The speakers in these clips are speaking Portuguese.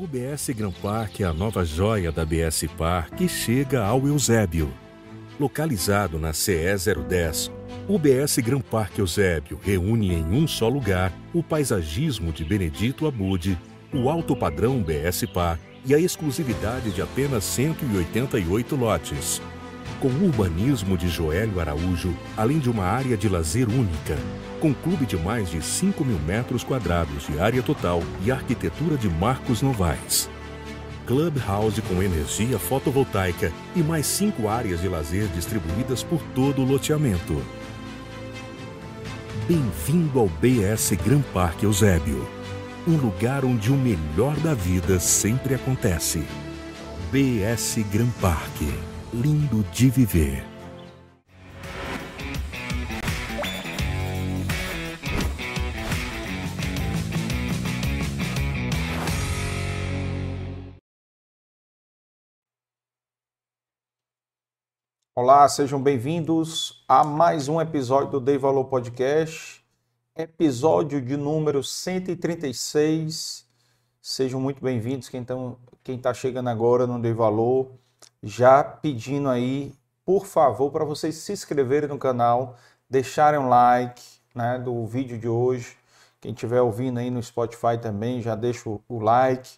O BS Grand Park é a nova joia da BS Par que chega ao Eusébio. Localizado na CE 010, o BS Grand Park Eusébio reúne em um só lugar o paisagismo de Benedito Abude, o alto padrão BS Par e a exclusividade de apenas 188 lotes. Com o urbanismo de Joélio Araújo, além de uma área de lazer única, com clube de mais de 5 mil metros quadrados de área total e arquitetura de Marcos Novaes. Clubhouse com energia fotovoltaica e mais cinco áreas de lazer distribuídas por todo o loteamento. Bem-vindo ao BS Gran Parque Eusébio, um lugar onde o melhor da vida sempre acontece. BS Gran Parque, lindo de viver. Olá, sejam bem-vindos a mais um episódio do Dei Valor Podcast, episódio de número 136. Sejam muito bem-vindos quem está tá chegando agora no Dei Valor, já pedindo aí, por favor, para vocês se inscreverem no canal, deixarem um like né, do vídeo de hoje. Quem estiver ouvindo aí no Spotify também, já deixa o like,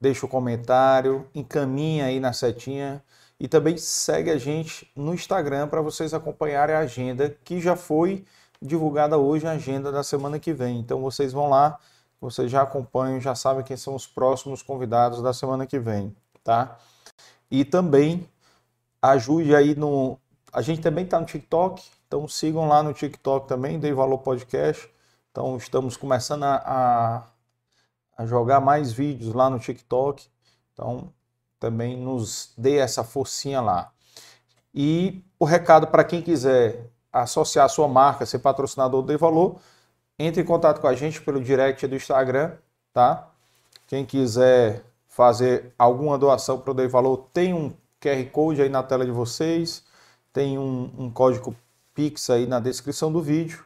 deixa o comentário, encaminha aí na setinha e também segue a gente no Instagram para vocês acompanharem a agenda que já foi divulgada hoje, a agenda da semana que vem. Então vocês vão lá, vocês já acompanham, já sabem quem são os próximos convidados da semana que vem, tá? E também ajude aí no. A gente também está no TikTok, então sigam lá no TikTok também, Dei Valor Podcast. Então estamos começando a, a, a jogar mais vídeos lá no TikTok. Então também nos dê essa forcinha lá. E o recado para quem quiser associar a sua marca, ser patrocinador do Valor, entre em contato com a gente pelo direct do Instagram, tá? Quem quiser fazer alguma doação para o Dei Valor, tem um QR Code aí na tela de vocês, tem um, um código Pix aí na descrição do vídeo.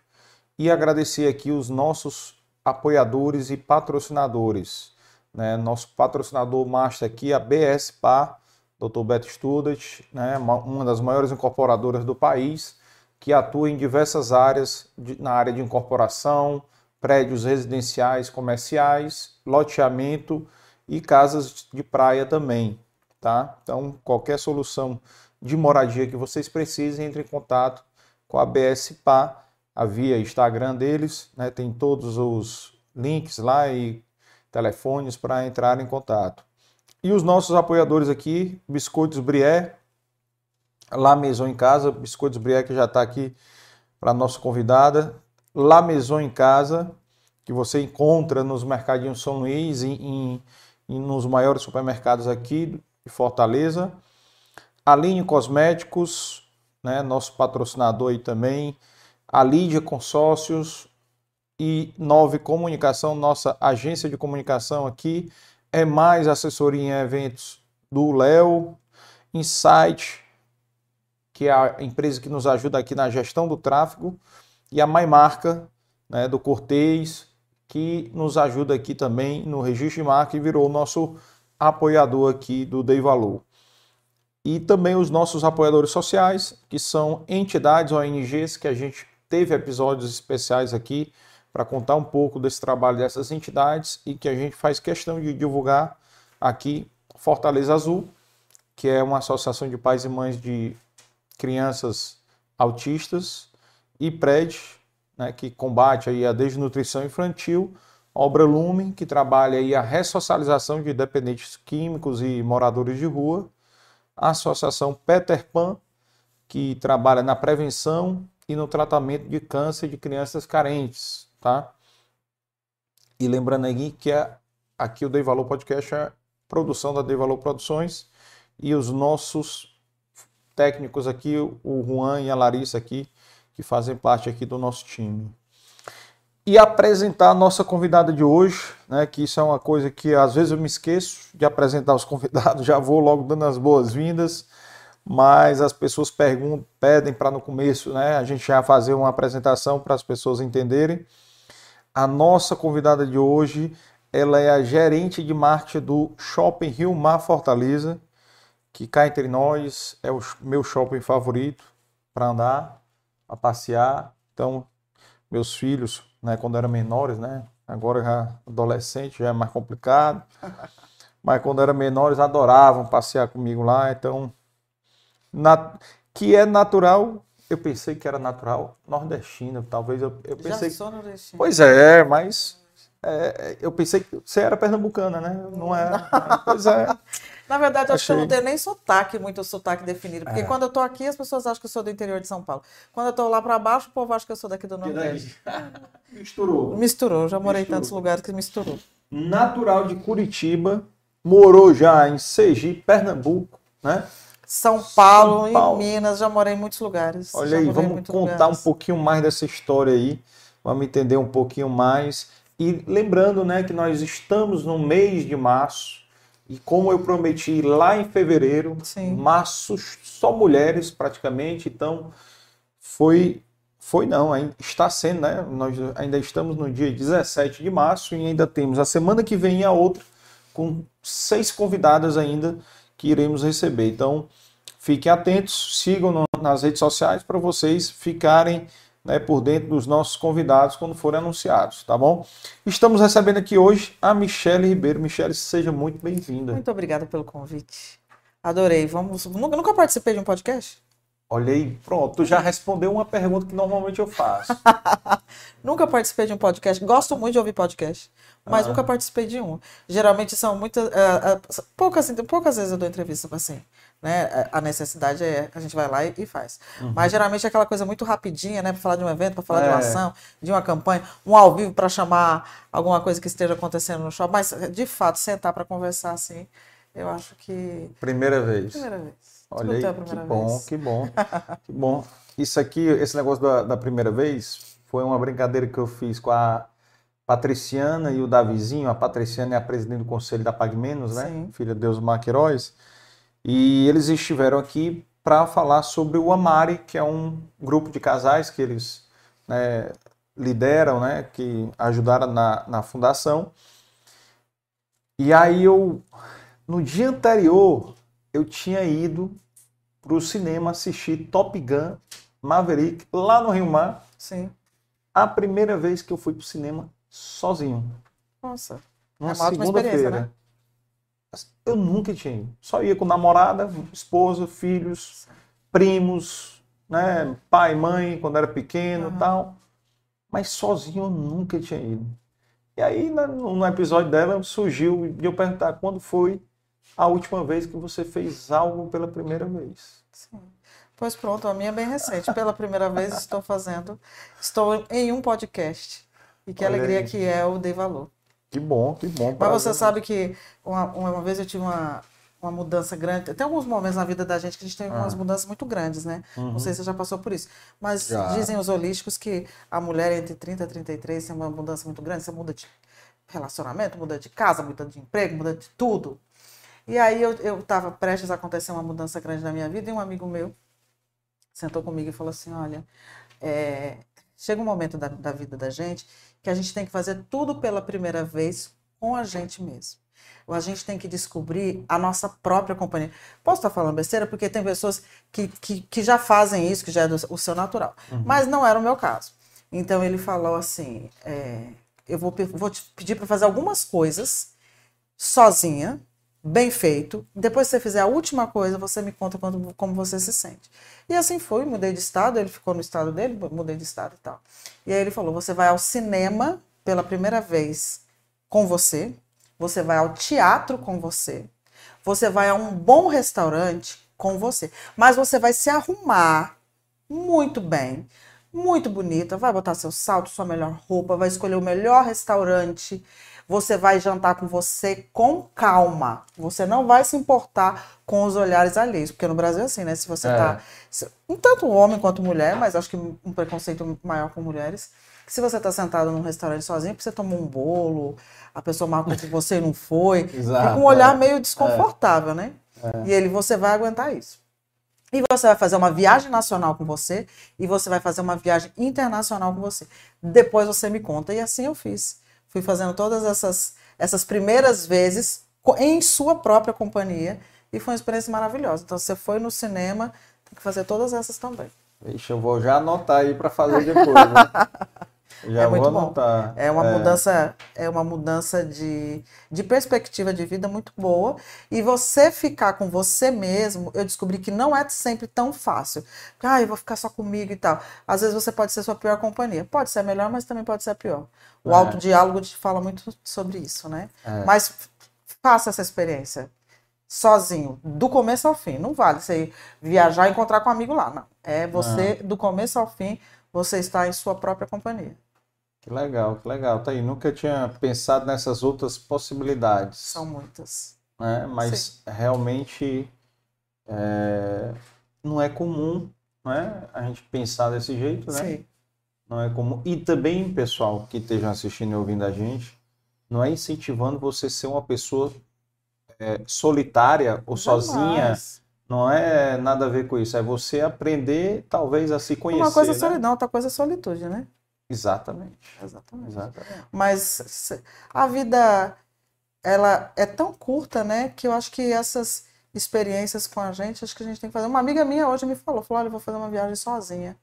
E agradecer aqui os nossos apoiadores e patrocinadores. Né? Nosso patrocinador master aqui, a BSPA, Dr. Beto Student, né? uma das maiores incorporadoras do país, que atua em diversas áreas, de, na área de incorporação, prédios residenciais, comerciais, loteamento e casas de praia também. Tá? Então, qualquer solução de moradia que vocês precisem, entre em contato com a BSPA, a via Instagram deles, né? tem todos os links lá e telefones para entrar em contato. E os nossos apoiadores aqui, Biscoitos Brié, La Maison em Casa, Biscoitos Brié que já está aqui para nossa convidada, La Maison em Casa, que você encontra nos mercadinhos São Luís e, em, nos maiores supermercados aqui de Fortaleza. Aline Cosméticos, né, nosso patrocinador aí também. A Lídia Consórcios, e 9 Comunicação, nossa agência de comunicação aqui, é mais assessoria em eventos do Léo, Insight, que é a empresa que nos ajuda aqui na gestão do tráfego, e a MyMarca, né, do Cortez, que nos ajuda aqui também no registro de marca e virou nosso apoiador aqui do Dei Valor. E também os nossos apoiadores sociais, que são entidades ONGs, que a gente teve episódios especiais aqui, para contar um pouco desse trabalho dessas entidades e que a gente faz questão de divulgar aqui Fortaleza Azul, que é uma associação de pais e mães de crianças autistas, e PRED, né, que combate aí a desnutrição infantil, Obra Lume, que trabalha aí a ressocialização de dependentes químicos e moradores de rua, a Associação Peter Pan, que trabalha na prevenção e no tratamento de câncer de crianças carentes, tá? E lembrando aí que é, aqui o Dei Valor Podcast é produção da Dei Valor Produções e os nossos técnicos aqui, o Juan e a Larissa aqui, que fazem parte aqui do nosso time. E apresentar a nossa convidada de hoje, né, que isso é uma coisa que às vezes eu me esqueço de apresentar os convidados, já vou logo dando as boas-vindas, mas as pessoas perguntam, pedem para no começo, né, a gente já fazer uma apresentação para as pessoas entenderem. A nossa convidada de hoje ela é a gerente de marketing do Shopping Rio Mar Fortaleza, que cá entre nós é o meu shopping favorito para andar, para passear. Então, meus filhos, né, quando eram menores, né, agora já adolescente já é mais complicado, mas quando eram menores adoravam passear comigo lá, então na, que é natural eu pensei que era natural nordestino, talvez eu, eu pensei. Já sou nordestino. Pois é, mas é, eu pensei que você era pernambucana, né? Não é? pois é. Na verdade, eu acho que eu não tenho nem sotaque, muito sotaque definido. Porque é. quando eu tô aqui, as pessoas acham que eu sou do interior de São Paulo. Quando eu tô lá para baixo, o povo acha que eu sou daqui do Nordeste. misturou. Misturou, já morei misturou. em tantos lugares que misturou. Natural de Curitiba, morou já em Sergipe, Pernambuco, né? São Paulo, São Paulo. em Minas, já morei em muitos lugares. Olha aí, vamos contar lugares. um pouquinho mais dessa história aí, vamos entender um pouquinho mais. E lembrando, né, que nós estamos no mês de março, e como eu prometi lá em fevereiro, Sim. março só mulheres praticamente, então foi foi não, ainda está sendo, né? Nós ainda estamos no dia 17 de março e ainda temos a semana que vem a outra com seis convidadas ainda que iremos receber. Então, fiquem atentos, sigam nas redes sociais para vocês ficarem né, por dentro dos nossos convidados quando forem anunciados, tá bom? Estamos recebendo aqui hoje a Michele Ribeiro. Michele, seja muito bem-vinda. Muito obrigada pelo convite. Adorei. Vamos. Nunca, participei de um podcast? Olha aí, pronto, tu já respondeu uma pergunta que normalmente eu faço. nunca participei de um podcast. Gosto muito de ouvir podcast mas nunca participei de um. Geralmente são muitas. Uh, uh, poucas, poucas vezes eu dou entrevista assim. Né? A necessidade é a gente vai lá e, e faz. Uhum. Mas geralmente é aquela coisa muito rapidinha, né? Para falar de um evento, para falar é. de uma é. ação, de uma campanha, um ao vivo para chamar alguma coisa que esteja acontecendo no shopping. Mas, de fato, sentar para conversar assim, eu acho que. Primeira vez. Primeira vez. Olha aí, que bom, vez. que bom, que bom. Isso aqui, esse negócio da, da primeira vez, foi uma brincadeira que eu fiz com a Patriciana e o Davizinho. A Patriciana é a presidente do conselho da Pagmenos, né? Sim. Filha de Deus Maqueiroz. E eles estiveram aqui para falar sobre o Amari, que é um grupo de casais que eles né, lideram, né? Que ajudaram na, na fundação. E aí eu, no dia anterior, eu tinha ido para o cinema assistir Top Gun Maverick lá no Rio Mar. Sim. A primeira vez que eu fui para o cinema sozinho. Nossa. Uma é segunda-feira. Né? Eu nunca tinha. Só ia com namorada, esposa, filhos, primos, né? Pai, mãe, quando era pequeno uhum. tal. Mas sozinho eu nunca tinha ido. E aí, no episódio dela, surgiu de eu perguntar quando foi a última vez que você fez algo pela primeira vez. Sim. Pois pronto, a minha é bem recente. Pela primeira vez estou fazendo, estou em um podcast. E que Olha alegria aí. que é o Dei Valor. Que bom, que bom. Mas você sabe que uma, uma vez eu tive uma, uma mudança grande. Tem alguns momentos na vida da gente que a gente tem ah. umas mudanças muito grandes, né? Uhum. Não sei se você já passou por isso. Mas já. dizem os holísticos que a mulher entre 30 e 33 tem uma mudança muito grande. Você muda de relacionamento, muda de casa, muda de emprego, muda de tudo. E aí eu estava prestes a acontecer uma mudança grande na minha vida e um amigo meu sentou comigo e falou assim, olha, é, chega um momento da, da vida da gente que a gente tem que fazer tudo pela primeira vez com a gente mesmo. Ou a gente tem que descobrir a nossa própria companhia. Posso estar falando besteira? Porque tem pessoas que, que, que já fazem isso, que já é do, o seu natural. Uhum. Mas não era o meu caso. Então ele falou assim: é, eu vou, vou te pedir para fazer algumas coisas sozinha, bem feito. Depois que você fizer a última coisa, você me conta quando, como você se sente. E assim foi, mudei de estado, ele ficou no estado dele, mudei de estado e tal. E aí ele falou: você vai ao cinema pela primeira vez com você, você vai ao teatro com você, você vai a um bom restaurante com você, mas você vai se arrumar muito bem, muito bonita, vai botar seu salto, sua melhor roupa, vai escolher o melhor restaurante você vai jantar com você com calma. Você não vai se importar com os olhares alheios, porque no Brasil é assim, né? Se você é. tá. tanto homem quanto mulher, mas acho que um preconceito maior com mulheres. Se você tá sentado num restaurante sozinho, porque você tomou um bolo, a pessoa marcou que você não foi, Exato, fica um olhar é. meio desconfortável, é. né? É. E ele, você vai aguentar isso. E você vai fazer uma viagem nacional com você e você vai fazer uma viagem internacional com você. Depois você me conta. E assim eu fiz fui fazendo todas essas essas primeiras vezes em sua própria companhia e foi uma experiência maravilhosa. Então, você foi no cinema, tem que fazer todas essas também. Vixe, eu vou já anotar aí para fazer depois. Né? Já é vou anotar. É uma é. mudança, é uma mudança de, de perspectiva de vida muito boa. E você ficar com você mesmo, eu descobri que não é sempre tão fácil. Ah, eu vou ficar só comigo e tal. Às vezes você pode ser sua pior companhia. Pode ser a melhor, mas também pode ser a pior. O é. autodiálogo te fala muito sobre isso, né? É. Mas faça essa experiência sozinho, do começo ao fim. Não vale você viajar e encontrar com um amigo lá, não. É você, não. do começo ao fim, você está em sua própria companhia. Que legal, que legal. Tá aí, nunca tinha pensado nessas outras possibilidades. São muitas. Né? Mas Sim. realmente é, não é comum né? a gente pensar desse jeito, né? Sim. Não é comum. E também, pessoal que esteja assistindo e ouvindo a gente, não é incentivando você ser uma pessoa é, solitária ou Jamais. sozinha, não é nada a ver com isso. É você aprender, talvez, a se conhecer. Uma coisa é né? solidão, outra coisa é solitude, né? Exatamente. Exatamente. Exatamente. Mas a vida, ela é tão curta, né? Que eu acho que essas experiências com a gente, acho que a gente tem que fazer. Uma amiga minha hoje me falou, falou, olha, eu vou fazer uma viagem sozinha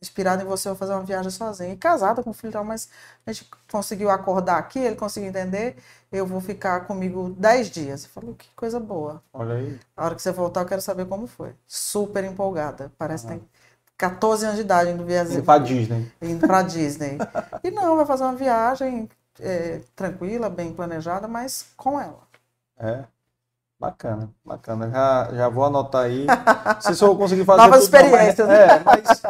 inspirado em você, eu vou fazer uma viagem sozinha. E casada com filho tal, mas a gente conseguiu acordar aqui, ele conseguiu entender, eu vou ficar comigo 10 dias. Eu falei, que coisa boa. Olha aí. A hora que você voltar, eu quero saber como foi. Super empolgada. Parece que tem 14 anos de idade indo viajar. Indo pra Disney. Indo pra Disney. e não, vai fazer uma viagem é, tranquila, bem planejada, mas com ela. É. Bacana, bacana. Já, já vou anotar aí. Se eu conseguir fazer. Novas tudo, experiências. Não, mas, é, mas,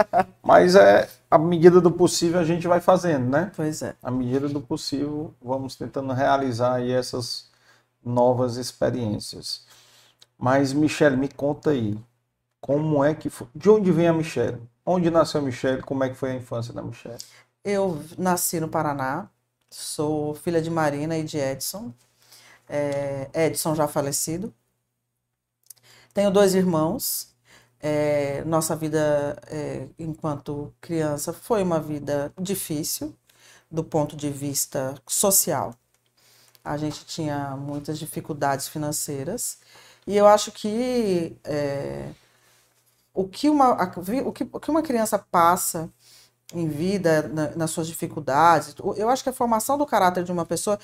mas é a medida do possível a gente vai fazendo, né? Pois é. A medida do possível, vamos tentando realizar aí essas novas experiências. Mas, Michele, me conta aí. Como é que foi? De onde vem a Michele? Onde nasceu a Michele? Como é que foi a infância da Michele? Eu nasci no Paraná. Sou filha de Marina e de Edson é, Edson já falecido. Tenho dois irmãos. É, nossa vida é, enquanto criança foi uma vida difícil do ponto de vista social. A gente tinha muitas dificuldades financeiras e eu acho que é, o, que uma, o, que, o que uma criança passa em vida, na, nas suas dificuldades. Eu acho que a formação do caráter de uma pessoa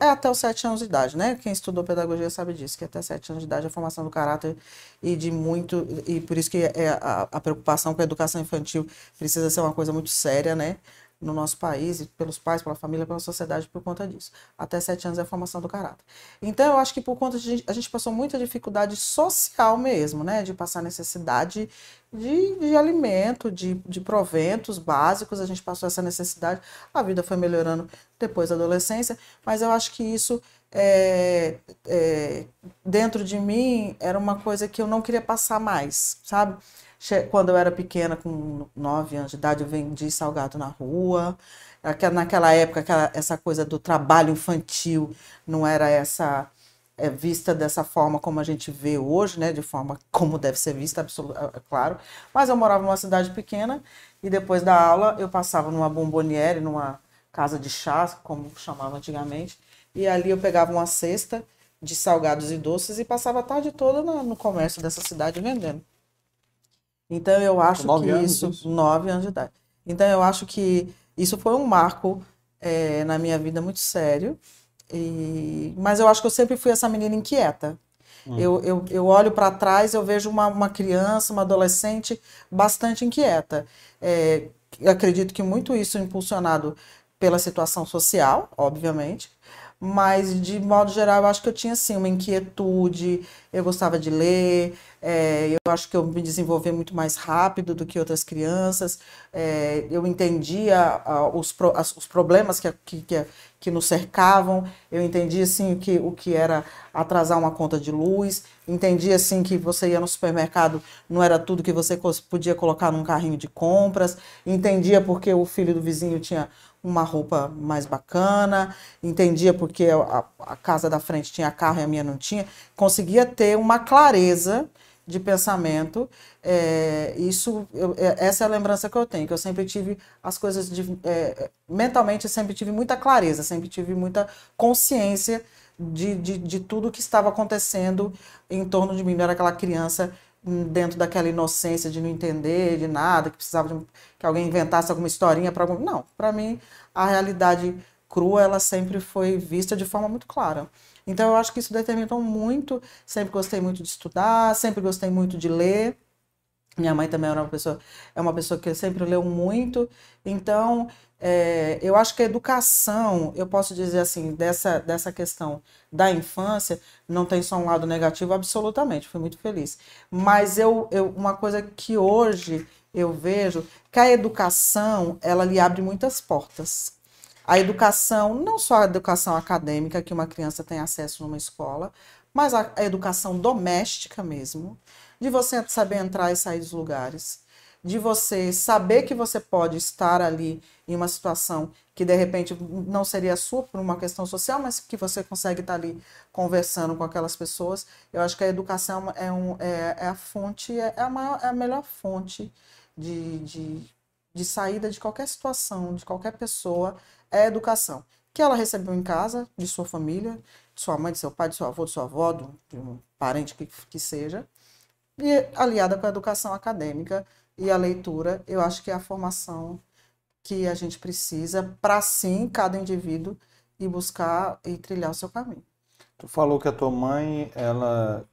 é até os sete anos de idade, né? Quem estudou pedagogia sabe disso, que até sete anos de idade é a formação do caráter e de muito e por isso que é a, a preocupação com a educação infantil precisa ser uma coisa muito séria, né? No nosso país, pelos pais, pela família, pela sociedade, por conta disso. Até sete anos é a formação do caráter. Então, eu acho que por conta de a gente passou muita dificuldade social mesmo, né? De passar necessidade de, de alimento, de, de proventos básicos, a gente passou essa necessidade. A vida foi melhorando depois da adolescência, mas eu acho que isso é, é, dentro de mim era uma coisa que eu não queria passar mais, sabe? Quando eu era pequena, com 9 anos de idade, eu vendi salgado na rua. Naquela época, aquela, essa coisa do trabalho infantil não era essa é, vista dessa forma como a gente vê hoje, né? De forma como deve ser vista, absoluto, é, é claro. Mas eu morava numa cidade pequena e depois da aula eu passava numa bomboniere, numa casa de chá, como chamava antigamente, e ali eu pegava uma cesta de salgados e doces e passava a tarde toda no, no comércio dessa cidade vendendo. Então eu acho que isso, isso, nove anos de idade. Então eu acho que isso foi um marco é, na minha vida muito sério. E... Mas eu acho que eu sempre fui essa menina inquieta. Hum. Eu, eu, eu olho para trás, eu vejo uma, uma criança, uma adolescente bastante inquieta. É, acredito que muito isso impulsionado pela situação social, obviamente, mas de modo geral eu acho que eu tinha assim uma inquietude, eu gostava de ler, é, eu acho que eu me desenvolvi muito mais rápido do que outras crianças, é, eu entendia uh, os, pro, as, os problemas que, que, que, que nos cercavam, eu entendia assim o que, o que era atrasar uma conta de luz, entendia assim que você ia no supermercado, não era tudo que você podia colocar num carrinho de compras, entendia porque o filho do vizinho tinha uma roupa mais bacana, entendia porque a, a, casa da frente tinha carro e a minha não tinha, conseguia ter uma clareza de pensamento. É, isso, eu, é, essa é a lembrança que eu tenho, que eu sempre tive as coisas de, é, mentalmente, sempre tive muita clareza, sempre tive muita consciência de, de, de tudo que estava acontecendo em torno de mim. Eu era aquela criança dentro daquela inocência de não entender de nada, que precisava de, que alguém inventasse alguma historinha para algum. Não, para mim a realidade crua ela sempre foi vista de forma muito clara. Então eu acho que isso determinou muito. Sempre gostei muito de estudar, sempre gostei muito de ler. Minha mãe também era uma pessoa, é uma pessoa que sempre leu muito. Então é, eu acho que a educação, eu posso dizer assim, dessa, dessa questão da infância, não tem só um lado negativo, absolutamente, fui muito feliz. Mas eu, eu uma coisa que hoje eu vejo, que a educação, ela lhe abre muitas portas. A educação, não só a educação acadêmica, que uma criança tem acesso numa escola, mas a, a educação doméstica mesmo, de você saber entrar e sair dos lugares, de você saber que você pode estar ali em uma situação que de repente não seria sua por uma questão social, mas que você consegue estar ali conversando com aquelas pessoas. Eu acho que a educação é, um, é, é a fonte, é a, maior, é a melhor fonte de, de, de saída de qualquer situação, de qualquer pessoa, é a educação. Que ela recebeu em casa, de sua família, de sua mãe, de seu pai, de seu avô, de sua avó, de um parente que, que seja, e aliada com a educação acadêmica e a leitura, eu acho que é a formação que a gente precisa para sim cada indivíduo e buscar e trilhar o seu caminho. Tu falou que a tua mãe ela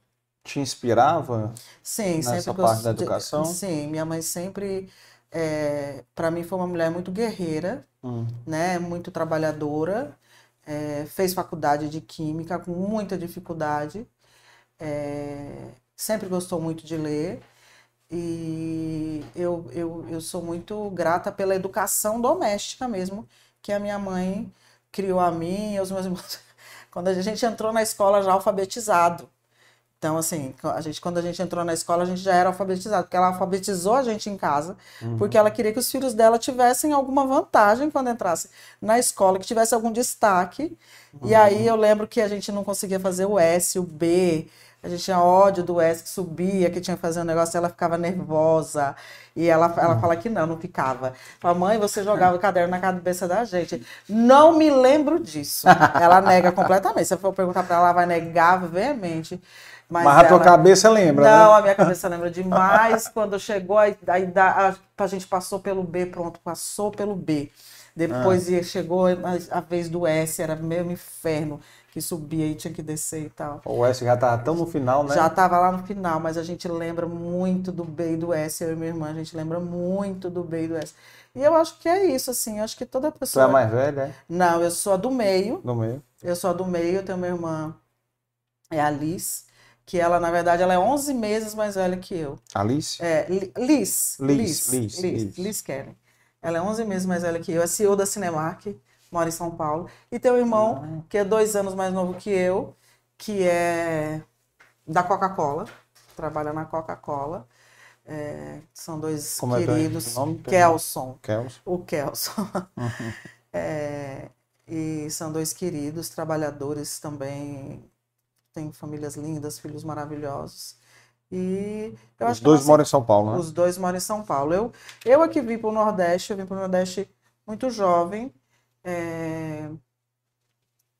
te inspirava sim, nessa parte da educação? Sim, minha mãe sempre, é, para mim, foi uma mulher muito guerreira, hum. né, muito trabalhadora, é, fez faculdade de química com muita dificuldade, é, sempre gostou muito de ler e eu, eu, eu sou muito grata pela educação doméstica mesmo, que a minha mãe criou a mim e aos meus irmãos. Quando a gente entrou na escola já alfabetizado. Então, assim, a gente, quando a gente entrou na escola, a gente já era alfabetizado, porque ela alfabetizou a gente em casa, uhum. porque ela queria que os filhos dela tivessem alguma vantagem quando entrasse na escola, que tivesse algum destaque. Uhum. E aí eu lembro que a gente não conseguia fazer o S, o B, a gente tinha ódio do S que subia, que tinha que fazer um negócio, ela ficava nervosa. E ela, ela fala que não, não ficava. Fala, mãe, você jogava o caderno na cabeça da gente. Não me lembro disso. Ela nega completamente. Se eu for perguntar para ela, ela vai negar veemente. Mas, Mas a tua cabeça lembra, Não, né? a minha cabeça lembra demais. Quando chegou, aí a, a gente passou pelo B, pronto, passou pelo B. Depois ah. chegou a, a, vez do S, era mesmo inferno que subia e tinha que descer e tal. O S já estava tão no final, né? Já estava lá no final, mas a gente lembra muito do B e do S, eu e minha irmã, a gente lembra muito do B e do S. E eu acho que é isso, assim, eu acho que toda pessoa... Você é mais velha, é? Não, eu sou a do meio. Do meio. Eu sou a do meio, eu tenho uma irmã, é a Liz, que ela, na verdade, ela é 11 meses mais velha que eu. Alice? É, Liz. Liz, Liz, Liz, Liz, Liz Kelly. Ela é 11 meses mais velha que eu, é CEO da Cinemark, mora em São Paulo. E tem um irmão, ah. que é dois anos mais novo que eu, que é da Coca-Cola, trabalha na Coca-Cola. É, são dois Como é queridos. É nome? Kelson. Kelson. O Kelson. Uhum. É, e são dois queridos trabalhadores também. Têm famílias lindas, filhos maravilhosos. E eu os dois moram em São Paulo, né? Os dois moram em São Paulo. Eu, eu aqui vim para o Nordeste, eu vim para o Nordeste muito jovem. É...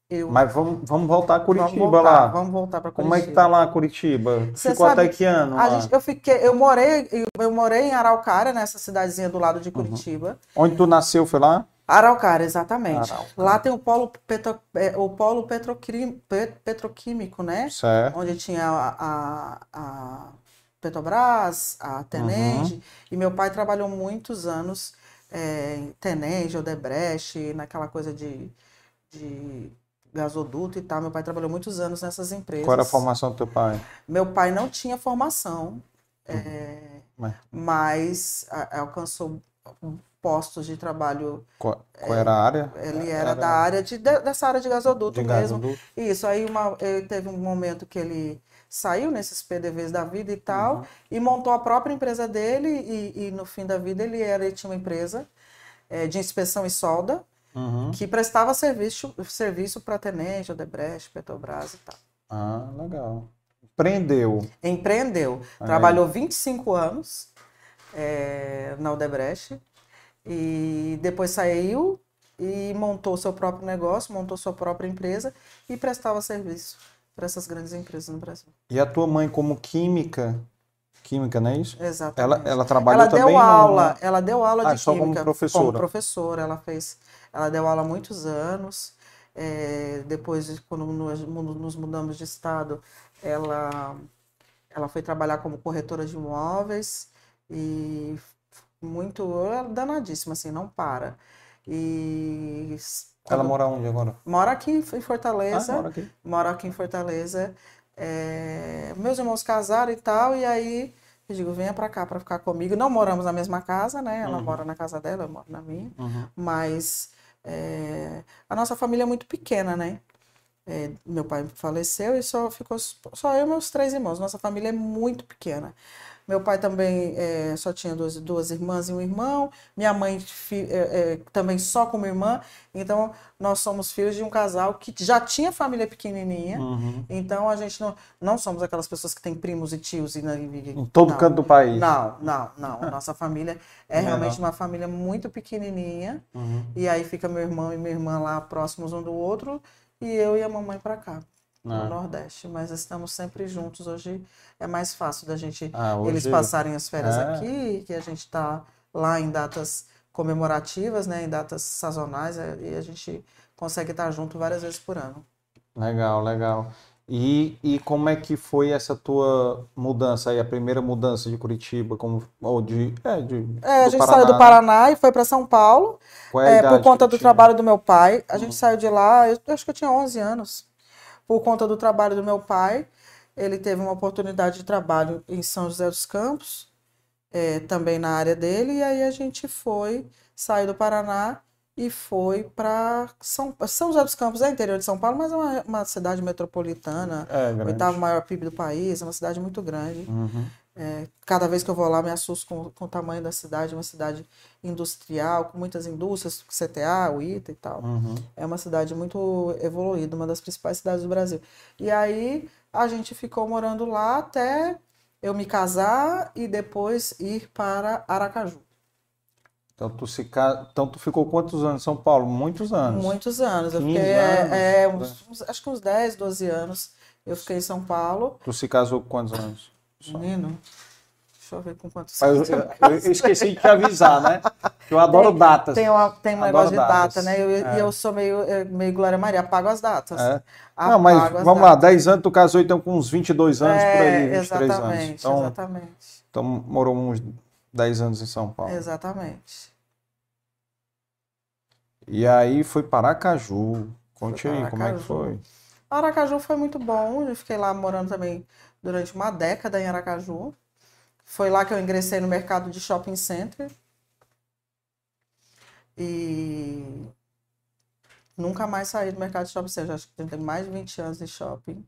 Eu... Mas vamos, vamos voltar a Curitiba vamos voltar, lá. Vamos voltar para Curitiba. Como é que tá lá Curitiba? Você Ficou sabe, até que ano? Gente, eu fiquei, eu morei, eu morei em Araucária, nessa cidadezinha do lado de uhum. Curitiba. Uhum. Onde tu nasceu, foi lá? Araucária, exatamente. Araucária. Lá tem o polo, petro, é, o polo petroquímico, né? Certo. Onde tinha a, a, a Petrobras, a Tenende. Uhum. E meu pai trabalhou muitos anos é, Tenenge, Odebrecht, naquela coisa de, de gasoduto e tal. Meu pai trabalhou muitos anos nessas empresas. Qual era a formação do teu pai? Meu pai não tinha formação, uhum. é, mas, mas a, alcançou postos de trabalho. Qual, qual era a área? Ele era, era, da área de, dessa área de gasoduto de mesmo. Gasoduto. Isso, aí uma, ele teve um momento que ele saiu nesses PDVs da vida e tal, uhum. e montou a própria empresa dele, e, e, no fim da vida ele, era, ele tinha uma empresa é, de inspeção e solda, uhum. que prestava serviço serviço para Tenente, Odebrecht, Petrobras e tal. Ah, legal. empreendeu. Empreendeu. Aí. Trabalhou 25 anos é, na Odebrecht e depois saiu e montou seu próprio negócio, montou sua própria empresa e prestava serviço para essas grandes empresas no Brasil. E a tua mãe como química, química, não é isso? Exatamente. Ela, ela trabalhou ela também deu aula, no... ela deu aula ah, de só química como professora. Como professora, ela fez, ela deu aula há muitos anos. É, depois, quando nos mudamos de estado, ela ela foi trabalhar como corretora de imóveis e muito danadíssima, assim, não para. E ela mora onde agora? Mora aqui em Fortaleza. Ah, mora aqui. Mora aqui em Fortaleza. É... Meus irmãos casaram e tal, e aí eu digo, venha para cá para ficar comigo. Não moramos na mesma casa, né? Ela uhum. mora na casa dela, eu moro na minha. Uhum. Mas é... a nossa família é muito pequena, né? É, meu pai faleceu e só ficou só eu e meus três irmãos. Nossa família é muito pequena. Meu pai também é, só tinha duas, duas irmãs e um irmão. Minha mãe fi, é, é, também só com uma irmã. Então, nós somos filhos de um casal que já tinha família pequenininha. Uhum. Então, a gente não, não somos aquelas pessoas que têm primos e tios. E, e, em todo não, canto do país. Não, não, não. Nossa família é realmente uma família muito pequenininha. Uhum. E aí fica meu irmão e minha irmã lá próximos um do outro. E eu e a mamãe para cá no ah. Nordeste, mas estamos sempre juntos. Hoje é mais fácil da gente ah, hoje... eles passarem as férias é. aqui, que a gente está lá em datas comemorativas, né, em datas sazonais, é, e a gente consegue estar junto várias vezes por ano. Legal, legal. E, e como é que foi essa tua mudança aí, a primeira mudança de Curitiba, como, ou de, é, de é, a gente Paraná, saiu do Paraná e foi para São Paulo, é, por conta do trabalho do meu pai. A gente hum. saiu de lá, eu, eu acho que eu tinha 11 anos por conta do trabalho do meu pai. Ele teve uma oportunidade de trabalho em São José dos Campos, é, também na área dele, e aí a gente foi, saiu do Paraná e foi para São, São José dos Campos, é interior de São Paulo, mas é uma, uma cidade metropolitana, é, oitavo maior PIB do país, é uma cidade muito grande. Uhum. É, cada vez que eu vou lá, me assusto com, com o tamanho da cidade, uma cidade industrial, com muitas indústrias, CTA, o ITA e tal. Uhum. É uma cidade muito evoluída, uma das principais cidades do Brasil. E aí a gente ficou morando lá até eu me casar e depois ir para Aracaju. Então tu, se, então tu ficou quantos anos em São Paulo? Muitos anos. Muitos anos. Eu fiquei, é, é, uns, acho que uns 10, 12 anos eu fiquei em São Paulo. Tu se casou com quantos anos? Menino, deixa eu ver com quantos anos. Eu, eu, eu, esqueci de te avisar, né? Eu adoro tem, datas. Tem, uma, tem um negócio de data, né? E eu, é. eu, sou meio, meio Glória Maria, apago as datas. É. Não, mas vamos datas. lá, 10 anos, tu casou então com uns 22 anos é, por aí, 23 exatamente, anos. Então, exatamente. Então morou uns 10 anos em São Paulo. Exatamente. E aí foi para Aracaju. Conte aí, como é que foi? Aracaju foi muito bom, eu fiquei lá morando também durante uma década em Aracaju. Foi lá que eu ingressei no mercado de shopping center. E nunca mais saí do mercado de shopping center. Acho que tenho mais de 20 anos de shopping.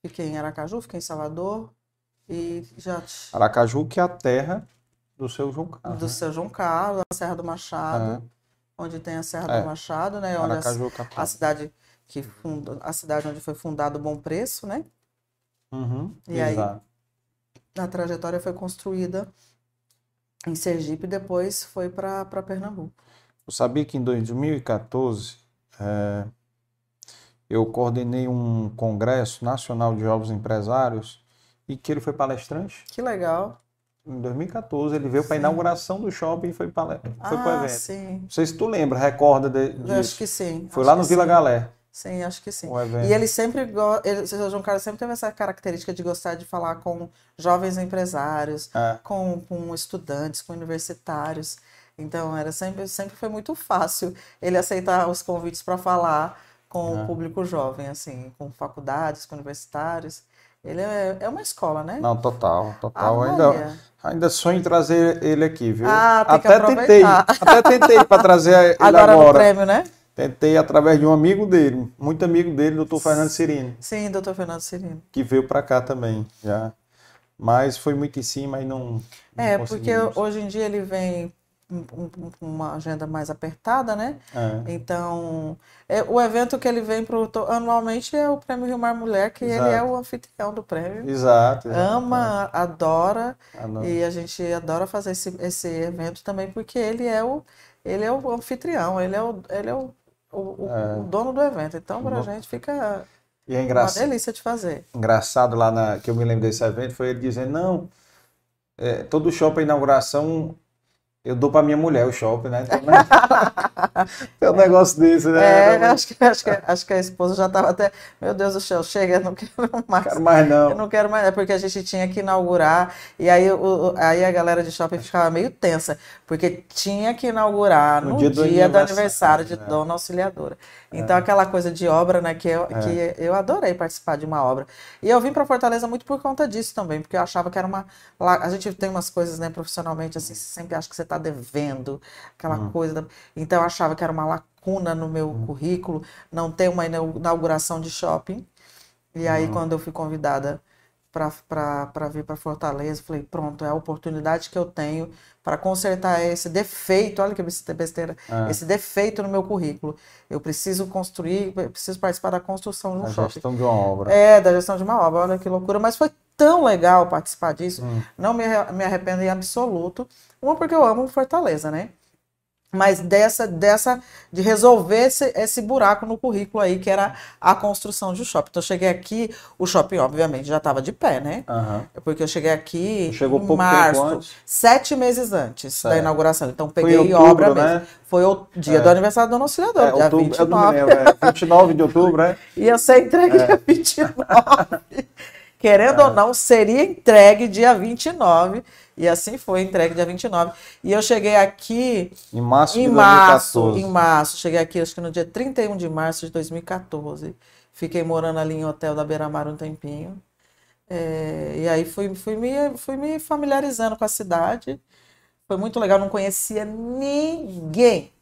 Fiquei em Aracaju, fiquei em Salvador e já. Aracaju, que é a terra do seu João Carlos. Do né? seu João Carlos, da Serra do Machado, é. onde tem a Serra é. do Machado, né? Onde Aracaju, a, a cidade que funda, a cidade onde foi fundado o Bom Preço, né? Uhum, e exato. aí a trajetória foi construída em Sergipe e depois foi para Pernambuco. Eu sabia que em 2014 é, eu coordenei um congresso nacional de jovens empresários e que ele foi palestrante. Que legal. Em 2014 ele veio para a inauguração do shopping e foi para foi ah, o evento. Sim. Não sei se tu lembra, recorda de, disso. Eu acho que sim. Foi lá no Vila sim. Galé. Sim, acho que sim. E ele sempre ele, o João Carlos sempre teve essa característica de gostar de falar com jovens empresários, é. com, com estudantes, com universitários. Então era sempre sempre foi muito fácil ele aceitar os convites para falar com é. o público jovem, assim, com faculdades, com universitários. Ele é, é uma escola, né? Não, total, total. ainda, ainda sonho em trazer ele aqui, viu? Ah, tem até tentei, até tentei para trazer ele agora. Agora no prêmio, né? Tentei através de um amigo dele, muito amigo dele, doutor Fernando Cirino. Sim, doutor Fernando Cirino. Que veio para cá também, já. Mas foi muito em cima e não. é, porque hoje em dia ele vem uma agenda mais apertada, né? É. Então, é, o evento que ele vem pro, anualmente é o Prêmio Rio Mar Mulher, que exato. ele é o anfitrião do prêmio. Exato. exato Ama, é. adora, e a gente adora fazer esse, esse evento também, porque ele é o, ele é o anfitrião, ele é o, ele é o, o, é. o dono do evento. Então, para a gente fica e é engraçado, uma delícia de fazer. Engraçado lá na, que eu me lembro desse evento, foi ele dizendo, não, é, todo shopping inauguração eu dou para minha mulher o shopping, né? Então, né? é um negócio desse, né? É, acho que, acho, que, acho que a esposa já estava até, meu Deus do céu, chega, eu não quero mais. Quero mais não. Eu não quero mais, é porque a gente tinha que inaugurar, e aí, o, aí a galera de shopping ficava meio tensa, porque tinha que inaugurar no, no dia, do, dia aniversário, do aniversário de né? Dona Auxiliadora. Então, é. aquela coisa de obra, né, que eu, é. que eu adorei participar de uma obra. E eu vim para Fortaleza muito por conta disso também, porque eu achava que era uma. A gente tem umas coisas, né, profissionalmente, assim, você sempre acha que você está devendo, aquela hum. coisa. Então, eu achava que era uma lacuna no meu hum. currículo não ter uma inauguração de shopping. E aí, hum. quando eu fui convidada para vir para Fortaleza. Falei, pronto, é a oportunidade que eu tenho para consertar esse defeito, olha que besteira, é. esse defeito no meu currículo. Eu preciso construir, eu preciso participar da construção de um a shopping. gestão de uma obra. É, da gestão de uma obra, olha que loucura. Mas foi tão legal participar disso, hum. não me, me arrependo em absoluto. Uma, porque eu amo Fortaleza, né? Mas dessa, dessa de resolver esse, esse buraco no currículo aí, que era a construção de um shopping. Então, eu cheguei aqui, o shopping, obviamente, já estava de pé, né? Uhum. Porque eu cheguei aqui Chegou em março, sete meses antes certo. da inauguração. Então, peguei outubro, obra mesmo. Né? Foi o dia é. do aniversário do Dona Auxiliadora, é, dia outubro, 29. É, 29 de outubro, né? Ia ser entregue é. dia 29. Querendo ou não, seria entregue dia 29. E assim foi, entregue dia 29. E eu cheguei aqui. Em março em de março, 2014. Em março. Cheguei aqui, acho que no dia 31 de março de 2014. Fiquei morando ali em hotel da Beira Mar um tempinho. É, e aí fui, fui, me, fui me familiarizando com a cidade. Foi muito legal, não conhecia ninguém.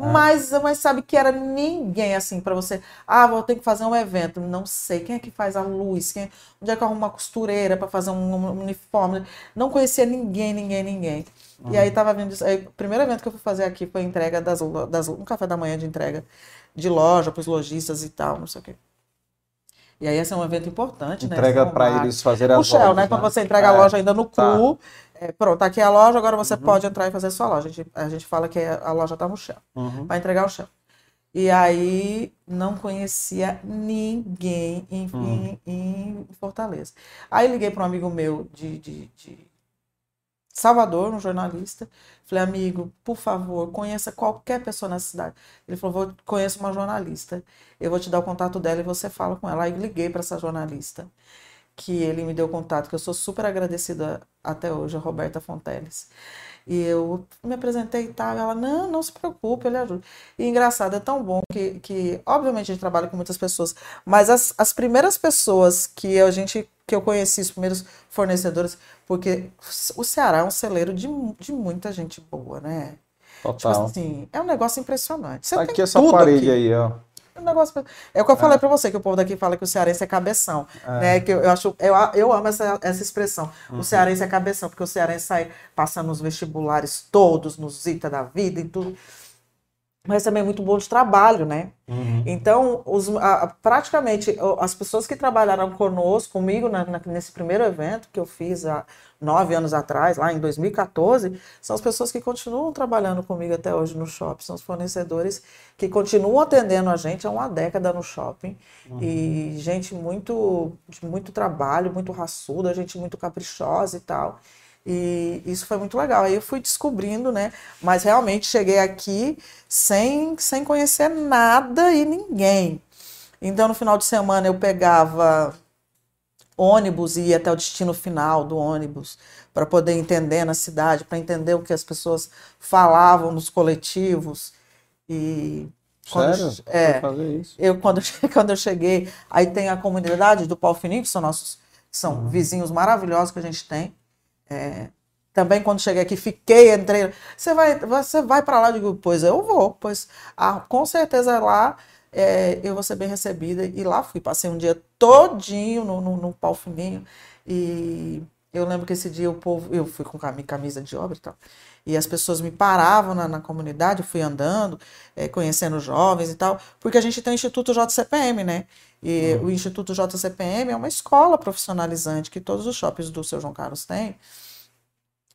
Ah. Mas, mas sabe que era ninguém assim para você. Ah, vou ter que fazer um evento. Não sei. Quem é que faz a luz? Quem, onde é que arruma uma costureira para fazer um uniforme? Não conhecia ninguém, ninguém, ninguém. Uhum. E aí tava vendo isso. Aí, o primeiro evento que eu fui fazer aqui foi a entrega das, das um café da manhã de entrega de loja para os lojistas e tal, não sei o quê. E aí esse é um evento importante, entrega né? Entrega para eles fazerem as O Shell, né? Quando você entrega a é. loja ainda no tá. cu, é, pronto, aqui é a loja, agora você uhum. pode entrar e fazer sua loja. A gente, a gente fala que a loja está no chão, uhum. para entregar o chão. E aí não conhecia ninguém em, uhum. em, em Fortaleza. Aí liguei para um amigo meu de, de, de, Salvador, um jornalista. Falei, amigo, por favor, conheça qualquer pessoa na cidade. Ele falou, conheço uma jornalista. Eu vou te dar o contato dela e você fala com ela. Aí liguei para essa jornalista que ele me deu contato, que eu sou super agradecida até hoje, a Roberta Fonteles. E eu me apresentei e tal, ela, não, não se preocupe, ele ajuda. E engraçado, é tão bom que, que obviamente, a gente trabalha com muitas pessoas, mas as, as primeiras pessoas que a gente, que eu conheci, os primeiros fornecedores, porque o Ceará é um celeiro de, de muita gente boa, né? Total. Tipo assim, é um negócio impressionante. Você aqui essa parede aqui. aí, ó um negócio. É o que eu falei é. para você, que o povo daqui fala que o cearense é cabeção. É. Né? Que eu, eu, acho, eu, eu amo essa, essa expressão. Uhum. O cearense é cabeção, porque o cearense sai passando nos vestibulares todos, nos ITA da vida e tudo. Mas também é muito bom de trabalho, né? Uhum. Então, os, a, praticamente as pessoas que trabalharam conosco, comigo na, na, nesse primeiro evento que eu fiz há nove anos atrás, lá em 2014, são as pessoas que continuam trabalhando comigo até hoje no shopping, são os fornecedores que continuam atendendo a gente há uma década no shopping. Uhum. E gente muito, de muito trabalho, muito raçuda, gente muito caprichosa e tal. E isso foi muito legal. Aí eu fui descobrindo, né? Mas realmente cheguei aqui sem, sem conhecer nada e ninguém. Então, no final de semana, eu pegava ônibus e ia até o destino final do ônibus para poder entender na cidade, para entender o que as pessoas falavam nos coletivos. E quando, Sério? É, eu quando, quando eu cheguei, aí tem a comunidade do Pau Fininho, que são nossos são uhum. vizinhos maravilhosos que a gente tem. É, também quando cheguei aqui, fiquei, entrei. Você vai, você vai para lá? Eu digo, pois eu vou, pois ah, com certeza lá é, eu vou ser bem recebida. E lá fui, passei um dia todinho no, no, no. E Eu lembro que esse dia o povo, eu fui com camisa de obra e tal, e as pessoas me paravam na, na comunidade, fui andando, é, conhecendo jovens e tal, porque a gente tem o Instituto JCPM, né? E uhum. o Instituto JCPM é uma escola profissionalizante que todos os shoppings do seu João Carlos têm,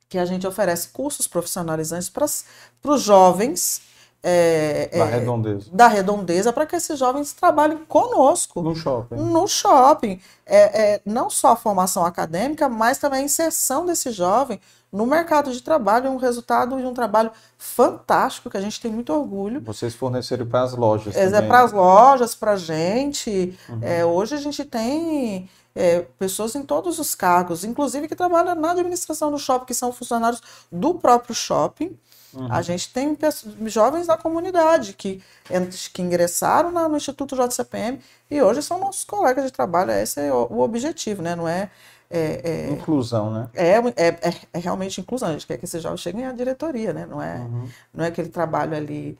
que a gente oferece cursos profissionalizantes para os jovens é, da é, redondeza. Da redondeza para que esses jovens trabalhem conosco. No shopping. No shopping. É, é, não só a formação acadêmica, mas também a inserção desse jovem no mercado de trabalho. É um resultado de um trabalho fantástico que a gente tem muito orgulho. Vocês forneceram para as lojas. É, para as lojas, para a gente. Uhum. É, hoje a gente tem é, pessoas em todos os cargos, inclusive que trabalham na administração do shopping, que são funcionários do próprio shopping. Uhum. A gente tem jovens da comunidade que, que ingressaram na, no Instituto JCPM e hoje são nossos colegas de trabalho. Esse é o, o objetivo, né? Não é, é, é inclusão, né? É, é, é, é, realmente inclusão. A gente quer que esses jovens cheguem à diretoria, né? Não é, uhum. não é aquele trabalho ali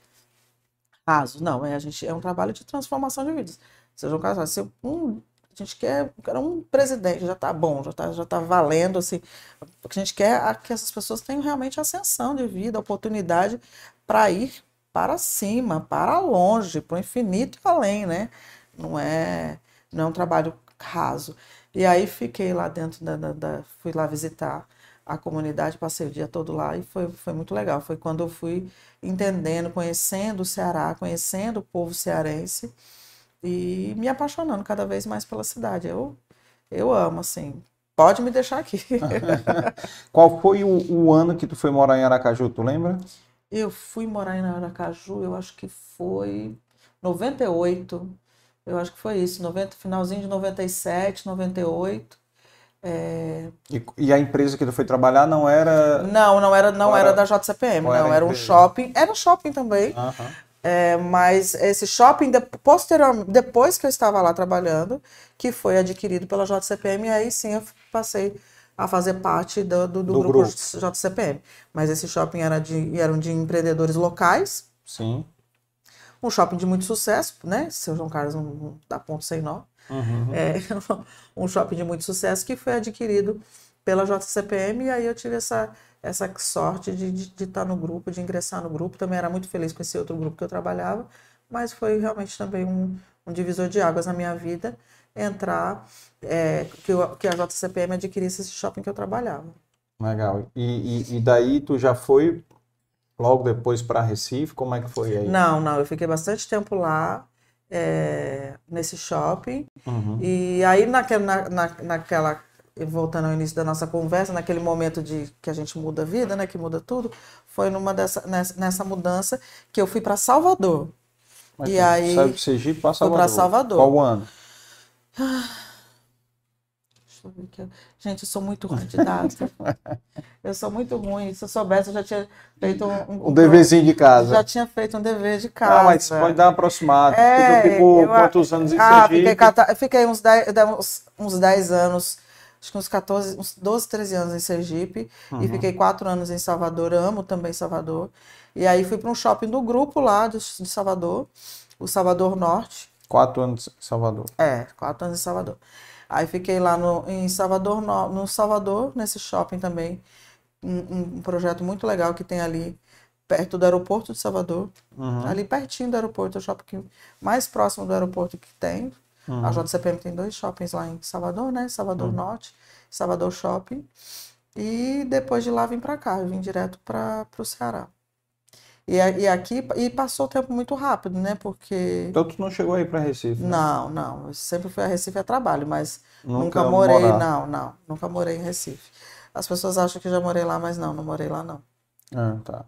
raso. Não, é, a gente, é um trabalho de transformação de vidas. Seja um caso, se um a gente quer, quer um presidente, já está bom, já está já tá valendo, assim. O que a gente quer é que essas pessoas tenham realmente ascensão de vida, oportunidade para ir para cima, para longe, para o infinito e além, né? Não é, não é um trabalho raso. E aí fiquei lá dentro da, da, da, fui lá visitar a comunidade, passei o dia todo lá e foi, foi muito legal. Foi quando eu fui entendendo, conhecendo o Ceará, conhecendo o povo cearense e me apaixonando cada vez mais pela cidade. Eu, eu amo, assim. Pode me deixar aqui. Qual foi o, o, ano que tu foi morar em Aracaju, tu lembra? Eu fui morar em Aracaju, eu acho que foi 98. Eu acho que foi isso, 90, finalzinho de 97, 98. É... E, e, a empresa que tu foi trabalhar não era. Não, não era, não era, era da JCPM, não, era, era um shopping. Era shopping também. Uhum. É, mas esse shopping, de, posteriormente, depois que eu estava lá trabalhando, que foi adquirido pela JCPM, e aí sim eu passei a fazer parte do, do, do, do grupo, grupo, JCPM. Mas esse shopping era de, eram de empreendedores locais. Sim. Um shopping de muito sucesso, né? Seu João Carlos não dá ponto sem nó. Uhum. É, um shopping de muito sucesso que foi adquirido pela JCPM, e aí eu tive essa essa sorte de, de, de, estar no grupo, de ingressar no grupo. Também era muito feliz com esse outro grupo que eu trabalhava, mas foi realmente também um, um divisor de águas na minha vida entrar, é, que, eu, que a JCPM adquirisse esse shopping que eu trabalhava. Legal. E, e, e daí tu já foi logo depois para Recife? Como é que foi aí? Não, não. Eu fiquei bastante tempo lá. É, nesse shopping. Uhum. E aí, naquela, na, na, naquela voltando ao início da nossa conversa, naquele momento de que a gente muda a vida, né, que muda tudo, foi numa dessa, nessa, nessa mudança que eu fui para Salvador. Mas e aí saiu de Sergipe para Salvador. para Salvador. Qual ano? Deixa eu ver aqui. Gente, eu sou muito ruim de data. eu sou muito ruim. Se eu soubesse, eu já tinha feito um, um, um deverzinho de casa. Já tinha feito um dever de casa. Ah, mas pode dar uma aproximada. É, ficou quantos anos em ah, Sergipe? Fiquei, fiquei uns 10 uns, uns 10 anos acho que uns 14, uns 12, 13 anos em Sergipe uhum. e fiquei quatro anos em Salvador, amo também Salvador. E aí fui para um shopping do grupo lá de, de Salvador, o Salvador Norte. Quatro anos em Salvador. É, quatro anos em Salvador. Aí fiquei lá no, em Salvador, no, no Salvador, nesse shopping também. Um, um, projeto muito legal que tem ali perto do aeroporto de Salvador. Uhum. Ali pertinho do aeroporto, é o shopping mais próximo do aeroporto que tem. Uhum. A JCPM tem dois shoppings lá em Salvador, né? Salvador uhum. Norte, Salvador Shopping. E depois de lá vim para cá, eu vim direto para o Ceará. E, e aqui e passou o tempo muito rápido, né? Porque. Então tu não chegou aí para Recife? Né? Não, não. Eu sempre fui a Recife a trabalho, mas nunca, nunca morei, morar. não, não. Nunca morei em Recife. As pessoas acham que já morei lá, mas não, não morei lá, não. Ah, tá.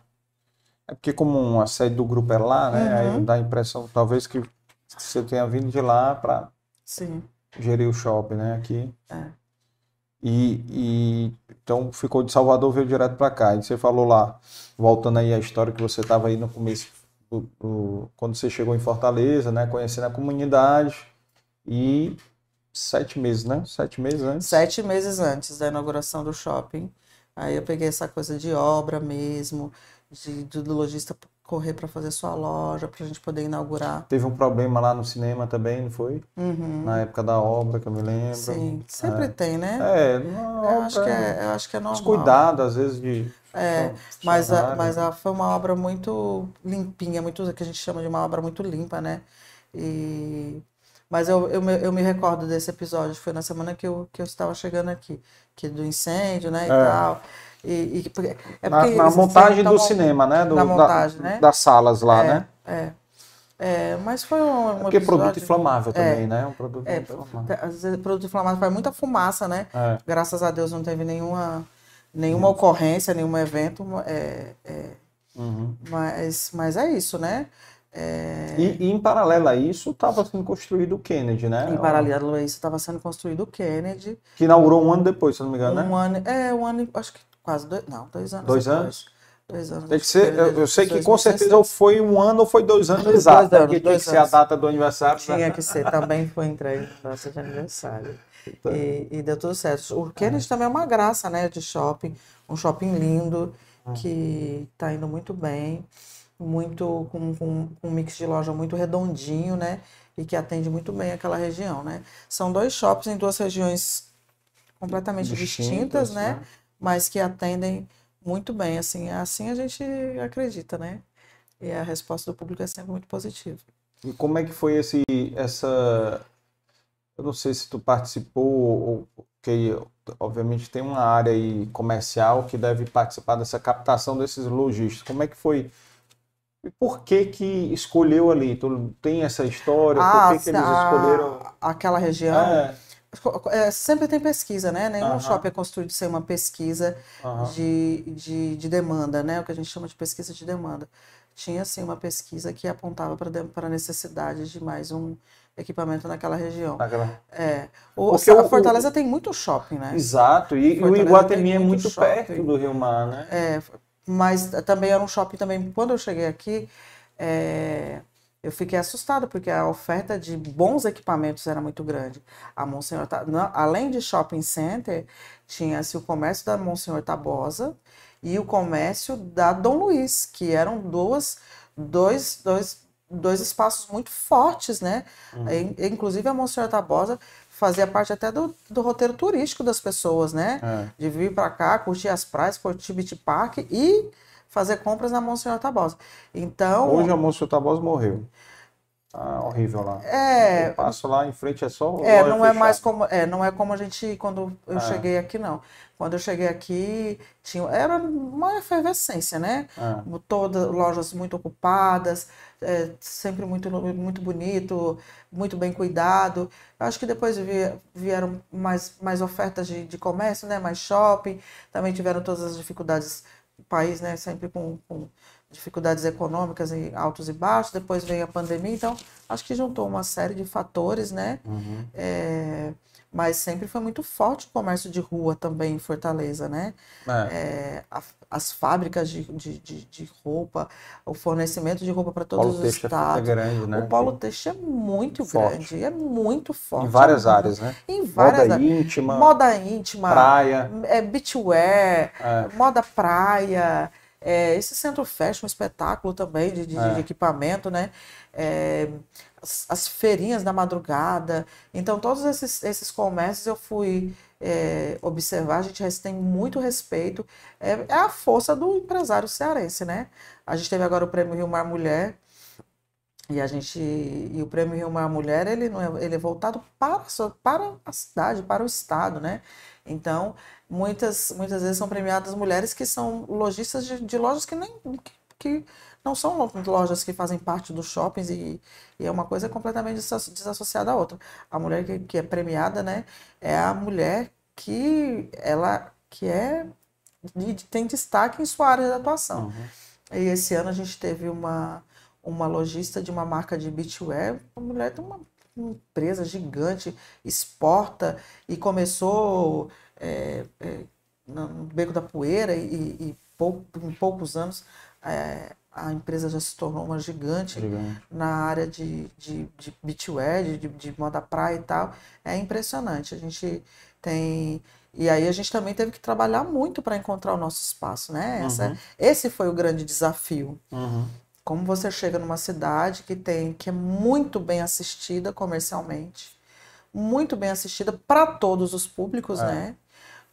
É porque como a sede do grupo é lá, né? Uhum. Aí dá a impressão, talvez, que você tenha vindo de lá para gerir o shopping, né? Aqui. É. E, e, então ficou de Salvador, veio direto para cá. E você falou lá, voltando aí a história que você estava aí no começo, do, do, quando você chegou em Fortaleza, né? Conhecendo a comunidade e sete meses, né? Sete meses antes. Sete meses antes da inauguração do shopping. Aí eu peguei essa coisa de obra mesmo, de, de lojista correr para fazer sua loja, para a gente poder inaugurar. Teve um problema lá no cinema também, não foi? Uhum. Na época da obra, que eu me lembro. Sim, sempre é. tem, né? É, eu, acho que é eu acho que é normal. Cuidado, às vezes, de. É, mas, a, mas a, foi uma obra muito limpinha, muito que a gente chama de uma obra muito limpa, né? E mas eu, eu, me, eu me recordo desse episódio, foi na semana que eu, que eu estava chegando aqui, que do incêndio, né, e é. tal. E, e, é na, na montagem do cinema, né? Do, na montagem, da, né? Das salas lá, é, né? É. É, mas foi um. um Porque é produto inflamável é, também, né? Um produto é, inflamável. Às vezes, produto inflamável faz muita fumaça, né? É. Graças a Deus não teve nenhuma, nenhuma uhum. ocorrência, nenhum evento. É, é, uhum. mas, mas é isso, né? É... E, e, em paralelo a isso estava sendo construído o Kennedy, né? Em paralelo a isso estava sendo construído o Kennedy. Que inaugurou um ano depois, se não me engano, um né? Ano, é, um ano, acho que quase dois, não, dois anos. Dois depois. anos? Dois anos. Tem que ser, eu, eu sei que com certeza foi um ano ou foi dois anos exato. Dois anos, dois tinha que ser a data do aniversário. Tinha né? que ser, também foi entregue data de aniversário. Então. E, e, deu tudo certo. O Kennedy é. também é uma graça, né, de shopping. Um shopping lindo, hum. que está indo muito bem muito com, com, um mix de loja muito redondinho, né? E que atende muito bem aquela região, né? São dois shoppings em duas regiões completamente distintas, distintas né? né? Mas que atendem muito bem, assim, assim a gente acredita, né? E a resposta do público é sempre muito positiva. E como é que foi esse, essa, eu não sei se tu participou ou que obviamente tem uma área aí comercial que deve participar dessa captação desses lojistas. Como é que foi e por que que escolheu ali? Tu tem essa história? Ah, por que, que eles escolheram? Aquela região? É. É, sempre tem pesquisa, né? Nenhum uh -huh. shopping é construído sem uma pesquisa uh -huh. de, de, de, demanda, né? O que a gente chama de pesquisa de demanda. Tinha, sim, uma pesquisa que apontava para a necessidade de mais um equipamento naquela região. Naquela... É. O, a Fortaleza o... tem muito shopping, né? Exato, e, e o Iguatemi é muito, muito perto do Rio Mar, né? É, mas também era um shopping também. Quando eu cheguei aqui, é, eu fiquei assustada porque a oferta de bons equipamentos era muito grande. A Monsenhor, além de shopping center, tinha-se o comércio da Monsenhor Tabosa e o comércio da Dom Luiz, que eram duas, dois, dois, dois espaços muito fortes, né? Uhum. Inclusive a Monsenhor Tabosa fazia parte até do, do roteiro turístico das pessoas, né? É. De vir para cá, curtir as praias, curtir Beach Park e fazer compras na Monsenhor Tabosa. Então. Hoje a Monsenhor Tabosa morreu. Ah, horrível lá. É. Eu passo lá em frente é só. É, não é mais como, é, não é como a gente quando eu é. cheguei aqui não. Quando eu cheguei aqui tinha era uma efervescência, né? É. Todas lojas muito ocupadas, é, sempre muito muito bonito, muito bem cuidado. Acho que depois vieram mais mais ofertas de, de comércio, né? Mais shopping. Também tiveram todas as dificuldades país, né? Sempre com, com dificuldades econômicas e altos e baixos, depois veio a pandemia, então acho que juntou uma série de fatores, né? Uhum. É, mas sempre foi muito forte o comércio de rua também em Fortaleza, né? É. É, a, as fábricas de, de, de, de, roupa, o fornecimento de roupa para todos os é estados. É grande, né? O polo têxtil é muito forte. grande, é muito forte. Em várias áreas, né? Em várias moda áreas. íntima, moda íntima, praia, é beachwear, é. moda praia. É, esse centro fecha um espetáculo também de, de, é. de equipamento, né? É, as, as, feirinhas da madrugada. Então, todos esses, esses comércios eu fui é, observar, a gente tem muito respeito. É, é, a força do empresário cearense, né? A gente teve agora o Prêmio Rio Mar Mulher. E a gente e o Prêmio Rio Mar Mulher ele não é, ele é voltado para, para a cidade, para o estado, né? Então muitas, muitas vezes são premiadas mulheres que são lojistas de, de lojas que nem que, que, não são lojas que fazem parte dos shoppings e, e, é uma coisa completamente desassociada à outra. A mulher que, que é premiada, né, é a mulher que ela que é tem destaque em sua área de atuação. Uhum. E esse ano a gente teve uma uma lojista de uma marca de beachwear, uma mulher de uma empresa gigante, exporta e começou é, é, no Beco da Poeira e, e pou, em poucos anos é, a empresa já se tornou uma gigante, gigante. na área de, de, de beachwear, de, de moda praia e tal. É impressionante. A gente tem. E aí a gente também teve que trabalhar muito para encontrar o nosso espaço, né? Essa, uhum. Esse foi o grande desafio. Uhum. como você chega numa cidade que tem que é muito bem assistida comercialmente, muito bem assistida para todos os públicos, é. né?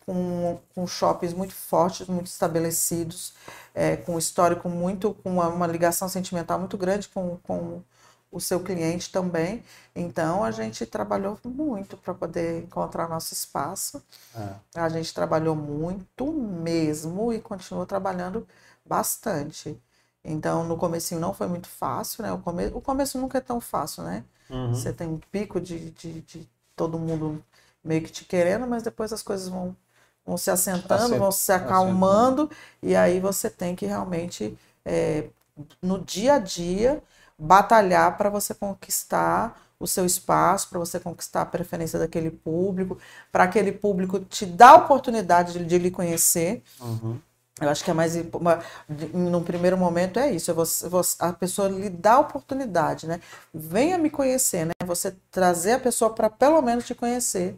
Com, com shoppings muito fortes, muito estabelecidos, é, com histórico muito, com uma, uma, ligação sentimental muito grande com, com o seu cliente também. Então a gente trabalhou muito para poder encontrar nosso espaço. É. A gente trabalhou muito mesmo e continua trabalhando bastante. Então, no começo não foi muito fácil, né? O, come... o começo nunca é tão fácil, né? Uhum. Você tem um pico de, de, de, todo mundo meio que te querendo, mas depois as coisas vão, vão se assentando, Assent... vão se acalmando, e aí você tem que realmente, é, no dia a dia, batalhar para você conquistar o seu espaço, para você conquistar a preferência daquele público, para aquele público te dar a oportunidade de, de lhe conhecer. Uhum. Eu acho que é mais no primeiro momento é isso, é você, você, a pessoa lhe dá a oportunidade, né? Venha me conhecer, né? Você trazer a pessoa para pelo menos te conhecer.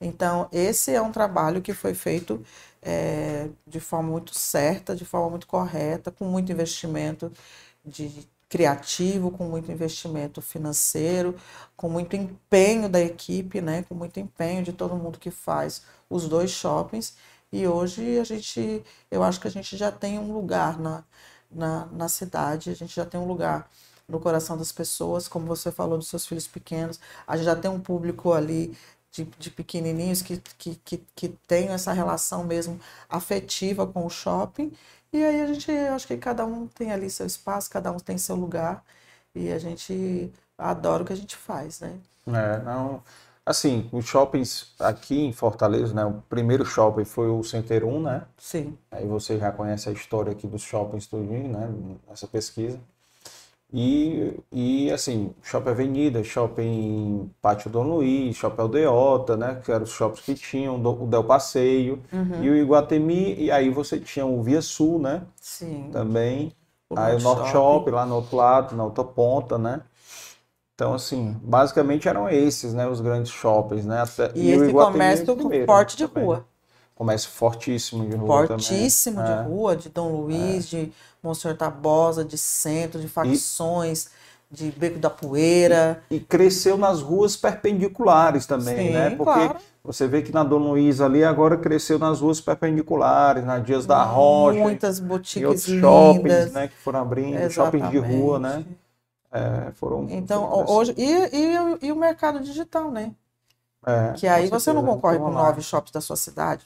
Então, esse é um trabalho que foi feito é, de forma muito certa, de forma muito correta, com muito investimento de criativo, com muito investimento financeiro, com muito empenho da equipe, né? Com muito empenho de todo mundo que faz os dois shoppings e hoje a gente, eu acho que a gente já tem um lugar na, na, na cidade, a gente já tem um lugar no coração das pessoas, como você falou dos seus filhos pequenos, a gente já tem um público ali de, de pequenininhos que, que, que, que tem essa relação mesmo afetiva com o shopping. E aí a gente, acho que cada um tem ali seu espaço, cada um tem seu lugar. E a gente adora o que a gente faz, né? É, não. Assim, os shoppings aqui em Fortaleza, né? O primeiro shopping foi o Center 1, né? Sim. Aí você já conhece a história aqui dos shoppings tudinho, né? Nessa pesquisa. E, e assim, Shopping Avenida, Shopping Pátio Dom Luiz, Shopping Aldeota, né? Que eram os shoppings que tinham, o Del Passeio uhum. e o Iguatemi. E aí você tinha o Via Sul, né? Sim. Também. O aí Norte o Norte Shopping. Shopping lá no outro lado, na outra ponta, né? Então, assim, basicamente eram esses, né, os grandes shoppings, né? Até, e, e esse comércio primeiro, forte de também. rua. Comércio fortíssimo de rua Fortíssimo também. de é. rua, de Dom Luiz, é. de Monsenhor Tabosa, de centro, de facções, e, de Beco da Poeira. E, e, cresceu nas ruas perpendiculares também, Sim, né? Porque claro. você vê que na Dom Luiz ali agora cresceu nas ruas perpendiculares, na Dias da Rocha. Muitas boutiques lindas. shoppings, né, que foram abrindo, Exatamente. shoppings de rua, né? É, foram. Então, foram hoje. E, e, e, o mercado digital, né? É, que aí você não concorre com nove shops da sua cidade.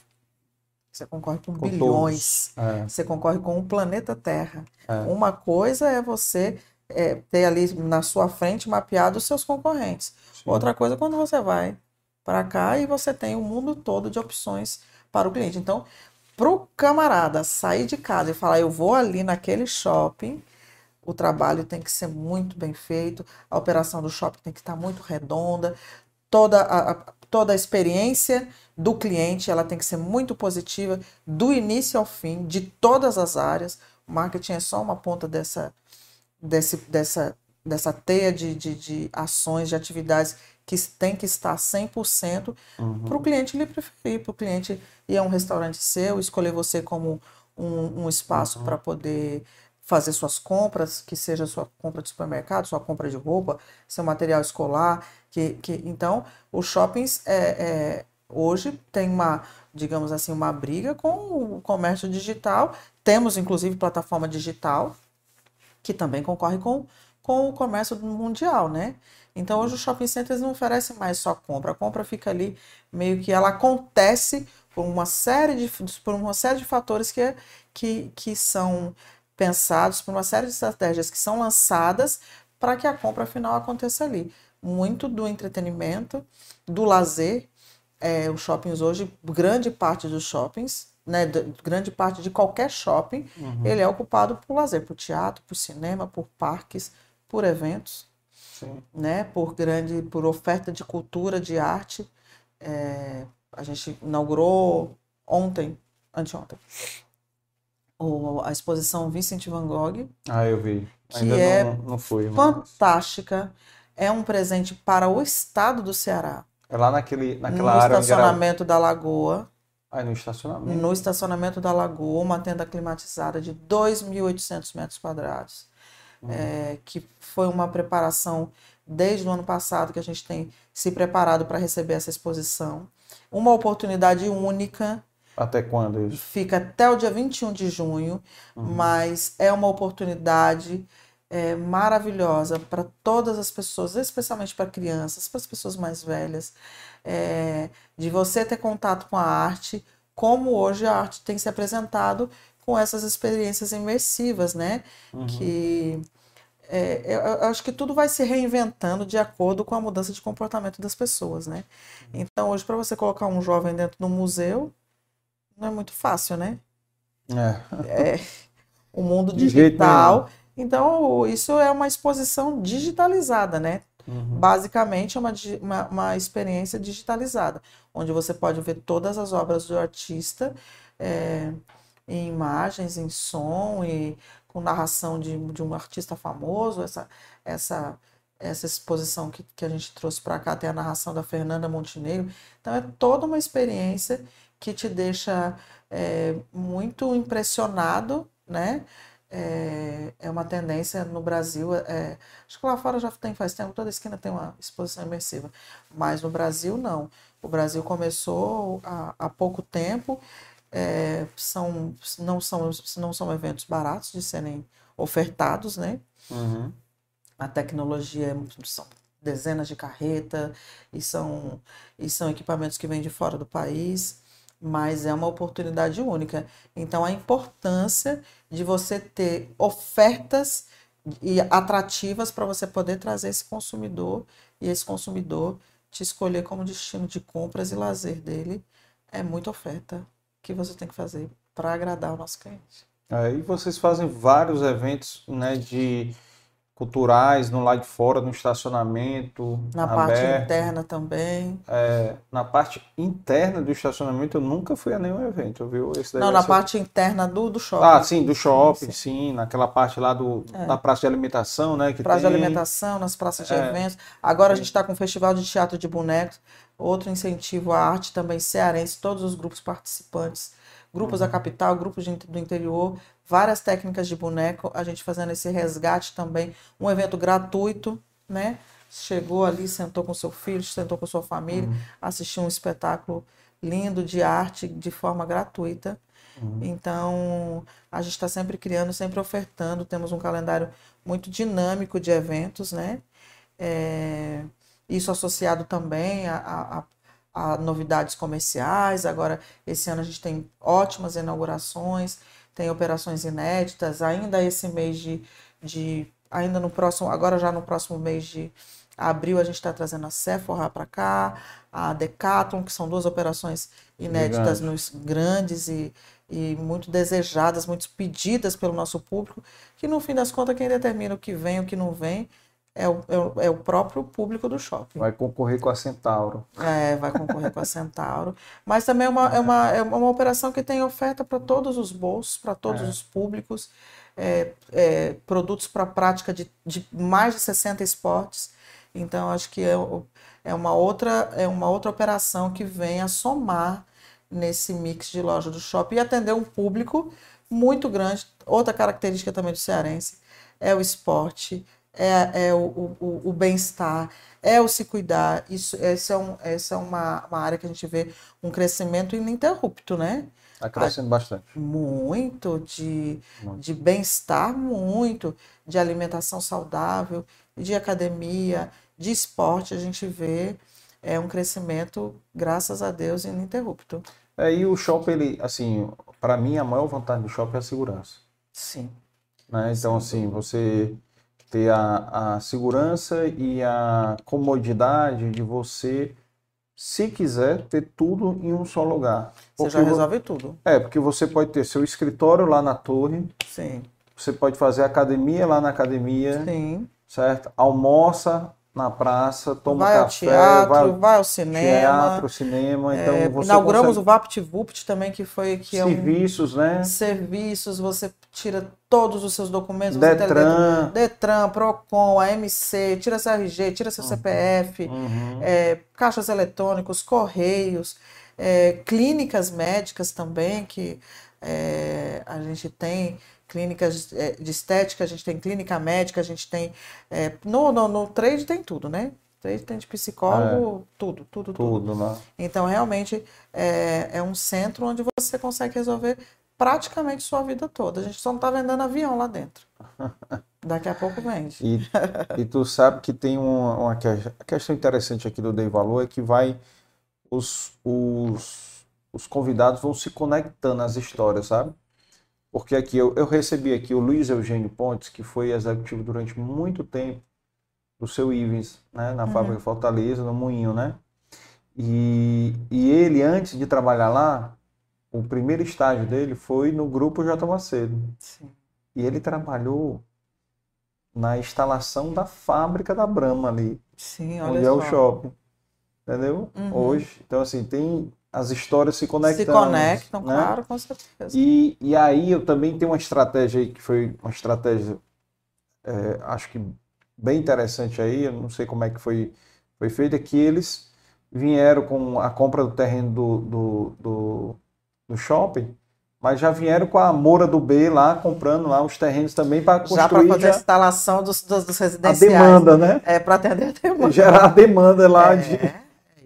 Você concorre com, com bilhões. É. Você concorre com o planeta Terra. É. Uma coisa é você é, ter ali na sua frente mapeado os seus concorrentes. Sim. Outra coisa é quando você vai para cá e você tem o mundo todo de opções para o cliente. Então, para o camarada sair de casa e falar, eu vou ali naquele shopping, o trabalho tem que ser muito bem feito, a operação do shopping tem que estar muito redonda, toda a, a, toda a experiência do cliente ela tem que ser muito positiva, do início ao fim, de todas as áreas. O marketing é só uma ponta dessa, desse, dessa, dessa teia de, de, de ações, de atividades que tem que estar 100% uhum. para o cliente lhe preferir, para o cliente ir a um restaurante seu, escolher você como um, um espaço uhum. para poder fazer suas compras, que seja sua compra de supermercado, sua compra de roupa, seu material escolar, que, que então os shoppings é, é, hoje tem uma, digamos assim, uma briga com o comércio digital. Temos inclusive plataforma digital que também concorre com, com o comércio mundial, né? Então hoje os shopping centers não oferecem mais só compra, a compra fica ali meio que ela acontece por uma série de, por uma série de fatores que, que, que são pensados por uma série de estratégias que são lançadas para que a compra final aconteça ali. Muito do entretenimento, do lazer. É, os shoppings hoje, grande parte dos shoppings, né, grande parte de qualquer shopping, uhum. ele é ocupado por lazer, por teatro, por cinema, por parques, por eventos, Sim. né, por grande, por oferta de cultura, de arte. É, a gente inaugurou ontem, anteontem, o, a exposição Vincent Van Gogh. Ah, eu vi. Ainda que é não, não fui, mas... fantástica. É um presente para o estado do Ceará. É lá naquele, naquela no área. No estacionamento da Lagoa. Ah, no estacionamento? No estacionamento da Lagoa, uma tenda climatizada de 2.800 metros quadrados. uhum. é, que foi uma preparação desde o ano passado que a gente tem se preparado para receber essa exposição. Uma oportunidade única. Até quando isso? Fica até o dia 21 de junho, uhum. mas é uma oportunidade é, maravilhosa para todas as pessoas, especialmente para crianças, para as pessoas mais velhas, é, de você ter contato com a arte, como hoje a arte tem se apresentado com essas experiências imersivas, né? Uhum. Que é, eu, eu, acho que tudo vai se reinventando de acordo com a mudança de comportamento das pessoas, né? Então, hoje, para você colocar um jovem dentro do museu, não é muito fácil, né? É. é o mundo digital. Então, isso é uma exposição digitalizada, né? Uhum. Basicamente, é uma, uma, uma, experiência digitalizada, onde você pode ver todas as obras do artista é, em imagens, em som e com narração de, de um artista famoso. Essa, essa, essa exposição que, que a gente trouxe para cá tem a narração da Fernanda Montenegro. Então, é toda uma experiência que te deixa é, muito impressionado, né? É, é uma tendência no Brasil. É, acho que lá fora já tem faz tempo, toda esquina tem uma exposição imersiva. Mas no Brasil, não. O Brasil começou há, há pouco tempo. É, são, não, são, não são eventos baratos de serem ofertados, né? Uhum. A tecnologia é, são dezenas de carreta e são, e são equipamentos que vêm de fora do país mas é uma oportunidade única. Então, a importância de você ter ofertas e atrativas para você poder trazer esse consumidor e esse consumidor te escolher como destino de compras e lazer dele é muita oferta que você tem que fazer para agradar o nosso cliente. É, e vocês fazem vários eventos né, de culturais no lado de fora, no estacionamento. Na aberto. parte interna também. É, na parte interna do estacionamento eu nunca fui a nenhum evento, viu? Não, na ser... parte interna do, do shopping. Ah, sim, do shopping, sim, sim naquela parte lá do, é. da praça de alimentação, né? Que praça tem... de alimentação, nas praças de é. eventos. Agora a gente está com o Festival de Teatro de Bonecos, outro incentivo à arte também cearense, todos os grupos participantes grupos uhum. da capital, grupos do interior, várias técnicas de boneco, a gente fazendo esse resgate também, um evento gratuito, né? Chegou ali, sentou com seu filho, sentou com sua família, uhum. assistiu um espetáculo lindo de arte de forma gratuita. Uhum. Então, a gente está sempre criando, sempre ofertando. Temos um calendário muito dinâmico de eventos, né? É, isso associado também a, a, a novidades comerciais. Agora, esse ano a gente tem ótimas inaugurações, tem operações inéditas. Ainda esse mês de, de ainda no próximo, agora já no próximo mês de abril a gente está trazendo a Sephora para cá, a Decathlon, que são duas operações inéditas nos grandes e, e muito desejadas, muito pedidas pelo nosso público, que no fim das contas quem determina o que vem, o que não vem, é o, é o, é o próprio público do shopping. Vai concorrer com a Centauro. É, vai concorrer com a Centauro. Mas também é uma, é uma, é uma operação que tem oferta para todos os bolsos, para todos é. os públicos, é, é, produtos para prática de, de mais de 60 esportes. Então, acho que é, é, uma outra, é uma outra operação que vem a somar nesse mix de loja do shopping e atender um público muito grande. Outra característica também do cearense é o esporte, é, é o, o, o bem-estar, é o se cuidar. Isso, essa é, um, essa é uma, uma área que a gente vê um crescimento ininterrupto, né? Está crescendo bastante. Muito de, de bem-estar, muito de alimentação saudável, de academia, de esporte, a gente vê é um crescimento, graças a Deus, ininterrupto. É, e o shopping, ele, assim, para mim, a maior vantagem do shopping é a segurança. Sim. Né? Então, Sim. assim, você ter a, a segurança e a comodidade de você, se quiser, ter tudo em um só lugar. Porque você já resolve tudo. É, porque você pode ter seu escritório lá na torre. Sim. Você pode fazer academia lá na academia. Sim. Certo? Almoça na praça, toma vai café, ao teatro, vai, vai ao cinema. Teatro, cinema. Então é, inauguramos consegue... o VaptVupt também, que foi que serviços, é um... né? Serviços, você tira todos os seus documentos. Detran. Detran, Procon, AMC, tira seu RG, tira seu uhum. CPF, uhum. É, caixas eletrônicos, correios, é, clínicas médicas também, que é, a gente tem clínicas é, de estética, a gente tem clínica médica, a gente tem. É, no, no, no trade tem tudo, né? Trade tem de psicólogo, é, tudo, tudo, tudo. Tudo, né? Então, realmente, é, é um centro onde você consegue resolver praticamente sua vida toda. A gente só não está vendendo avião lá dentro. Daqui a pouco vende. E, e tu sabe que tem uma, uma questão interessante aqui do Dei Valor é que vai os, os, os convidados vão se conectando às histórias, sabe? Porque aqui eu, eu recebi aqui o Luiz Eugênio Pontes, que foi executivo durante muito tempo do seu Ivens, né, na uhum. fábrica Fortaleza, no Moinho, né? E, e ele, antes de trabalhar lá, o primeiro estágio dele foi no grupo J. Macedo. Sim. E ele trabalhou na instalação da fábrica da Brahma ali. Sim, olha onde só. é o shopping. Entendeu? Uhum. Hoje. Então, assim, tem as histórias se conectam. Se conectam, né? claro, com certeza. E, e aí eu também tenho uma estratégia aí que foi uma estratégia, é, acho que bem interessante aí, eu não sei como é que foi, foi feita, que eles vieram com a compra do terreno do, do, do, do shopping, mas já vieram com a Moura do B lá, comprando lá os terrenos também para construir. Já para fazer já... a instalação dos, dos, dos residenciais. A demanda, né? É, para atender a demanda. Gerar a demanda lá é, de...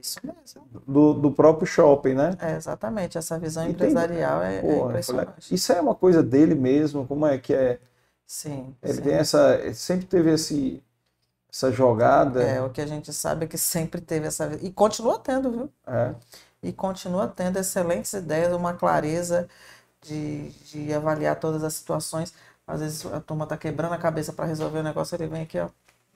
É isso mesmo. Do, do próprio shopping, né? É, exatamente. Essa visão e empresarial tem... é, Pô, é impressionante. Isso é uma coisa dele mesmo? Como é que é? Sim. Ele sim. tem essa... Ele sempre teve esse essa jogada. É, o que a gente sabe é que sempre teve essa. E continua tendo, viu? É. E continua tendo excelentes ideias, uma clareza de, de avaliar todas as situações. Às vezes a turma tá quebrando a cabeça para resolver o negócio, ele vem aqui, ó,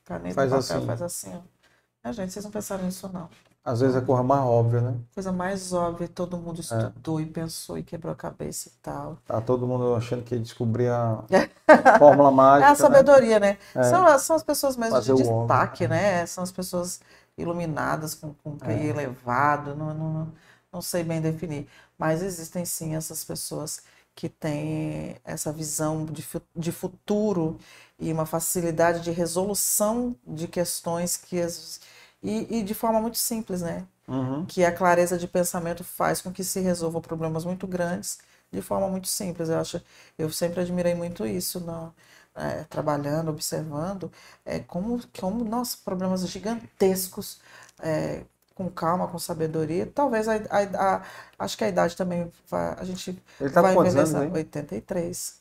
caneta, faz papel, assim. faz assim, ó. É, gente, vocês não pensaram nisso, não. Às vezes é coisa mais óbvia, né? Coisa mais óbvia, todo mundo estudou é. e pensou e quebrou a cabeça e tal. Tá todo mundo achando que descobrir a fórmula mágica. É a sabedoria, né? né? É. São, são as pessoas mesmo Fazer de destaque, homem. né? São as pessoas iluminadas, com, com QI é. elevado, não, não, não sei bem definir. Mas existem sim essas pessoas que têm essa visão de, de futuro e uma facilidade de resolução de questões que as e, e de forma muito simples, né? Uhum. Que a clareza de pensamento faz com que se resolvam problemas muito grandes de forma muito simples. Eu acho, eu sempre admirei muito isso, no, é, trabalhando, observando, é, como, como, nossa, problemas gigantescos, é, com calma, com sabedoria. Talvez a, a, a, acho que a idade também vai, a gente Ele tá vai envelhecendo. Anos, 83.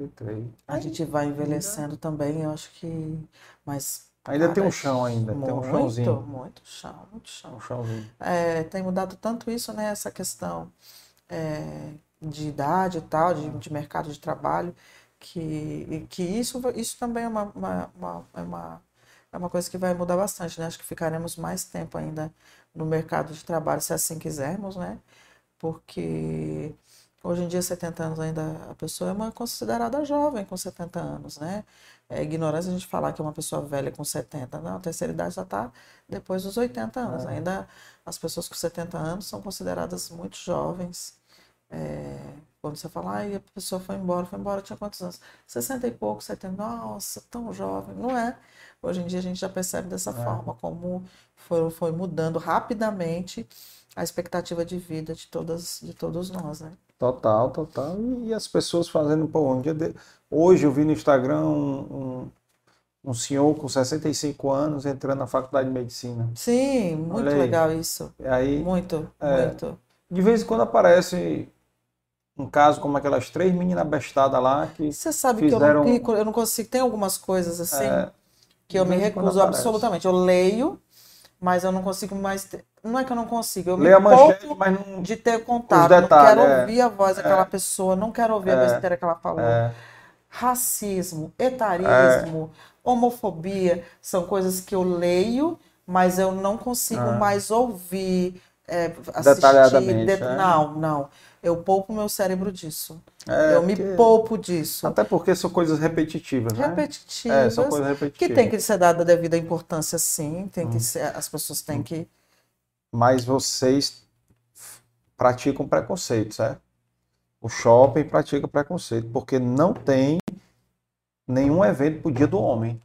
83. A gente vai envelhecendo também, eu acho que, mas Ainda Cara, tem um chão ainda, muito, tem um chãozinho. Muito chão, muito chão. Um chãozinho. É, tem mudado tanto isso, né, essa questão é, de idade e tal, de, de, mercado de trabalho, que, que isso, isso também é uma, uma, uma, é uma, é uma coisa que vai mudar bastante, né? Acho que ficaremos mais tempo ainda no mercado de trabalho, se assim quisermos, né? Porque hoje em dia, 70 anos ainda, a pessoa é uma considerada jovem com 70 anos, né? É ignorância a gente falar que é uma pessoa velha com 70. Não, a terceira idade já está depois dos 80 anos. É. Ainda as pessoas com 70 anos são consideradas muito jovens. É, quando você fala, ah, a pessoa foi embora, foi embora, tinha quantos anos? 60 e pouco, 70, nossa, tão jovem. Não é. Hoje em dia a gente já percebe dessa é. forma, como foi, foi mudando rapidamente a expectativa de vida de, todas, de todos nós, né? Total, total. E, as pessoas fazendo, pô, um dia de... Hoje eu vi no Instagram um, um, um, senhor com 65 anos entrando na faculdade de medicina. Sim, muito legal isso. Aí, muito, é, muito. De vez em quando aparece um caso como aquelas três meninas bestadas lá que. Você sabe fizeram... que eu não, eu não consigo. Tem algumas coisas assim é, que eu me recuso absolutamente. Eu leio, mas eu não consigo mais. Ter... Não é que eu não consigo, eu Lê me manchete, mas não... de ter contato. Detalhes, não quero é, ouvir a voz daquela é, pessoa, não quero ouvir a é. besteira que ela falou. É. Racismo, etarismo, homofobia, são coisas que eu leio, mas eu não consigo ah. mais ouvir, assistir. Não, não. Eu poupo meu cérebro disso. É, eu me porque... poupo disso. Até porque são coisas repetitivas, né? Repetitivas. É, são coisas repetitivas. Que tem que ser dada a devida importância, sim. Tem hum. que ser, as pessoas têm hum. que. Mas vocês praticam preconceito, certo? O shopping pratica preconceito, porque não tem nenhum evento pro dia do homem.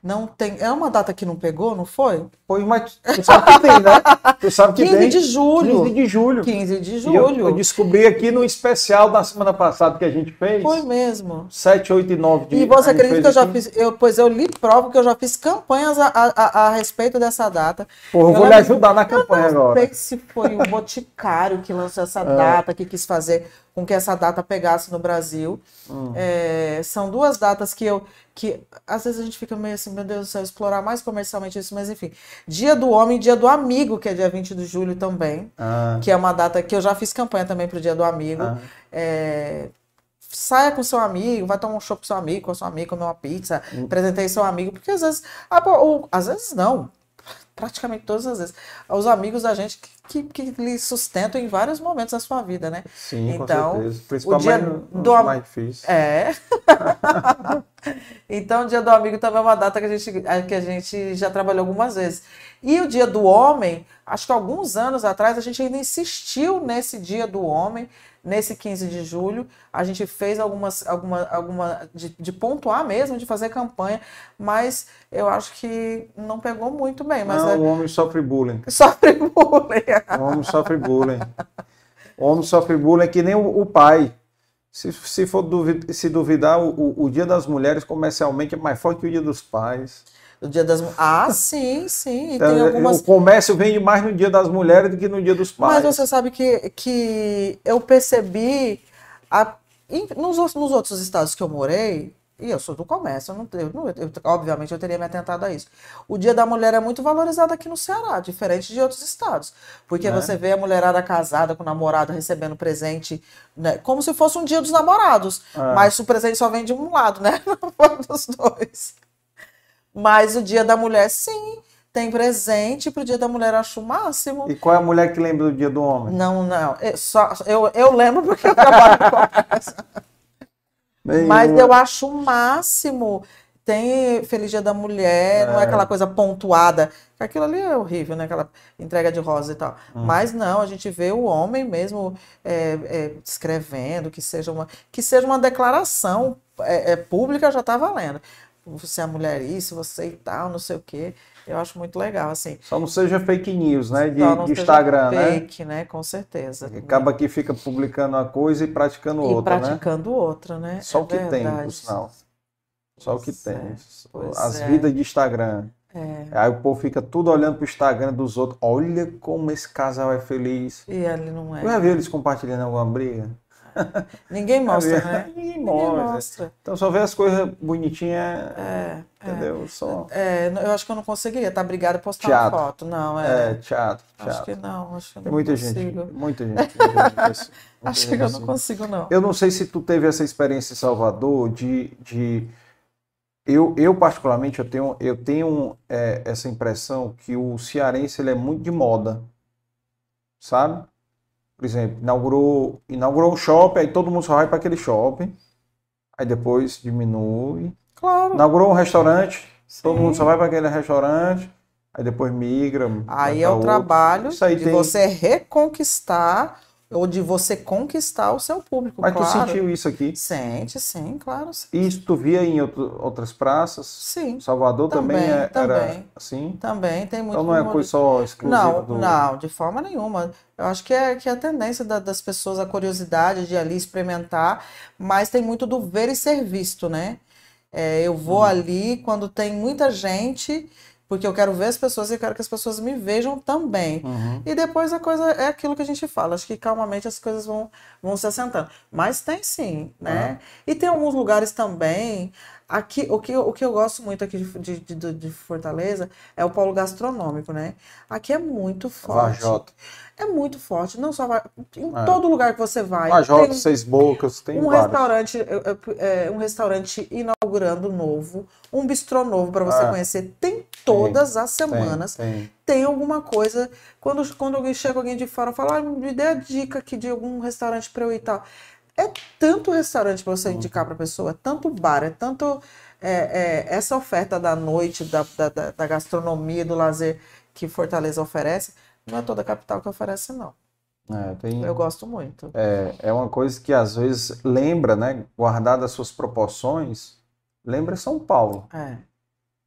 Não tem. É uma data que não pegou, não foi? Foi, mas tu sabe que tem, né? Tu sabe que 15 tem. de julho. 15 de julho. 15 de julho. eu, eu descobri aqui no especial da semana passada que a gente fez. Foi mesmo. 7, 8 e 9 de E você acredita que eu já fiz. Eu, pois eu li prova que eu já fiz campanhas a, a, a- respeito dessa data. Porra, eu vou lhe não- ajudar na campanha Não agora. sei se foi o Boticário que lançou essa É. data, que quis fazer com que essa data pegasse no Brasil. Hum. É, são duas datas que eu. que às vezes a gente fica meio assim, meu Deus do céu, explorar mais comercialmente isso, mas enfim. Dia do Homem e Dia do Amigo, que é dia 20 de julho também, Ah, que é uma data que eu já fiz campanha também para o Dia do Amigo. ah. É, saia com seu amigo, vai tomar um show com seu amigo, com seu amigo, comer uma pizza, Hum. apresentei seu amigo, porque às vezes, ah, ou, às vezes não, praticamente todas as vezes, os amigos da gente que, que, que lhe sustentam em vários momentos da sua vida, né? Sim, Então, com certeza. dia Principalmente no- do nos am- mais difíceis. É. então, o dia do amigo também é uma data que a, gente, que a gente já trabalhou algumas vezes. E o dia do homem, acho que alguns anos atrás, a gente ainda insistiu nesse dia do homem, nesse 15 de julho. A gente fez algumas, alguma, alguma de, de pontuar mesmo, de fazer campanha, mas eu acho que não pegou muito bem. Mas Não, é, o homem sofre bullying. sofre bullying. O homem sofre bullying. O homem sofre bullying é que nem o, o pai. Se, se for duvi- se duvidar, o, o- o Dia das Mulheres comercialmente é mais forte que o Dia dos Pais. O dia das... Ah, sim, sim. E tem algumas O comércio vende mais no Dia das Mulheres do que no Dia dos Pais. Mas você sabe que, que eu percebi a- nos, outros- nos outros estados que eu morei, e eu sou do comércio, eu não, eu eu- obviamente eu teria me atentado a isso. O Dia da Mulher é muito valorizado aqui no Ceará, diferente de outros estados. Porque É. você vê a mulherada casada com o namorado recebendo presente, né, como se fosse um dia dos namorados. É. Mas o presente só vem de um lado, né? Não foi dos dois. Mas o Dia da Mulher, sim, tem presente pro Dia da Mulher, eu acho o máximo. E qual é a mulher que lembra do Dia do Homem? Não, não. Eu, só, eu, eu lembro porque eu trabalho com comércio. Mas eu acho o máximo. Tem Feliz Dia da Mulher, não é É. aquela coisa pontuada. Aquilo ali é horrível, né? Aquela entrega de rosa e tal. Hum. Mas não, a gente vê o homem mesmo é, é, escrevendo, que seja uma, que seja uma declaração é, é, pública, já tá valendo. Você é mulher isso, você e tal, não sei o quê. Eu acho muito legal, assim. Só não seja fake news, né? De, de Instagram, né? fake, né? Com certeza. Acaba que fica publicando uma coisa e praticando e outra, né? praticando outra, né? Só É o que tem, por verdade. sinal. Só o que Pois tem. é, pois As é. vidas de Instagram. É. Aí o povo fica tudo olhando pro Instagram dos outros. Olha como esse casal é feliz. E ele não é. Já viu eles compartilhando alguma briga? Ninguém mostra, né? Ninguém Ninguém mostra. Então só vê as coisas bonitinhas, É, entendeu? Só. é, eu acho que eu não conseguiria estar brigada e postar Teatro. uma foto. Não, É, é. teatro, acho que teatro. não, acho que não muita consigo. gente, muita gente. muita gente assim, Acho que eu não assim. consigo, não. Eu não sei se tu teve essa experiência em Salvador de, de eu, eu particularmente eu tenho eu tenho é, essa impressão que o cearense ele é muito de moda, sabe? Por exemplo, inaugurou inaugurou um shopping, aí todo mundo só vai para aquele shopping, aí depois diminui. Claro. Inaugurou um restaurante, todo sim. mundo só vai para aquele restaurante, aí depois migra. Aí é o outro. trabalho de tem- você reconquistar ou de você conquistar o seu público, Mas tu claro. sentiu isso aqui? Sente, sim, claro. sim. Isso tu via em outro- outras praças? Sim, Salvador também, Também, é- era também. assim? também tem muito Então não é coisa só exclusiva Não, do... não, de forma nenhuma. Eu acho que é, que é a tendência da- das pessoas, a curiosidade de ali experimentar, mas tem muito do ver e ser visto, né? É, eu vou Uhum. ali quando tem muita gente, porque eu quero ver as pessoas e eu quero que as pessoas me vejam também. Uhum. E depois a coisa é aquilo que a gente fala. Acho que calmamente as coisas vão, vão se assentando. Mas tem sim, né? E tem alguns lugares também. Aqui, o que, o que eu gosto muito aqui de, de, de- de Fortaleza é o polo gastronômico, né? Aqui é muito forte. Vajota. É muito forte. Não só vai. Em É. todo lugar que você vai. Vajota, tem Seis Bocas, tem um vários. restaurante, é, é, um restaurante inaugurando novo, um bistrô novo para você Ah. conhecer. Tem todas as Tem, semanas tem. tem alguma coisa. Quando, quando alguém chega alguém de fora e fala, ah, me dê a dica aqui de algum restaurante para eu ir e tal. É tanto restaurante para você indicar para a pessoa, é tanto bar, é tanto é, é, essa oferta da noite, da, da, da- da gastronomia, do lazer que Fortaleza oferece. Não é toda a capital que oferece, não. É, tem- Eu gosto muito. é, é uma coisa que às vezes lembra, né? Guardada as suas proporções, lembra São Paulo. É.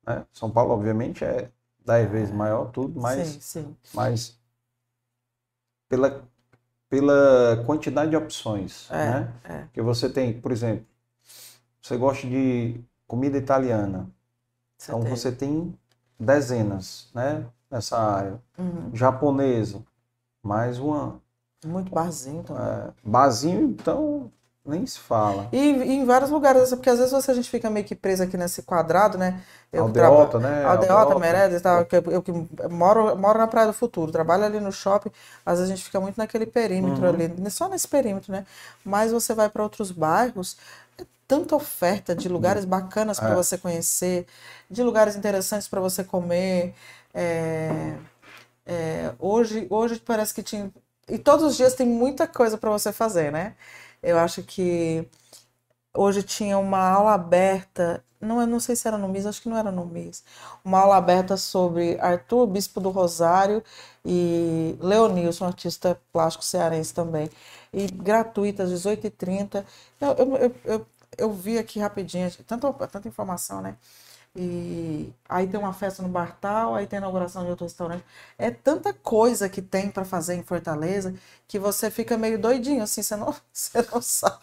Né? São Paulo, obviamente, é dez vezes maior, tudo, mas, sim, sim. mas pela, pela quantidade de opções. É, né? é. Que você tem, por exemplo, você gosta de comida italiana, Você então tem. você tem dezenas né, nessa área. Uhum. Japonesa, mais uma. Muito barzinho também. É, barzinho, então, nem se fala. E, e em vários lugares, porque às vezes você, a gente fica meio que preso aqui nesse quadrado, né? Eu Aldeota, traba- né? Aldeota, Meredes tal, que eu, eu que moro, moro na Praia do Futuro, trabalho ali no shopping, às vezes a gente fica muito naquele perímetro Uhum. ali, só nesse perímetro, né? Mas você vai para outros bairros, é tanta oferta de lugares bacanas para É. você conhecer, de lugares interessantes para você comer. é, é, hoje, hoje parece que tinha. E todos os dias tem muita coisa para você fazer, né? Eu acho que hoje tinha uma aula aberta, não, eu não sei se era no MIS, acho que não era no MIS, uma aula aberta sobre Arthur, Bispo do Rosário e Leonilson, artista plástico cearense também, e gratuitas, 18h30. Eu, eu, eu, eu, eu vi aqui rapidinho, tanta, tanta informação, né? E aí tem uma festa no Bartal, aí tem a inauguração de outro restaurante. É tanta coisa que tem para fazer em Fortaleza que você fica meio doidinho, assim, você não, você não sabe.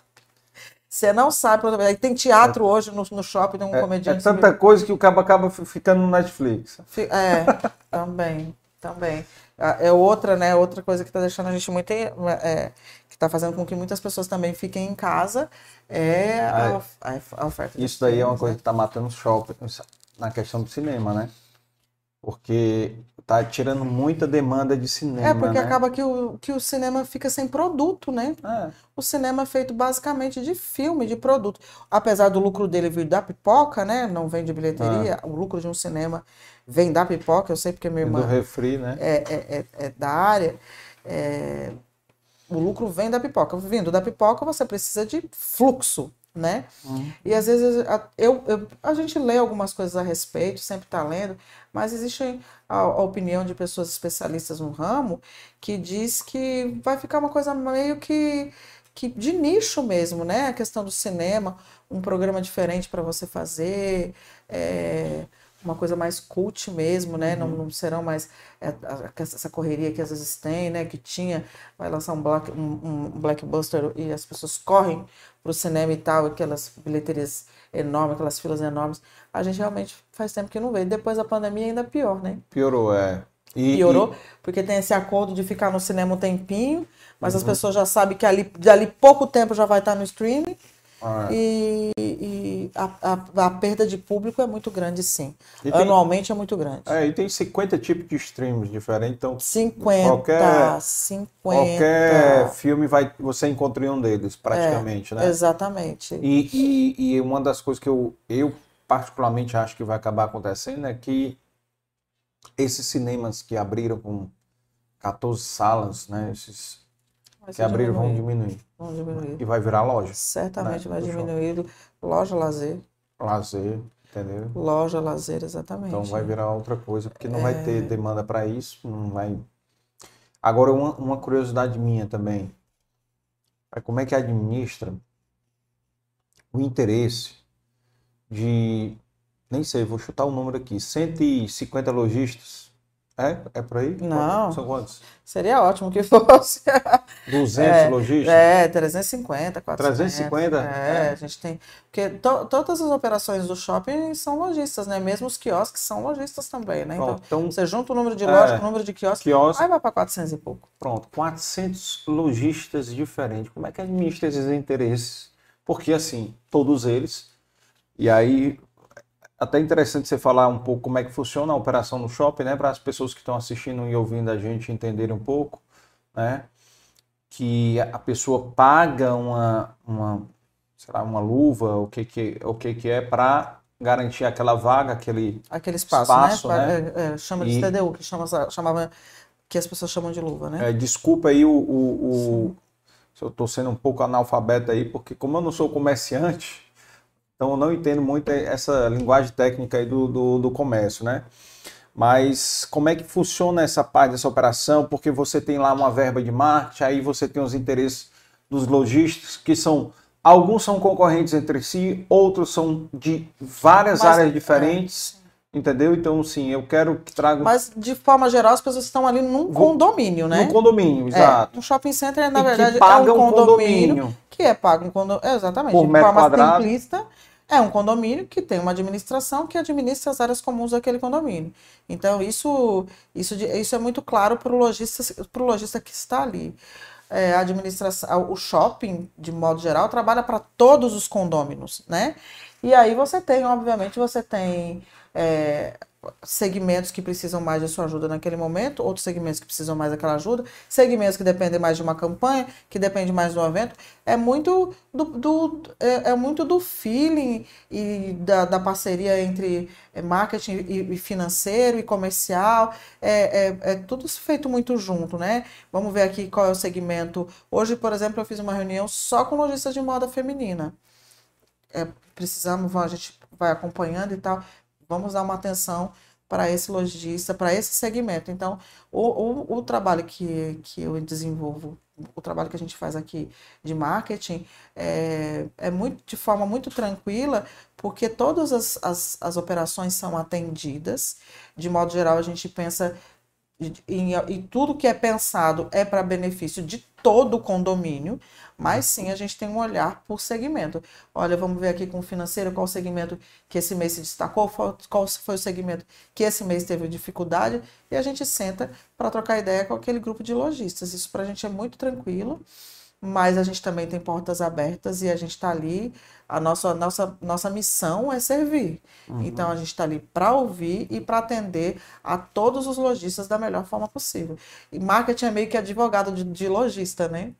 Você não sabe. Aí tem teatro hoje no, no shopping, tem um É, é comediante. tanta coisa que o cabo acaba fi- ficando no Netflix. É, também, também. Ah, É outra, né? Outra coisa que está deixando a gente muito. É, que está fazendo com que muitas pessoas também fiquem em casa é a, É. a, oferta. Isso daí é uma filmes, coisa né? que está matando os shoppings na questão do cinema, né? Porque tá tirando muita demanda de cinema, É, porque né? acaba que o, que o cinema fica sem produto, né? É, O cinema é feito basicamente de filme, de produto. Apesar do lucro dele vir da pipoca, né? Não vem de bilheteria. O lucro de um cinema vem da pipoca, eu sei porque minha Ah. do irmã refri, né? é, é, é, é da área. É, o lucro vem da pipoca. Vindo da pipoca, você precisa de fluxo, né? Uhum. E às vezes a, eu, eu- a gente lê algumas coisas a respeito, sempre está lendo, mas existe a, a opinião de pessoas especialistas no ramo que diz que vai ficar uma coisa meio que, que de nicho mesmo, né? A questão do cinema, um programa diferente para você fazer, é, uma coisa mais cult mesmo, né? Não, não serão mais é, essa correria que às vezes tem, né? Que tinha, vai lançar um, black, um, um blockbuster e as pessoas correm para o cinema e tal, aquelas bilheterias enormes, aquelas filas enormes. A gente realmente faz tempo que não vê. Depois da pandemia ainda pior, né? Piorou, é. E, Piorou, porque tem esse acordo de ficar no cinema um tempinho, mas Uhum. as pessoas já sabem que ali, dali pouco tempo já vai estar no streaming. Ah, E, e a, a, a perda de público é muito grande, sim. E tem- Anualmente é muito grande. é, e tem 50 tipos de streams diferentes, então 50, Qualquer- 50. qualquer filme vai, você encontra em um deles, praticamente, né? Exatamente. E, e, e uma das coisas que eu, eu particularmente acho que vai acabar acontecendo é que esses cinemas que abriram com 14 salas, né? Esses que ser abriram vão diminuir. vão diminuir. E vai virar loja. Certamente né, vai do shopping. diminuir. Loja lazer. Lazer, entendeu? Loja lazer, exatamente. Então vai virar outra coisa, porque não vai ter demanda para isso, não vai. Agora, uma, uma curiosidade minha também. É como é que administra o interesse de, nem sei, vou chutar o número aqui, 150 lojistas. É? É por aí? Não. São quantos? Seria ótimo que fosse. 200 É, lojistas? É, 350, 400. 350? É, É. a gente tem. Porque to- todas as operações do shopping são lojistas, né? Mesmo os quiosques são lojistas também, né? Então, Pronto, então, você junta o número de É. loja com o número de quiosques, quiosque, aí vai para 400 e pouco. Pronto, 400 lojistas diferentes. Como é que administra esses interesses? Porque, assim, todos eles. E aí, até interessante você falar um pouco como é que funciona a operação no shopping, né? Para as pessoas que estão assistindo e ouvindo a gente entenderem um pouco, né? Que a pessoa paga uma, uma, sei lá, uma luva, o que que, o que que é, para garantir aquela vaga, aquele. Aquele espaço, Espaço, né? né? É, é, chama de E- TDU, que chama, chamava, que as pessoas chamam de luva, né? É, desculpa aí o, o- o- se eu estou sendo um pouco analfabeto aí, porque como eu não sou comerciante, então eu não entendo muito essa linguagem técnica aí do, do, do comércio, né? Mas como é que funciona essa parte dessa operação? Porque você tem lá uma verba de marketing, aí você tem os interesses dos lojistas, que são alguns são concorrentes entre si, outros são de várias Mas- áreas diferentes. Entendeu? Então, sim, eu quero que traga. Mas, de forma geral, as pessoas estão ali num condomínio, né? No condomínio, exato. É, um shopping center, na e verdade, é um condomínio, condomínio, que é pago um condomínio. Exatamente. Por de forma quadrado. simplista, é um condomínio que tem uma administração que administra as áreas comuns daquele condomínio. Então, isso, isso, isso é muito claro para o lojista, lojista que está ali. É, a administração, o shopping, de modo geral, trabalha para todos os condôminos, né? E aí você tem, obviamente, você tem é, segmentos que precisam mais de sua ajuda naquele momento, outros segmentos que precisam mais daquela ajuda, segmentos que dependem mais de uma campanha, que depende mais do evento. É muito do, do é, é, muito do feeling e da, da parceria entre é, marketing e, e financeiro e comercial. É, é, é, tudo feito muito junto, né? Vamos ver aqui qual é o segmento. Hoje, por exemplo, eu fiz uma reunião só com lojistas de moda feminina. É, precisamos, a gente vai acompanhando e tal vamos dar uma atenção para esse lojista, para esse segmento. Então, o, o, o, trabalho que, que eu desenvolvo, o trabalho que a gente faz aqui de marketing, é, é muito, de forma muito tranquila, porque todas as, as, as operações são atendidas. De modo geral, a gente pensa e, tudo que é pensado é para benefício de todo o condomínio, mas sim a gente tem um olhar por segmento. Olha, vamos ver aqui com o financeiro qual segmento que esse mês se destacou, qual foi o segmento que esse mês teve dificuldade, e a gente senta para trocar ideia com aquele grupo de lojistas. Isso para a gente é muito tranquilo mas a gente também tem portas abertas e a gente está ali. A nossa, nossa, nossa missão é servir. Uhum. Então a gente está ali para ouvir e para atender a todos os lojistas da melhor forma possível. E marketing é meio que advogado de, de lojista, né?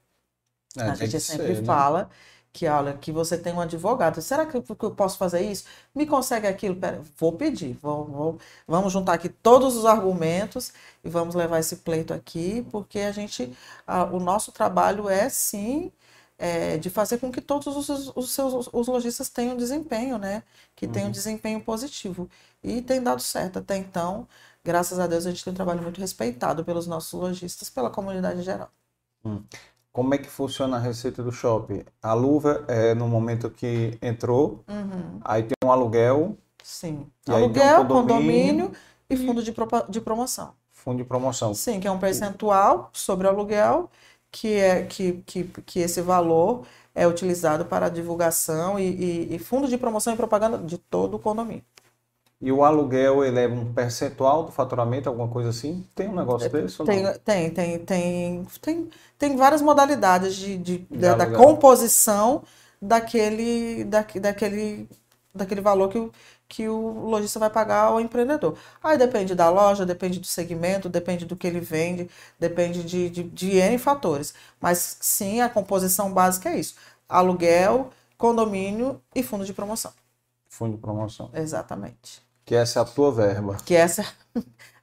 É, a gente sempre ser, né? fala. Né? que olha, que você tem um advogado. Será que eu posso fazer isso? Me consegue aquilo? Pera, vou pedir. Vou, vou, vamos juntar aqui todos os argumentos e vamos levar esse pleito aqui, porque a gente, a, o nosso trabalho é sim é, de fazer com que todos os, os seus os lojistas tenham desempenho, né? Que uhum. tenham desempenho positivo. E tem dado certo até então. Graças a Deus a gente tem um trabalho muito respeitado pelos nossos lojistas, pela comunidade em geral. Uhum. Como é que funciona a receita do shopping? A luva é no momento que entrou, uhum. aí tem um aluguel. Sim. Aluguel, um condomínio, condomínio, e fundo de, pro, de promoção. Fundo de promoção. Sim, que é um percentual sobre o aluguel, que é que, que, que esse valor é utilizado para divulgação e, e, e fundo de promoção e propaganda de todo o condomínio. E o aluguel, ele é um percentual do faturamento, alguma coisa assim? Tem um negócio é, desse? Tem, tem, tem, tem, tem, tem várias modalidades de, de, de da, da, composição daquele, da, daquele, daquele valor que o, que o lojista vai pagar ao empreendedor. Aí depende da loja, depende do segmento, depende do que ele vende, depende de, de, de N fatores. Mas sim, a composição básica é isso: aluguel, condomínio e fundo de promoção. Fundo de promoção. Exatamente. Que essa é a tua verba. Que essa é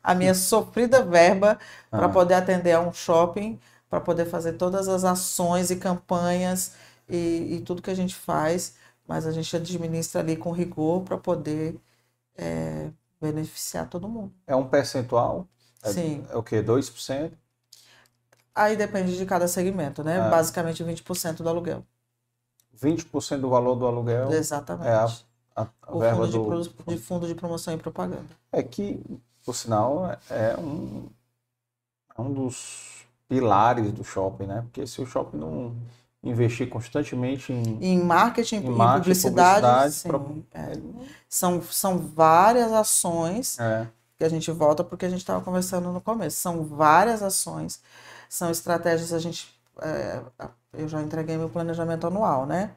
a minha sofrida verba ah. para poder atender a um shopping, para poder fazer todas as ações e campanhas e, e, tudo que a gente faz, mas a gente administra ali com rigor para poder é, beneficiar todo mundo. É um percentual? É, Sim. É o quê? 2%? Aí depende de cada segmento, né? Ah. Basicamente 20% do aluguel. 20% do valor do aluguel? Exatamente. É a a, a o verba fundo do... de, de fundo de promoção e propaganda. É que, por sinal, é um, é um dos pilares do shopping, né? Porque se o shopping não investir constantemente em, em marketing, em, marketing, publicidade, publicidade sim, é. são, são várias ações é. que a gente volta porque a gente estava conversando no começo. São várias ações, são estratégias. A gente, é, eu já entreguei meu planejamento anual, né?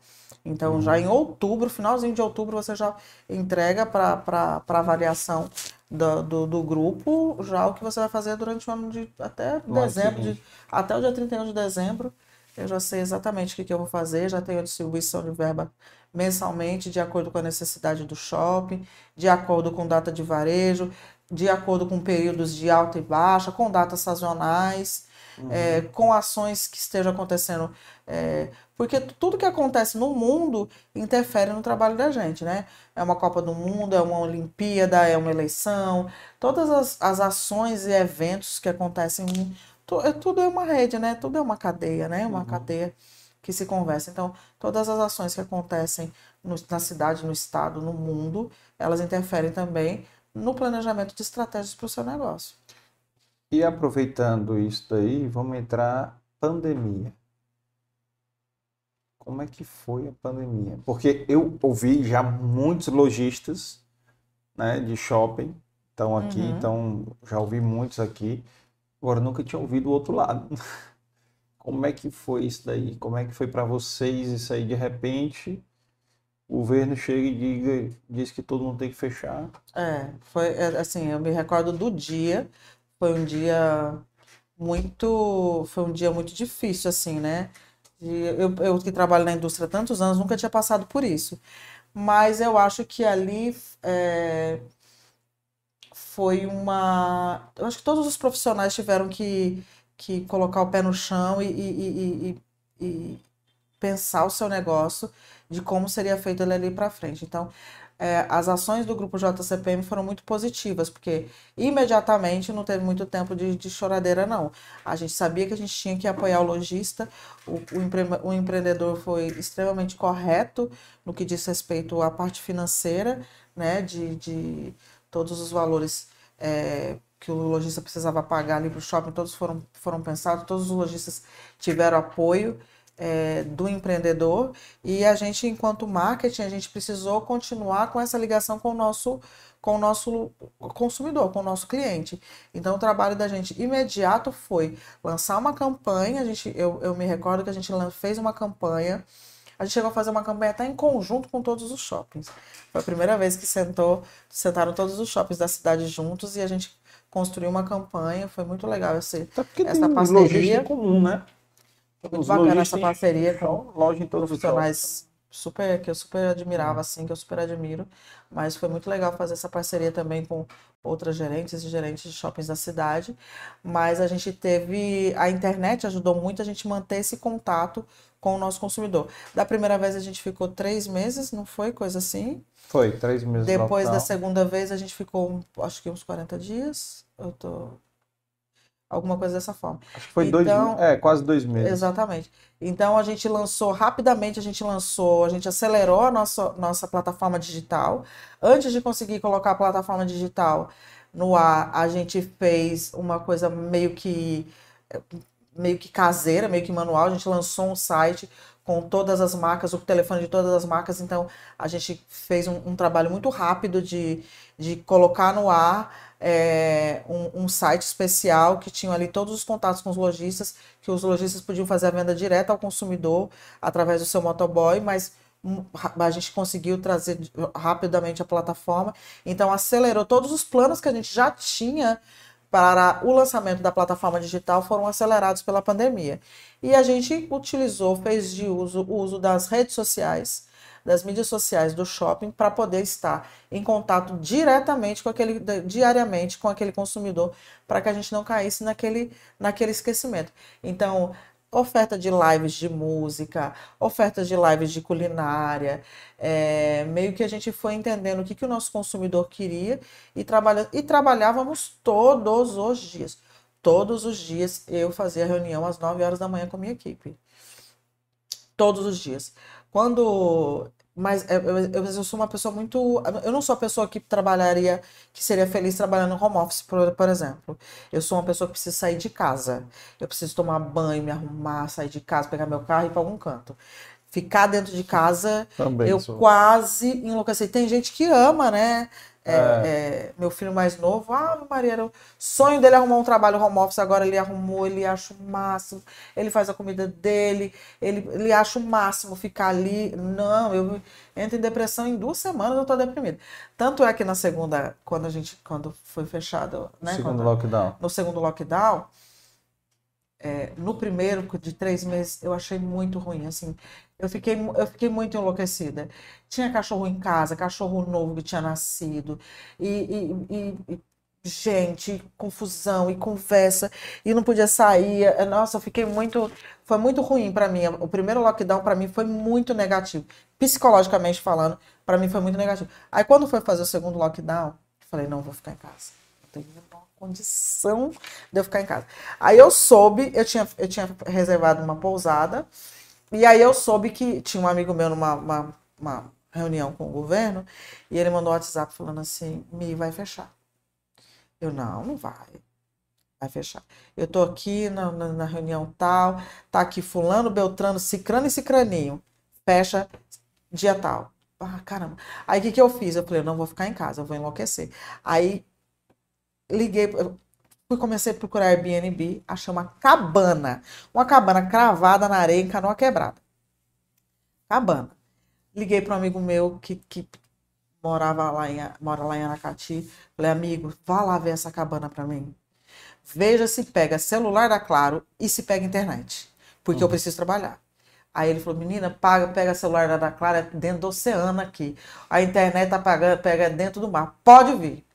Então, uhum. já em outubro, finalzinho de outubro, você já entrega para avaliação do, do, do, grupo já o que você vai fazer durante o ano de até dezembro, de, até o dia 31 de dezembro. Eu já sei exatamente o que, que eu vou fazer, já tenho a distribuição de verba mensalmente, de acordo com a necessidade do shopping, de acordo com data de varejo, de acordo com períodos de alta e baixa, com datas sazonais, uhum. é, com ações que estejam acontecendo. É, porque tudo que acontece no mundo interfere no trabalho da gente, né? É uma Copa do Mundo, é uma Olimpíada, é uma eleição, todas as, as ações e eventos que acontecem, é, tudo é uma rede, né? Tudo é uma cadeia, né? Uma uhum. cadeia que se conversa. Então, todas as ações que acontecem no, na cidade, no estado, no mundo, elas interferem também no planejamento de estratégias para o seu negócio. E aproveitando isso daí, vamos entrar pandemia. Como é que foi a pandemia? Porque eu ouvi já muitos lojistas né, de shopping estão aqui, uhum. então já ouvi muitos aqui. Agora nunca tinha ouvido o outro lado. Como é que foi isso daí? Como é que foi para vocês isso aí de repente? O governo chega e diga, diz que todo mundo tem que fechar. É, foi é, assim, eu me recordo do dia, foi um dia muito, foi um dia muito difícil assim, né? Eu, eu que trabalho na indústria há tantos anos nunca tinha passado por isso, mas eu acho que ali é, foi uma, eu acho que todos os profissionais tiveram que que colocar o pé no chão e, e, e, e pensar o seu negócio de como seria feito ele ali para frente. Então, é, as ações do grupo JCPM foram muito positivas, porque imediatamente não teve muito tempo de, de, choradeira, não. A gente sabia que a gente tinha que apoiar o lojista, o, o, empre, o empreendedor foi extremamente correto no que diz respeito à parte financeira, né, de, de todos os valores é, que o lojista precisava pagar ali para o shopping, todos foram, foram pensados, todos os lojistas tiveram apoio é, do empreendedor e a gente, enquanto marketing, a gente precisou continuar com essa ligação com o nosso com o nosso consumidor, com o nosso cliente. Então, o trabalho da gente imediato foi lançar uma campanha. A gente, eu, eu me recordo que a gente fez uma campanha. A gente chegou a fazer uma campanha até em conjunto com todos os shoppings. Foi a primeira vez que sentou, sentaram todos os shoppings da cidade juntos e a gente construiu uma campanha. Foi muito legal esse, essa parceria. comum, né? Muito Os bacana essa parceria com loja em todos profissionais super que eu super admirava assim, que eu super admiro, mas foi muito legal fazer essa parceria também com outras gerentes e gerentes de shoppings da cidade. Mas a gente teve a internet ajudou muito a gente manter esse contato com o nosso consumidor. Da primeira vez a gente ficou três meses, não foi coisa assim? Foi três meses. Depois da segunda vez a gente ficou acho que uns 40 dias. Eu tô Alguma coisa dessa forma. Acho que foi então, dois, é, quase dois meses. Exatamente. Então a gente lançou rapidamente, a gente lançou, a gente acelerou a nossa, nossa plataforma digital. Antes de conseguir colocar a plataforma digital no ar, a gente fez uma coisa meio que meio que caseira, meio que manual. A gente lançou um site com todas as marcas, o telefone de todas as marcas. Então a gente fez um, um trabalho muito rápido de, de colocar no ar é, um, um, site especial que tinha ali todos os contatos com os lojistas, que os lojistas podiam fazer a venda direta ao consumidor através do seu motoboy, mas a gente conseguiu trazer rapidamente a plataforma, então acelerou todos os planos que a gente já tinha para o lançamento da plataforma digital foram acelerados pela pandemia. E a gente utilizou, fez de uso o uso das redes sociais das mídias sociais do shopping para poder estar em contato diretamente com aquele, diariamente com aquele consumidor, para que a gente não caísse naquele, naquele esquecimento. Então, oferta de lives de música, ofertas de lives de culinária, é, meio que a gente foi entendendo o que, que o nosso consumidor queria e, trabalha, e trabalhávamos todos os dias. Todos os dias eu fazia reunião às 9 horas da manhã com a minha equipe. Todos os dias. Quando mas eu, eu, eu, sou uma pessoa muito. Eu não sou a pessoa que trabalharia, que seria feliz trabalhando no home office, por, por exemplo. Eu sou uma pessoa que precisa sair de casa. Eu preciso tomar banho, me arrumar, sair de casa, pegar meu carro e ir para algum canto. Ficar dentro de casa, Também eu sou. quase enlouqueci. Tem gente que ama, né? É, é. Meu filho mais novo, ah, Maria, era o sonho dele arrumar um trabalho home office, agora ele arrumou, ele acha o máximo, ele faz a comida dele, ele, ele acha o máximo ficar ali. Não, eu entro em depressão em duas semanas, eu tô deprimida. Tanto é que na segunda, quando a gente, quando foi fechado, né? Segundo quando, lockdown. No segundo lockdown, é, no primeiro de três meses, eu achei muito ruim, assim, eu fiquei, eu fiquei muito enlouquecida. Tinha cachorro em casa, cachorro novo que tinha nascido, e, e, e, gente, confusão e conversa, e não podia sair. Nossa, eu fiquei muito. Foi muito ruim para mim. O primeiro lockdown para mim foi muito negativo. Psicologicamente falando, para mim foi muito negativo. Aí quando foi fazer o segundo lockdown, eu falei: não, vou ficar em casa. Não tenho condição de eu ficar em casa. Aí eu soube, eu tinha, eu tinha reservado uma pousada. E aí eu soube que tinha um amigo meu numa uma, uma reunião com o governo e ele mandou um WhatsApp falando assim: Me vai fechar. Eu, não, não vai. Vai fechar. Eu tô aqui na, na, na reunião tal, tá aqui Fulano, Beltrano, Cicrano e Cicraninho. Fecha dia tal. Ah, caramba. Aí o que, que eu fiz? Eu falei, eu não vou ficar em casa, eu vou enlouquecer. Aí liguei, fui comecei a procurar Airbnb, achei uma cabana. Uma cabana cravada na areia em canoa quebrada. Cabana. Liguei para um amigo meu que, que morava lá em, mora lá em Aracati. Falei, amigo, vá lá ver essa cabana para mim. Veja se pega celular da Claro e se pega internet. Porque uhum. eu preciso trabalhar. Aí ele falou, menina, paga, pega celular da Clara é dentro do oceano aqui. A internet tá pagando, pega dentro do mar. Pode vir.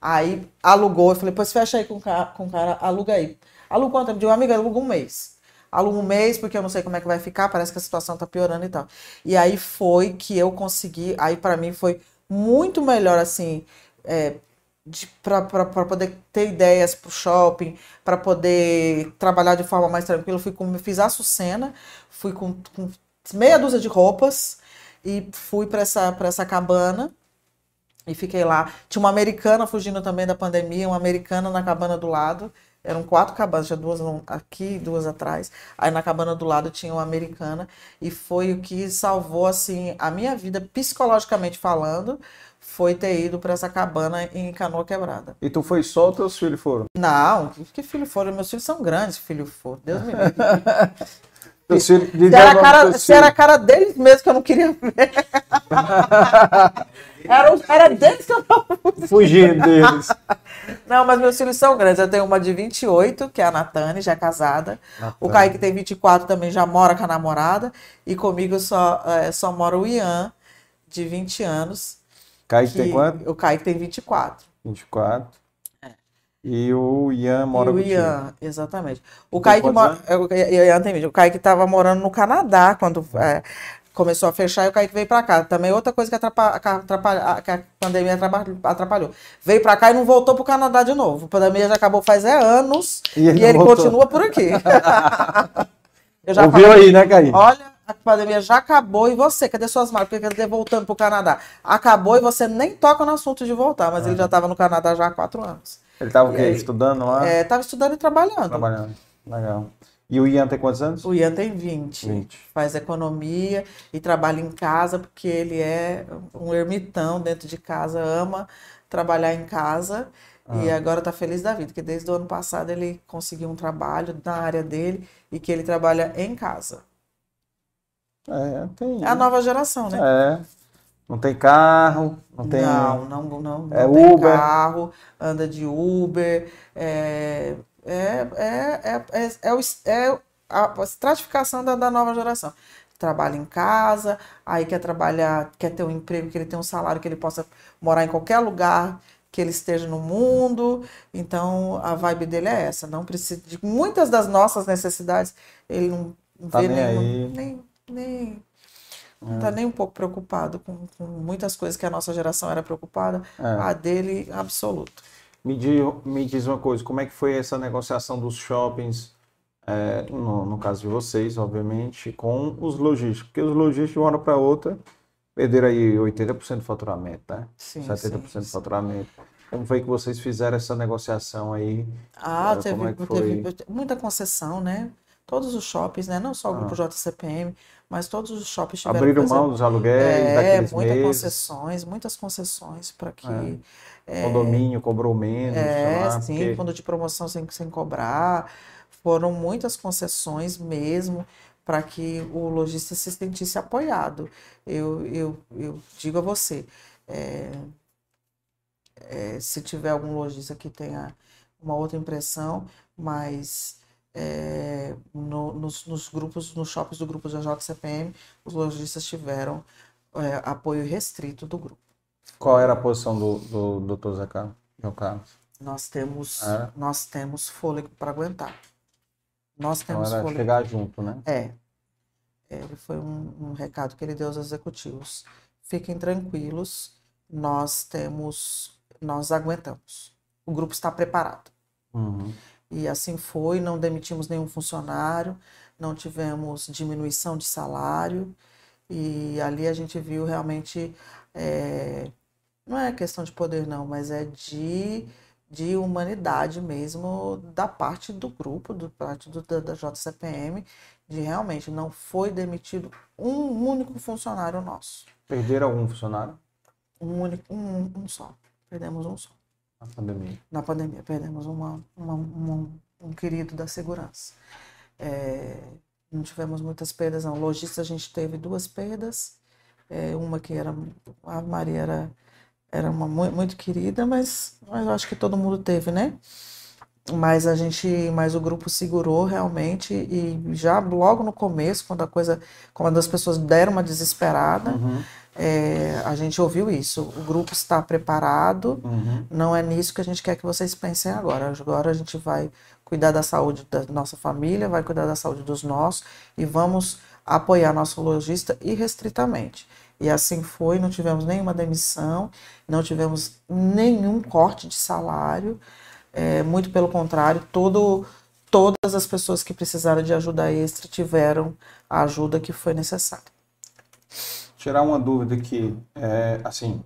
Aí alugou, eu falei, pois fecha aí com o cara, com o cara aluga aí. Aluga quanto? De um amigo, aluga um mês. Aluga um mês, porque eu não sei como é que vai ficar, parece que a situação tá piorando e tal. E aí foi que eu consegui, aí para mim foi muito melhor, assim, é, para poder ter ideias para o shopping, para poder trabalhar de forma mais tranquila. Fui com, fiz a Sucena, fui com, com meia dúzia de roupas e fui para essa, essa cabana e fiquei lá. Tinha uma americana fugindo também da pandemia, uma americana na cabana do lado. Eram quatro cabanas, tinha duas aqui duas atrás. Aí na cabana do lado tinha uma americana. E foi o que salvou, assim, a minha vida, psicologicamente falando, foi ter ido para essa cabana em Canoa Quebrada. E tu foi só ou teus filhos foram? Não, que, filho foram? Meus filhos são grandes, filho foram. Deus me livre. se, era cara, se era a cara deles mesmo que eu não queria ver. era, era que eu não Fugindo deles. Não, mas meus filhos são grandes. Eu tenho uma de 28, que é a Natane, já casada. Natane. O Kaique tem 24 também, já mora com a namorada. E comigo só, é, só mora o Ian, de 20 anos. Kaique tem quanto? O Kaique tem 24. 24. É. E o Ian mora e o Ian, exatamente. O Kaique mora. É, o Ian tem O Kaique estava morando no Canadá quando é, começou a fechar e o Kaique veio para cá. Também outra coisa que, atrapalha, que a pandemia atrapalhou. Veio para cá e não voltou para o Canadá de novo. A pandemia já acabou faz é anos e ele, e ele continua por aqui. Eu já Ouviu falei, aí, né, Kaique? Olha, a pandemia já acabou e você, cadê suas marcas? Porque quer voltando para o Canadá. Acabou e você nem toca no assunto de voltar, mas ele já estava no Canadá já há quatro anos. Ele estava o quê? Estudando lá? É, estava estudando e trabalhando. Trabalhando, legal. E o Ian tem quantos anos? O Ian tem 20. 20. Faz economia e trabalha em casa, porque ele é um ermitão dentro de casa, ama trabalhar em casa. Ah. E agora está feliz da vida, que desde o ano passado ele conseguiu um trabalho na área dele e que ele trabalha em casa. É, tem. É a nova geração, né? É. Não tem carro, não tem. Não, não, não, não é tem Uber. carro, anda de Uber. É, é, é, é, é, é, o, é a estratificação da, da nova geração. Trabalha em casa, aí quer trabalhar, quer ter um emprego, que ele tenha um salário, que ele possa morar em qualquer lugar que ele esteja no mundo. Então a vibe dele é essa. Não precisa de muitas das nossas necessidades, ele não tá vê nem, nem, nem não está nem um pouco preocupado com, com, muitas coisas que a nossa geração era preocupada, é. a dele, absoluto. Me diz, me diz uma coisa, como é que foi essa negociação dos shoppings, é, no, no, caso de vocês, obviamente, com os lojistas? Porque os lojistas, de uma hora para outra, perderam aí 80% do faturamento, né? Sim, 70% sim, do faturamento. Como foi que vocês fizeram essa negociação aí? Ah, teve, é teve muita concessão, né? Todos os shoppings, né? Não só o grupo ah. JCPM, mas todos os shoppings tiveram. Abriram mão dos aluguéis é, muitas meses. concessões, muitas concessões para que. É. É, Condomínio cobrou menos. É, lá, sim, porque... fundo de promoção sem, sem cobrar. Foram muitas concessões mesmo para que o lojista se sentisse apoiado. Eu, eu, eu digo a você, é, é, se tiver algum lojista que tenha uma outra impressão, mas é, no, nos, nos, grupos, nos shoppings do grupo da JCPM, os lojistas tiveram é, apoio restrito do grupo. Qual era a posição do, do, Dr. Zé Carlos? Nós temos, é. nós temos fôlego para aguentar. Nós então temos então era fôlego. chegar junto, né? É. Ele foi um, um recado que ele deu aos executivos. Fiquem tranquilos, nós temos, nós aguentamos. O grupo está preparado. Uhum. E assim foi, não demitimos nenhum funcionário, não tivemos diminuição de salário E ali a gente viu realmente, é, não é questão de poder não, mas é de, de humanidade mesmo da parte do grupo, do parte do, da, da JCPM, de realmente não foi demitido um único funcionário nosso. Perderam algum funcionário? Um único, um, um só. Perdemos um só. Na pandemia. Na pandemia, perdemos uma, uma, uma um querido da segurança. É, não tivemos muitas perdas, não. Logista a gente teve duas perdas. É, uma que era. A Maria era, era uma muito querida, mas, mas eu acho que todo mundo teve, né? Mas a gente, mas o grupo segurou realmente e já logo no começo, quando a coisa, quando as pessoas deram uma desesperada, uhum. é, a gente ouviu isso. O grupo está preparado, uhum. não é nisso que a gente quer que vocês pensem agora. Agora a gente vai cuidar da saúde da nossa família, vai cuidar da saúde dos nossos e vamos apoiar nosso lojista irrestritamente. E assim foi, não tivemos nenhuma demissão, não tivemos nenhum corte de salário, é, muito pelo contrário, todo, todas as pessoas que precisaram de ajuda extra tiveram a ajuda que foi necessária. Tirar uma dúvida que, é, assim,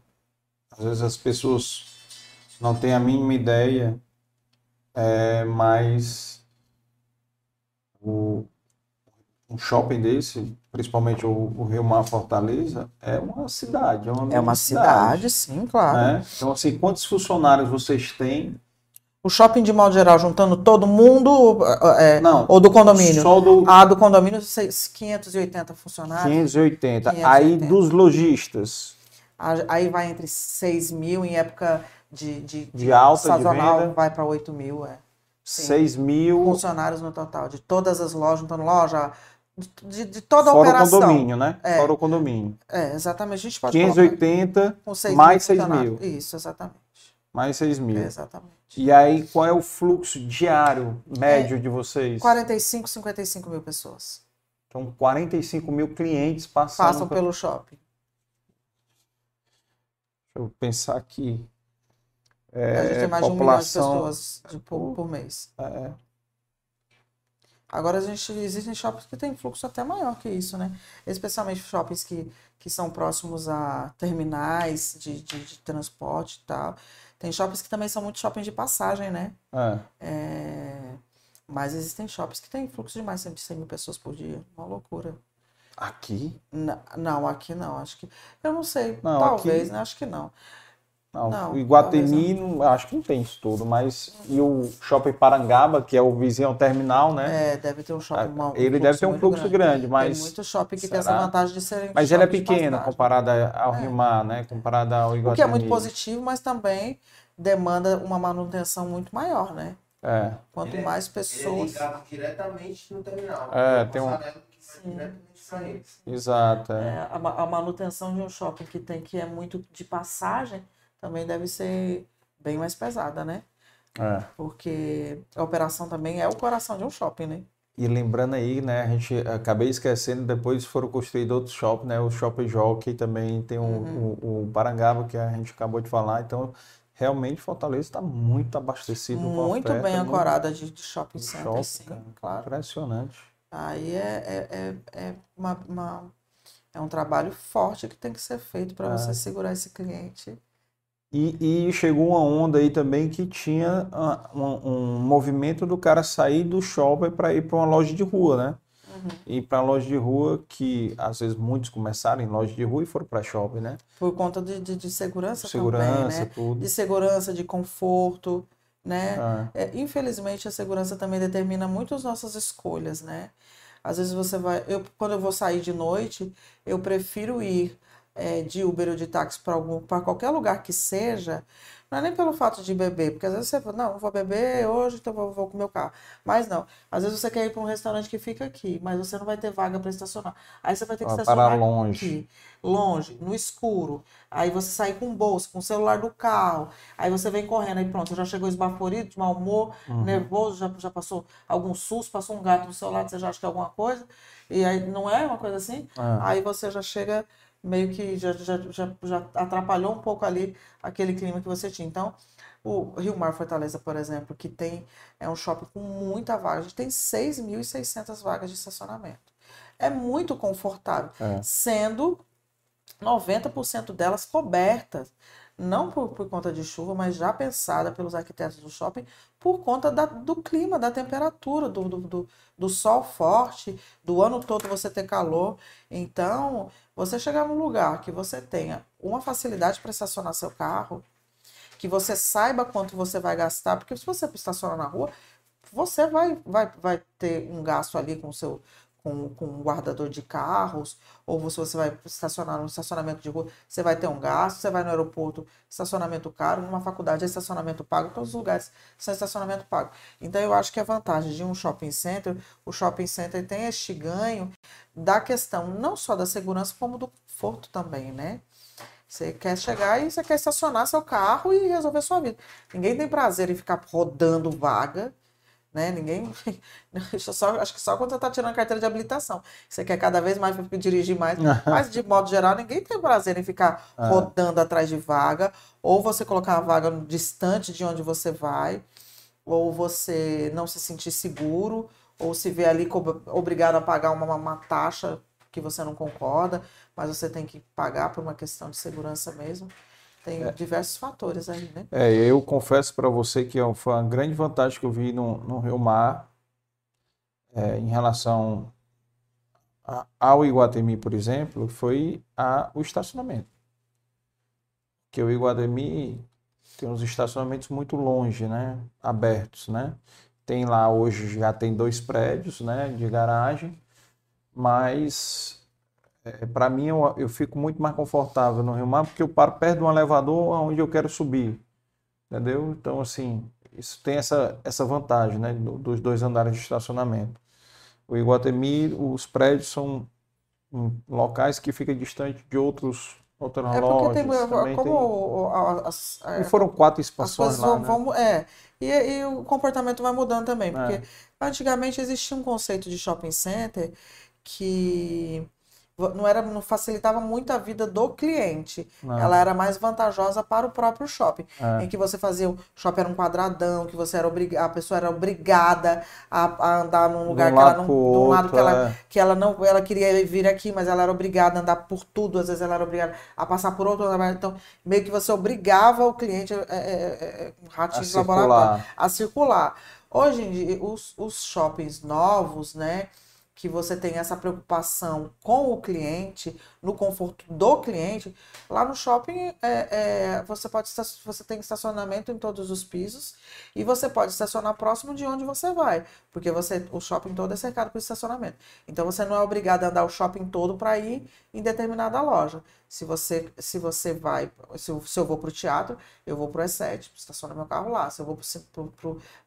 às vezes as pessoas não têm a mínima ideia é, mas o, um shopping desse, principalmente o, o Rio Mar Fortaleza, é uma cidade. É uma, é uma cidade, cidade, sim, claro. Né? Então, assim, quantos funcionários vocês têm? O shopping, de modo geral, juntando todo mundo é, Não, ou do condomínio? Só do... Ah, do condomínio, 580 funcionários. 580. 580. Aí, dos lojistas? Aí vai entre 6 mil em época de, de, de alta sazonal de venda. vai para 8 mil, é. Sim. 6 mil. Funcionários no total, de todas as lojas, então loja, de, de toda a Fora operação. Fora o condomínio, né? É. Fora o condomínio. É, exatamente. A gente pode 580 mais 6 mil. Isso, exatamente. Mais 6 mil. É, exatamente. E aí, qual é o fluxo diário médio é, de vocês? 45, 55 mil pessoas. Então, 45 mil clientes passando passam pelo shopping. Deixa eu pensar aqui. É, a gente tem mais população... de um milhão de pessoas de por, por mês. É. Agora a gente existem shoppings que têm fluxo até maior que isso, né? Especialmente shoppings que, que são próximos a terminais de, de, de transporte e tal. Tem shoppings que também são muito shoppings de passagem, né? É. é... Mas existem shoppings que têm fluxo de mais de 100 mil pessoas por dia. Uma loucura. Aqui? N não, aqui não. Acho que. Eu não sei. Não, talvez, aqui... né? Acho que não. Não, não o Iguatemi, não. acho que não tem isso tudo, mas e o Shopping Parangaba, que é o vizinho ao terminal, né? É, deve ter um shopping um Ele deve ter um fluxo grande, grande mas... Tem muito shopping que Será? tem essa vantagem de serem Mas ele é pequeno comparado ao é. Rio Mar, né? Comparado ao Iguatemi. O que é muito positivo, mas também demanda uma manutenção muito maior, né? É. Quanto ele mais pessoas... Ele é diretamente no terminal. É, tem um... Exato. É. É, a, a manutenção de um shopping que tem que é muito de passagem também deve ser bem mais pesada, né? É. Porque a operação também é o coração de um shopping, né? E lembrando aí, né, a gente acabei esquecendo, depois foram construídos outros shoppings, né? O Shopping Jockey também tem uhum. o, o, o Parangaba, que a gente acabou de falar. Então, realmente Fortaleza está muito abastecido muito oferta, bem ancorada de, de shopping center, shopping, sim, cara, claro. Impressionante. Aí é, é, é, é uma, uma, é um trabalho forte que tem que ser feito para é. você segurar esse cliente e, e, chegou uma onda aí também que tinha uh, um, um, movimento do cara sair do shopping para ir para uma loja de rua, né? Uhum. E para loja de rua, que às vezes muitos começaram em loja de rua e foram para shopping, né? Por conta de, de, de segurança, segurança também, né? Tudo. De segurança, de conforto, né? É. É, infelizmente, a segurança também determina muito as nossas escolhas, né? Às vezes você vai... Eu, quando eu vou sair de noite, eu prefiro ir é, de Uber ou de táxi para qualquer lugar que seja, não é nem pelo fato de beber, porque às vezes você fala, não, vou beber hoje, então vou, vou com o meu carro. Mas não, às vezes você quer ir para um restaurante que fica aqui, mas você não vai ter vaga para estacionar. Aí você vai ter que estacionar para longe. aqui, longe, no escuro. Aí você sai com bolsa, com o celular do carro. Aí você vem correndo, aí pronto, já chegou esbaforido, de mau humor, uhum. nervoso, já, já passou algum susto, passou um gato no seu lado, você já acha que é alguma coisa. E aí não é uma coisa assim? É. Aí você já chega meio que já, já, já, já atrapalhou um pouco ali aquele clima que você tinha. Então, o Rio Mar Fortaleza, por exemplo, que tem é um shopping com muita vaga, a gente tem 6.600 vagas de estacionamento. é muito confortável, é. sendo 90% delas cobertas não por, por conta de chuva, mas já pensada pelos arquitetos do shopping por conta da, do clima, da temperatura, do, do, do, do, sol forte, do ano todo você ter calor. Então, você chegar num lugar que você tenha uma facilidade para estacionar seu carro, que você saiba quanto você vai gastar, porque se você estacionar na rua, você vai, vai, vai ter um gasto ali com o seu com, com um guardador de carros, ou se você vai estacionar no estacionamento de rua, você vai ter um gasto, você vai no aeroporto, estacionamento caro, numa faculdade é estacionamento pago, todos os lugares são estacionamento pago. Então eu acho que a vantagem de um shopping center, o shopping center tem este ganho da questão não só da segurança, como do conforto também, né? Você quer chegar e você quer estacionar seu carro e resolver sua vida. Ninguém tem prazer em ficar rodando vaga né? Ninguém. Só, acho que só quando você está tirando a carteira de habilitação. Você quer cada vez mais dirigir mais. Mas, de modo geral, ninguém tem prazer em ficar é. rodando atrás de vaga. Ou você colocar uma vaga distante de onde você vai. Ou você não se sentir seguro. Ou se ver ali obrigado a pagar uma, uma taxa que você não concorda. Mas você tem que pagar por uma questão de segurança mesmo. Tem é. diversos fatores aí, né? É, eu confesso para você que é foi uma grande vantagem que eu vi no, no Rio Mar é, em relação a, ao Iguatemi, por exemplo, foi a, o estacionamento. Que o Iguatemi tem uns estacionamentos muito longe, né? Abertos, né? Tem lá hoje já tem dois prédios, né? De garagem, mas é, para mim, eu, eu, fico muito mais confortável no Rio Mar porque eu paro perto de um elevador onde eu quero subir. Entendeu? Então, assim, isso tem essa, essa vantagem, né? Dos dois andares de estacionamento. O Iguatemi, os prédios são locais que ficam distantes de outros outras é lojas. Tem, como tem... as, as, e foram quatro expansões lá, vão, né? é, e, e, o comportamento vai mudando também, porque é. antigamente existia um conceito de shopping center que não era não facilitava muito a vida do cliente. Não. Ela era mais vantajosa para o próprio shopping, é. em que você fazia o shopping era um quadradão, que você era obrigada, a pessoa era obrigada a, a andar num lugar que ela não, do lado que ela, é. que ela não, ela queria vir aqui, mas ela era obrigada a andar por tudo, às vezes ela era obrigada a passar por outro lugar, então meio que você obrigava o cliente, é, é, é, um ratinho de laboratório, a circular. Hoje em dia, os, os shoppings novos, né? Que você tem essa preocupação com o cliente, no conforto do cliente, lá no shopping é, é, você pode você tem estacionamento em todos os pisos e você pode estacionar próximo de onde você vai, porque você o shopping todo é cercado por estacionamento. Então você não é obrigado a andar o shopping todo para ir em determinada loja. Se você se você vai, se eu, se eu vou para o teatro, eu vou para o E7, estaciono meu carro lá. Se eu vou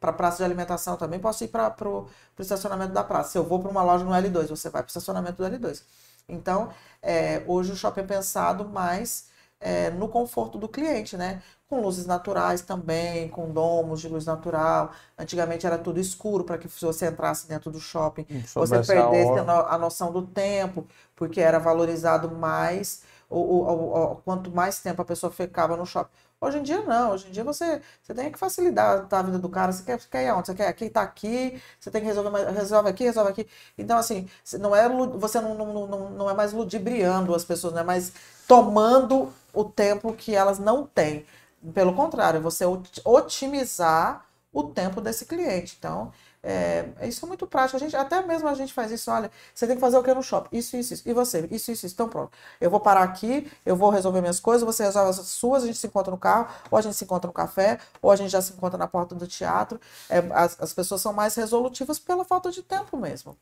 para a praça de alimentação, também posso ir para o estacionamento da praça. Se eu vou para uma loja no L2, você vai para o estacionamento do L2. Então, é, hoje o shopping é pensado mais é, no conforto do cliente, né? Com luzes naturais também, com domos de luz natural. Antigamente era tudo escuro para que você entrasse dentro do shopping, você perdesse a, a noção do tempo, porque era valorizado mais o, o, o, quanto mais tempo a pessoa ficava no shopping. Hoje em dia não, hoje em dia você, você tem que facilitar a vida do cara. Você quer, você quer ir aonde? Você quer aqui, tá aqui, você tem que resolver, resolve aqui, resolve aqui. Então, assim, não é, você não, não, não, não é mais ludibriando as pessoas, não é mais tomando o tempo que elas não têm. Pelo contrário, você otimizar o tempo desse cliente. Então, é, isso é muito prático. A gente, até mesmo a gente faz isso. Olha, você tem que fazer o que no shopping? Isso, isso, isso. E você? Isso, isso, isso. Então pronto. Eu vou parar aqui, eu vou resolver minhas coisas, você resolve as suas, a gente se encontra no carro, ou a gente se encontra no café, ou a gente já se encontra na porta do teatro. É, as, as pessoas são mais resolutivas pela falta de tempo mesmo.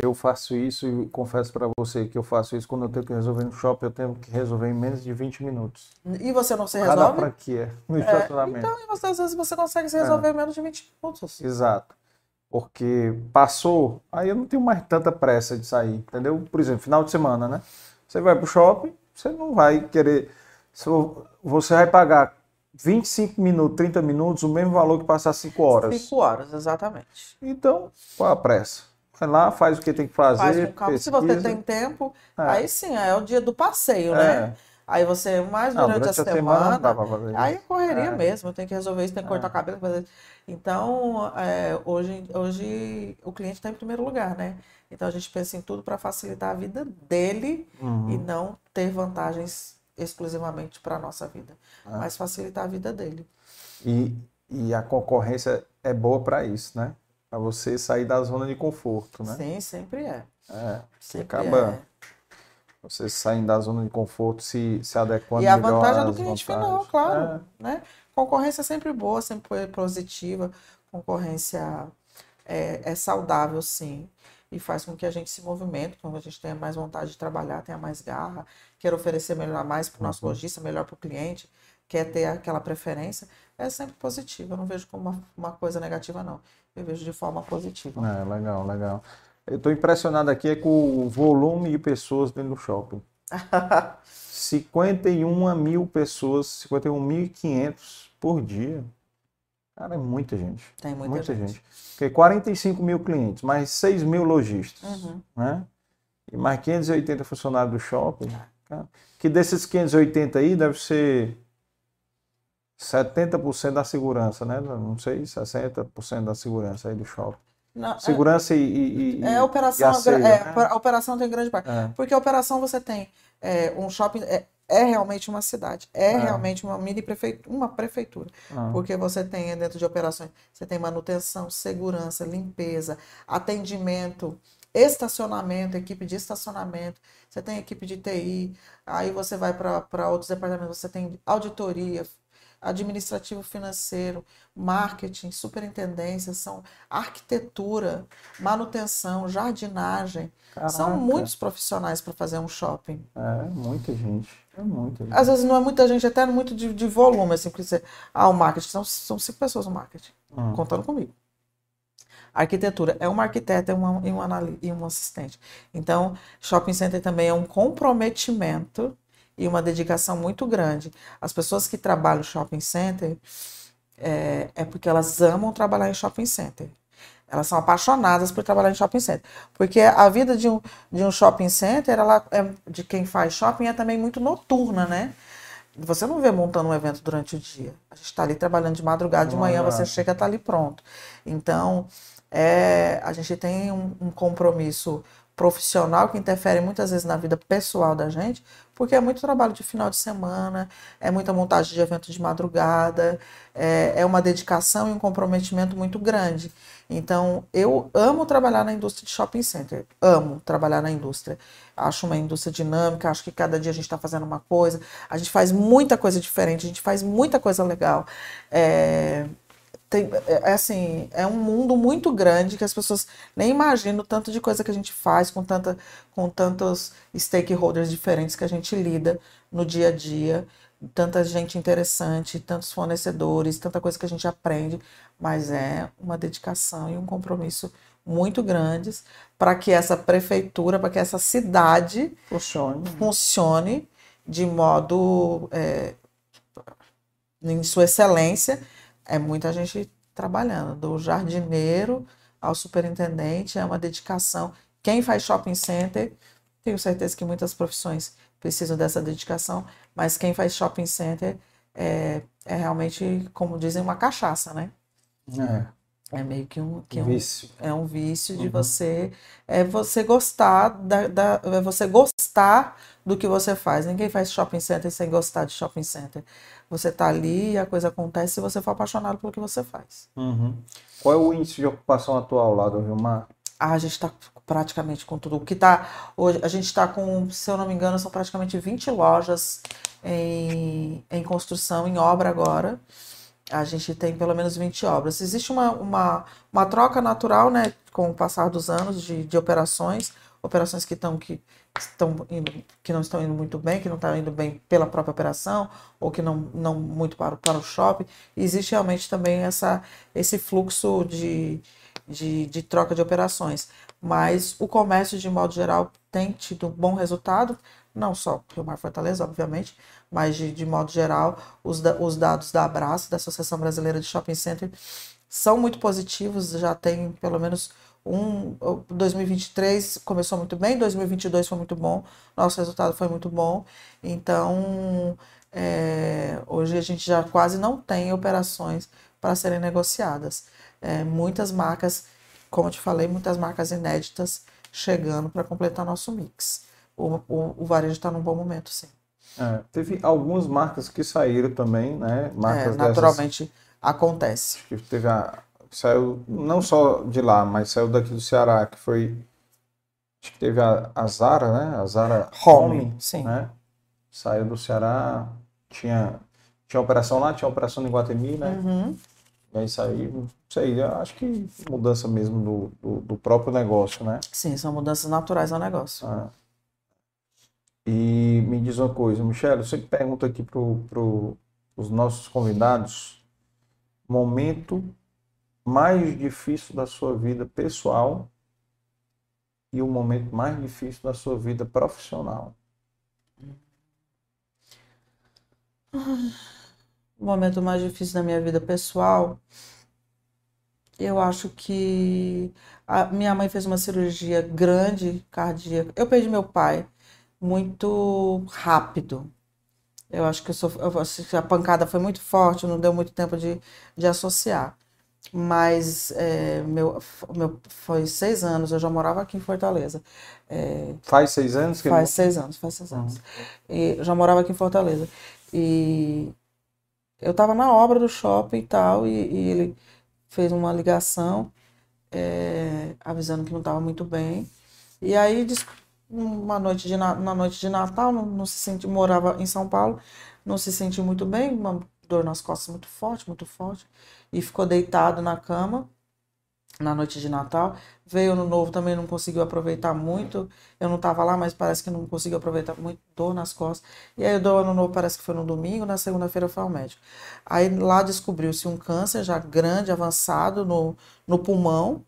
Eu faço isso e confesso para você que eu faço isso quando eu tenho que resolver no shopping, eu tenho que resolver em menos de 20 minutos. E você não se resolve? Cada franquia no é, estacionamento. Então, às vezes você consegue se resolver é. em menos de 20 minutos. Exato porque passou, aí eu não tenho mais tanta pressa de sair, entendeu? Por exemplo, final de semana, né? Você vai pro shopping, você não vai querer. Você vai pagar 25 minutos, 30 minutos, o mesmo valor que passar 5 horas. 5 horas, exatamente. Então, qual a pressa? Vai lá, faz o que tem que fazer. Faz calma. Se você tem tempo, é. aí sim, é o dia do passeio, né? é. né? Aí você, mais Não, durante, durante a, semana semana, aí é correria É. mesmo, tem que resolver isso, tem que cortar É. o cabelo, fazer. Então, é, hoje, hoje o cliente está em primeiro lugar, né? Então a gente pensa em tudo para facilitar a vida dele Uhum. e não ter vantagens exclusivamente para a nossa vida, Ah. mas facilitar a vida dele. E, e a concorrência é boa para isso, né? Para você sair da zona de conforto, né? Sim, sempre é. É, Sempre acaba é. você saindo da zona de conforto, se, se adequando E a vantagem é do cliente vantagens. final, claro. É. Né? Concorrência é sempre boa, sempre positiva. Concorrência é, é saudável, sim. E faz com que a gente se movimente, com que a gente tenha mais vontade de trabalhar, tenha mais garra, queira oferecer melhor mais para o nosso Uhum. lojista, melhor para o cliente, quer ter aquela preferência. É sempre positivo. Eu não vejo como uma, uma coisa negativa, não. Eu vejo de forma positiva. É, legal, legal. Eu estou impressionado aqui é com o volume de pessoas dentro do shopping. 51 mil pessoas, 51.500 por dia. Cara, é muita gente. Tem muita, Muita, gente. gente. Porque 45 mil clientes, mais 6 mil lojistas, Uhum. né? E mais 580 funcionários do shopping. cara. Que desses 580 aí deve ser 70% da segurança, né? Não sei, 60% da segurança aí do shopping. Não, é- Segurança e, e, e- É, a operação, é, né? a operação tem grande parte. É. Porque a operação você tem é, um shopping, é, é realmente uma cidade, é, É. realmente uma mini prefeitura, uma prefeitura. Porque você tem dentro de operações, você tem manutenção, segurança, limpeza, atendimento, estacionamento, equipe de estacionamento, você tem equipe de TI, aí você vai para outros departamentos, você tem auditoria, administrativo financeiro, marketing, superintendência, são arquitetura, manutenção, jardinagem. São caraca. muitos profissionais para fazer um shopping. É, muita gente. É muita gente. Às vezes não é muita gente, até muito de, de volume, assim, porque você, ah, o marketing, são, são cinco pessoas no marketing, Hum. contando comigo. Arquitetura é uma arquiteta e, uma, e, um anali- e um assistente. Então, shopping center também é um comprometimento e uma dedicação muito grande. As pessoas que trabalham shopping center é, é porque elas amam trabalhar em shopping center. Elas são apaixonadas por trabalhar em shopping center. Porque a vida de um, de um shopping center, ela é, de quem faz shopping, é também muito noturna, né? Você não vê montando um evento durante o dia. A gente está ali trabalhando de madrugada, de manhã você Olha. chega, está ali pronto. Então, é, a gente tem um, um compromisso profissional que interfere muitas vezes na vida pessoal da gente, porque é muito trabalho de final de semana, é muita montagem de evento de madrugada, é, é uma dedicação e um comprometimento muito grande. Então, eu amo trabalhar na indústria de shopping center, amo trabalhar na indústria. Acho uma indústria dinâmica, acho que cada dia a gente está fazendo uma coisa, a gente faz muita coisa diferente, a gente faz muita coisa legal. É, tem, é, é assim, é um mundo muito grande que as pessoas nem imaginam o tanto de coisa que a gente faz com, tanta, com tantos stakeholders diferentes que a gente lida no dia a dia, tanta gente interessante, tantos fornecedores, tanta coisa que a gente aprende, mas é uma dedicação e um compromisso muito grandes para que essa prefeitura, para que essa cidade Funciona. funcione de modo é, em sua excelência. É muita gente trabalhando, do jardineiro ao superintendente, é uma dedicação. Quem faz shopping center, tenho certeza que muitas profissões precisam dessa dedicação, mas quem faz shopping center é, é realmente, como dizem, uma cachaça, né? É, É meio que um, que um, vício. é um vício de Uhum. você é você gostar da, da é você gostar do que você faz. Ninguém faz shopping center sem gostar de shopping center. Você tá ali e a coisa acontece se você for apaixonado pelo que você faz. Uhum. Qual é o índice de ocupação atual lá do Rio Mar? Ah, a gente está praticamente com tudo. O que tá hoje, a gente está com, se eu não me engano, são praticamente 20 lojas em, em construção, em obra agora. A gente tem pelo menos 20 obras. Existe uma, uma, uma troca natural, né, com o passar dos anos de, de operações, operações que estão que estão indo, que não estão indo muito bem, que não estão indo bem pela própria operação, ou que não, não muito para, para o shopping. Existe realmente também essa, esse fluxo de, de, de troca de operações. Mas o comércio, de modo geral, tem tido bom resultado, não só Rio Mar Fortaleza, obviamente, mas de, de modo geral, os, da- os dados da Abraço, da Associação Brasileira de Shopping Center, são muito positivos, já tem pelo menos Um, 2023 começou muito bem, 2022 foi muito bom, nosso resultado foi muito bom. Então, é, hoje a gente já quase não tem operações para serem negociadas. É, muitas marcas, como eu te falei, muitas marcas inéditas chegando para completar nosso mix. O, o, o varejo está num bom momento, sim. É, teve algumas marcas que saíram também, né? Marcas é, naturalmente dessas, acontece. Que teve a, saiu não só de lá, mas saiu daqui do Ceará, que foi acho que teve a, a Zara, né? A Zara Home, Home sim. né? Saiu do Ceará, tinha tinha operação lá, tinha operação no Iguatemi, né? Uhum. E aí saiu, não sei, acho que mudança mesmo do, do, do, próprio negócio, né? Sim, são mudanças naturais ao negócio. Ah. E me diz uma coisa, Michele, eu sempre pergunto aqui para pro, os nossos convidados, momento mais difícil da sua vida pessoal e o momento mais difícil da sua vida profissional. O momento mais difícil da minha vida pessoal, eu acho que a minha mãe fez uma cirurgia grande cardíaca. Eu perdi meu pai muito rápido. Eu acho que eu sou, eu, a pancada foi muito forte, não deu muito tempo de, de associar. Mas é, meu, meu, foi seis anos, eu já morava aqui em Fortaleza. É, faz seis anos? Que faz seis anos, faz seis anos. Uhum. E já morava aqui em Fortaleza. E eu estava na obra do shopping e tal, e, e ele fez uma ligação é, avisando que não estava muito bem. E aí uma noite de, na noite de Natal, não, não se sentiu, morava em São Paulo, não se sentiu muito bem, uma dor nas costas muito forte, muito forte, e ficou deitado na cama na noite de Natal. Veio no novo também não conseguiu aproveitar muito. Eu não estava lá, mas parece que não conseguiu aproveitar muito, dor nas costas. E aí o ano novo parece que foi no domingo, na segunda-feira foi ao médico. Aí lá descobriu-se um câncer já grande, avançado no, no pulmão,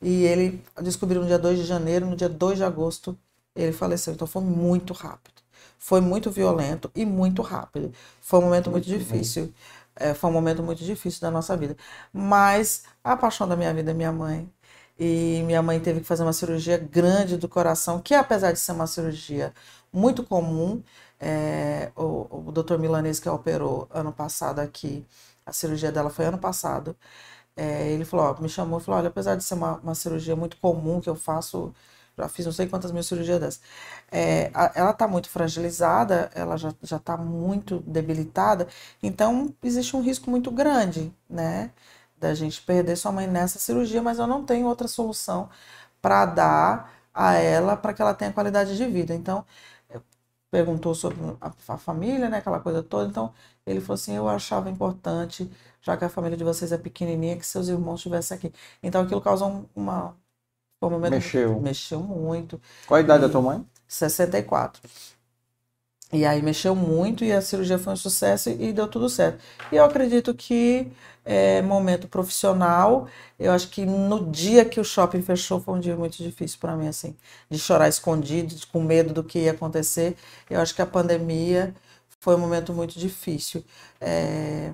e ele descobriu no dia 2 de janeiro, no dia 2 de agosto, ele faleceu. Então foi muito rápido. Foi muito violento e muito rápido. Foi um momento muito, muito difícil. É, foi um momento muito difícil da nossa vida. Mas a paixão da minha vida é minha mãe. E minha mãe teve que fazer uma cirurgia grande do coração, que apesar de ser uma cirurgia muito comum, é, o, o doutor Milanês que operou ano passado aqui, a cirurgia dela foi ano passado, é, ele falou, ó, me chamou e falou, olha, apesar de ser uma, uma cirurgia muito comum que eu faço, já fiz não sei quantas mil cirurgias dessas, é, ela está muito fragilizada, ela já está muito debilitada, então existe um risco muito grande, né, da gente perder sua mãe nessa cirurgia, mas eu não tenho outra solução para dar a ela para que ela tenha qualidade de vida. Então, perguntou sobre a, família, né, aquela coisa toda. Então, ele falou assim: eu achava importante, já que a família de vocês é pequenininha, que seus irmãos estivessem aqui. Então, aquilo causou uma. Um momento, mexeu. Mexeu muito. Qual a idade e, da tua mãe? 64. E aí mexeu muito e a cirurgia foi um sucesso e deu tudo certo. E eu acredito que é, momento profissional, eu acho que no dia que o shopping fechou foi um dia muito difícil para mim, assim, de chorar escondido, com medo do que ia acontecer. Eu acho que a pandemia foi um momento muito difícil. É,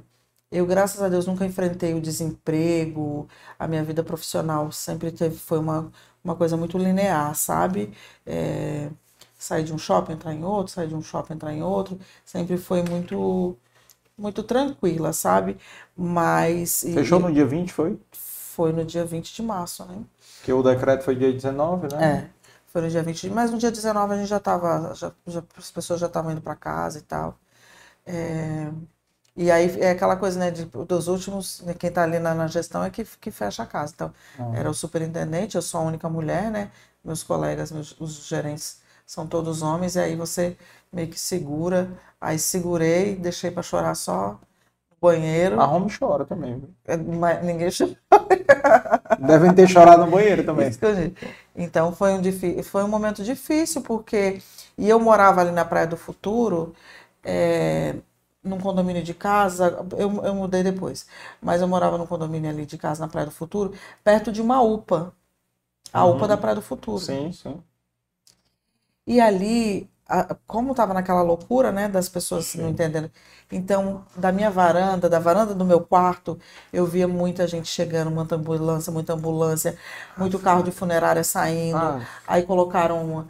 eu, graças a Deus, nunca enfrentei o desemprego, a minha vida profissional sempre teve, foi uma, uma coisa muito linear, sabe? É, sair de um shopping, entrar em outro, sair de um shopping, entrar em outro, sempre foi muito muito tranquila, sabe? Mas. Fechou e, no dia 20, foi? Foi no dia 20 de março, né? Que o decreto foi dia 19, né? É. Foi no dia 20, mas no dia 19 a gente já estava, já, já, as pessoas já estavam indo para casa e tal. É, e aí é aquela coisa, né, de, dos últimos, né, quem está ali na, na, gestão é que, que fecha a casa. Então, ah. era o superintendente, eu sou a única mulher, né? Meus colegas, meus, os gerentes são todos homens, e aí você meio que segura. Aí segurei, deixei para chorar só no banheiro. A Home chora também. Viu? É, mas ninguém chora. Devem ter chorado no banheiro também. Então foi um, foi um momento difícil, porque. E eu morava ali na Praia do Futuro, é, num condomínio de casa, eu, eu mudei depois, mas eu morava num condomínio ali de casa na Praia do Futuro, perto de uma UPA. A uhum. UPA da Praia do Futuro. Sim, sim. E ali a, como estava naquela loucura, né, das pessoas Sim. não entendendo. Então, da minha varanda, da varanda do meu quarto, eu via muita gente chegando, muita ambulância, muita ambulância, muito carro de funerária saindo. Ah. Aí colocaram uma,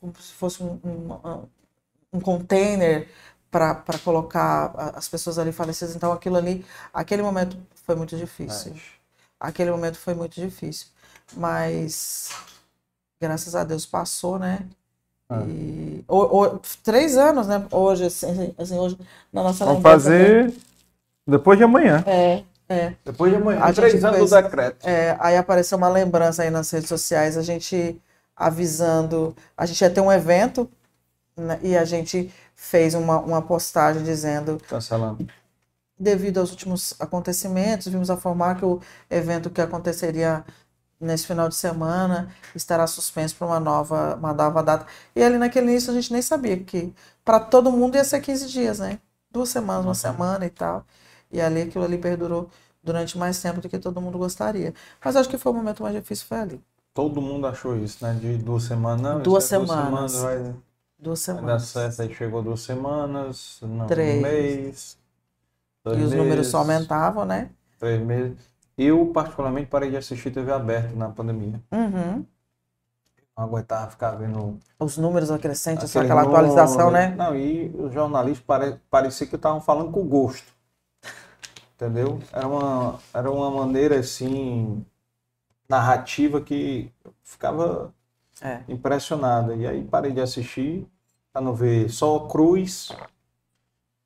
como se fosse um, um, um container para colocar as pessoas ali falecidas. Então, aquilo ali, aquele momento foi muito difícil. Aquele momento foi muito difícil. Mas, graças a Deus, passou, né? Ah. E, o, o, três anos, né? Hoje, assim, assim, hoje, na nossa Vamos fazer depois de amanhã. É, é. Depois de amanhã. A três anos fez, do decreto. É, aí apareceu uma lembrança aí nas redes sociais, a gente avisando. A gente ia ter um evento e a gente fez uma, uma postagem dizendo. Cancelando. Devido aos últimos acontecimentos, vimos a formar que o evento que aconteceria nesse final de semana estará suspenso para uma nova, uma nova data. E ali naquele início a gente nem sabia que para todo mundo ia ser 15 dias, né? Duas semanas, uma uhum. semana e tal. E ali aquilo ali perdurou durante mais tempo do que todo mundo gostaria. Mas acho que foi o momento mais difícil foi ali. Todo mundo achou isso, né? De duas semanas. Duas, semanas. duas semanas. Vai, duas semanas. Dar certo, aí chegou duas semanas, não, Três. um mês. e os números só aumentavam, né? Três meses. Eu, particularmente, parei de assistir TV aberta na pandemia. Uhum. Não aguentava ficar vendo. Os números crescentes, aquela atualização, né? Não, e os jornalistas pare... parecia que estavam falando com gosto. Entendeu? Era uma, era uma maneira, assim, narrativa que ficava é. impressionada. E aí parei de assistir, para não ver só cruz,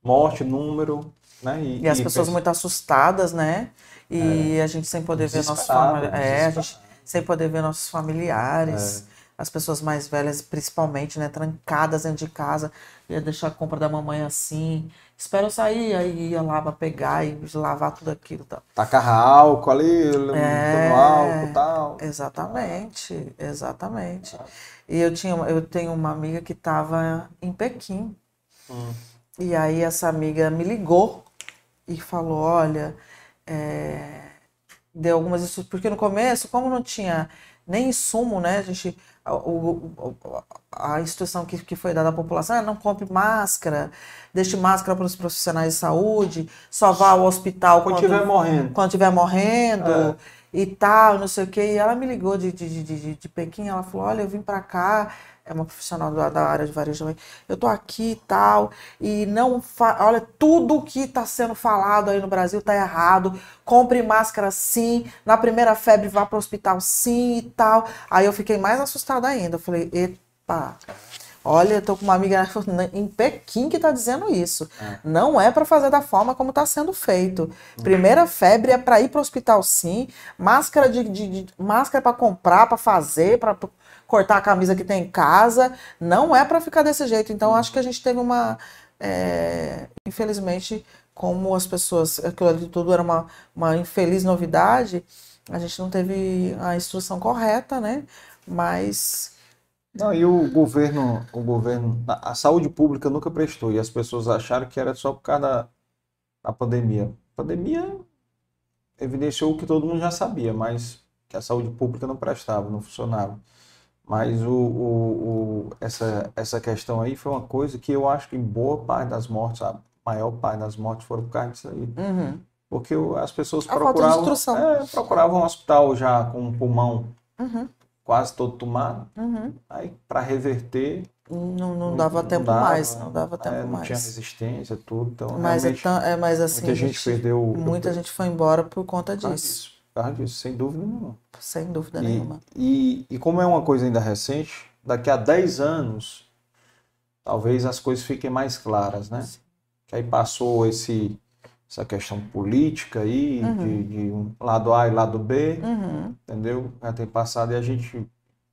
morte, número, né? E, e as e pessoas muito assustadas, né? E é. a gente sem poder ver nossos. É, a gente sem poder ver nossos familiares. É. As pessoas mais velhas, principalmente, né? Trancadas dentro de casa. Ia deixar a compra da mamãe assim. Espera eu sair, aí ia lá pra pegar e lavar tudo aquilo. Tal. Tacar álcool ali, é, álcool e tal. Exatamente, exatamente. E eu, tinha, eu tenho uma amiga que estava em Pequim. Hum. E aí essa amiga me ligou e falou, olha, é, deu algumas instruções, porque no começo, como não tinha nem insumo, né, a gente, a, a instrução que, que foi dada à população é não compre máscara, deixe máscara para os profissionais de saúde, só vá ao hospital quando estiver morrendo. Quando estiver morrendo. É. E tal, não sei o quê. E ela me ligou de, de, de, de, de Pequim, ela falou, olha, eu vim para cá, é uma profissional da, da área de varejo também. Eu tô aqui e tal, e não. Olha, tudo que está sendo falado aí no Brasil tá errado. Compre máscara sim, na primeira febre vá para o hospital sim e tal. Aí eu fiquei mais assustada ainda. Eu falei, epa. Olha, eu tô com uma amiga em Pequim que está dizendo isso. É. Não é para fazer da forma como está sendo feito. Primeira febre é para ir para o hospital sim, máscara de, de, de máscara para comprar, para fazer, para cortar a camisa que tem em casa. Não é para ficar desse jeito. Então, acho que a gente teve uma. É, infelizmente, como as pessoas. Aquilo ali tudo era uma, uma infeliz novidade, a gente não teve a instrução correta, né? Mas. Não, e o governo, o governo, a saúde pública nunca prestou, e as pessoas acharam que era só por causa da, da pandemia. A pandemia evidenciou o que todo mundo já sabia, mas que a saúde pública não prestava, não funcionava. Mas o, o, o, essa, essa questão aí foi uma coisa que eu acho que em boa parte das mortes, a maior parte das mortes foram por causa disso aí. Uhum. Porque as pessoas a procuravam, é, procuravam um hospital já com um pulmão uhum. quase todo tomado. Uhum. Aí, para reverter. Não, não, dava não tempo dava, mais, não dava tempo é, não mais. tinha resistência, tudo. Então, mas, é, tão, é, mas assim. Muita gente, gente perdeu. Muita gente foi embora por conta disso. Causa disso, sem dúvida nenhuma. Sem dúvida e, nenhuma. E, e como é uma coisa ainda recente, daqui a 10 anos, talvez as coisas fiquem mais claras, né? Que aí passou esse, essa questão política aí, uhum. de, de, um lado A e lado B, uhum. entendeu? Já tem passado e a gente,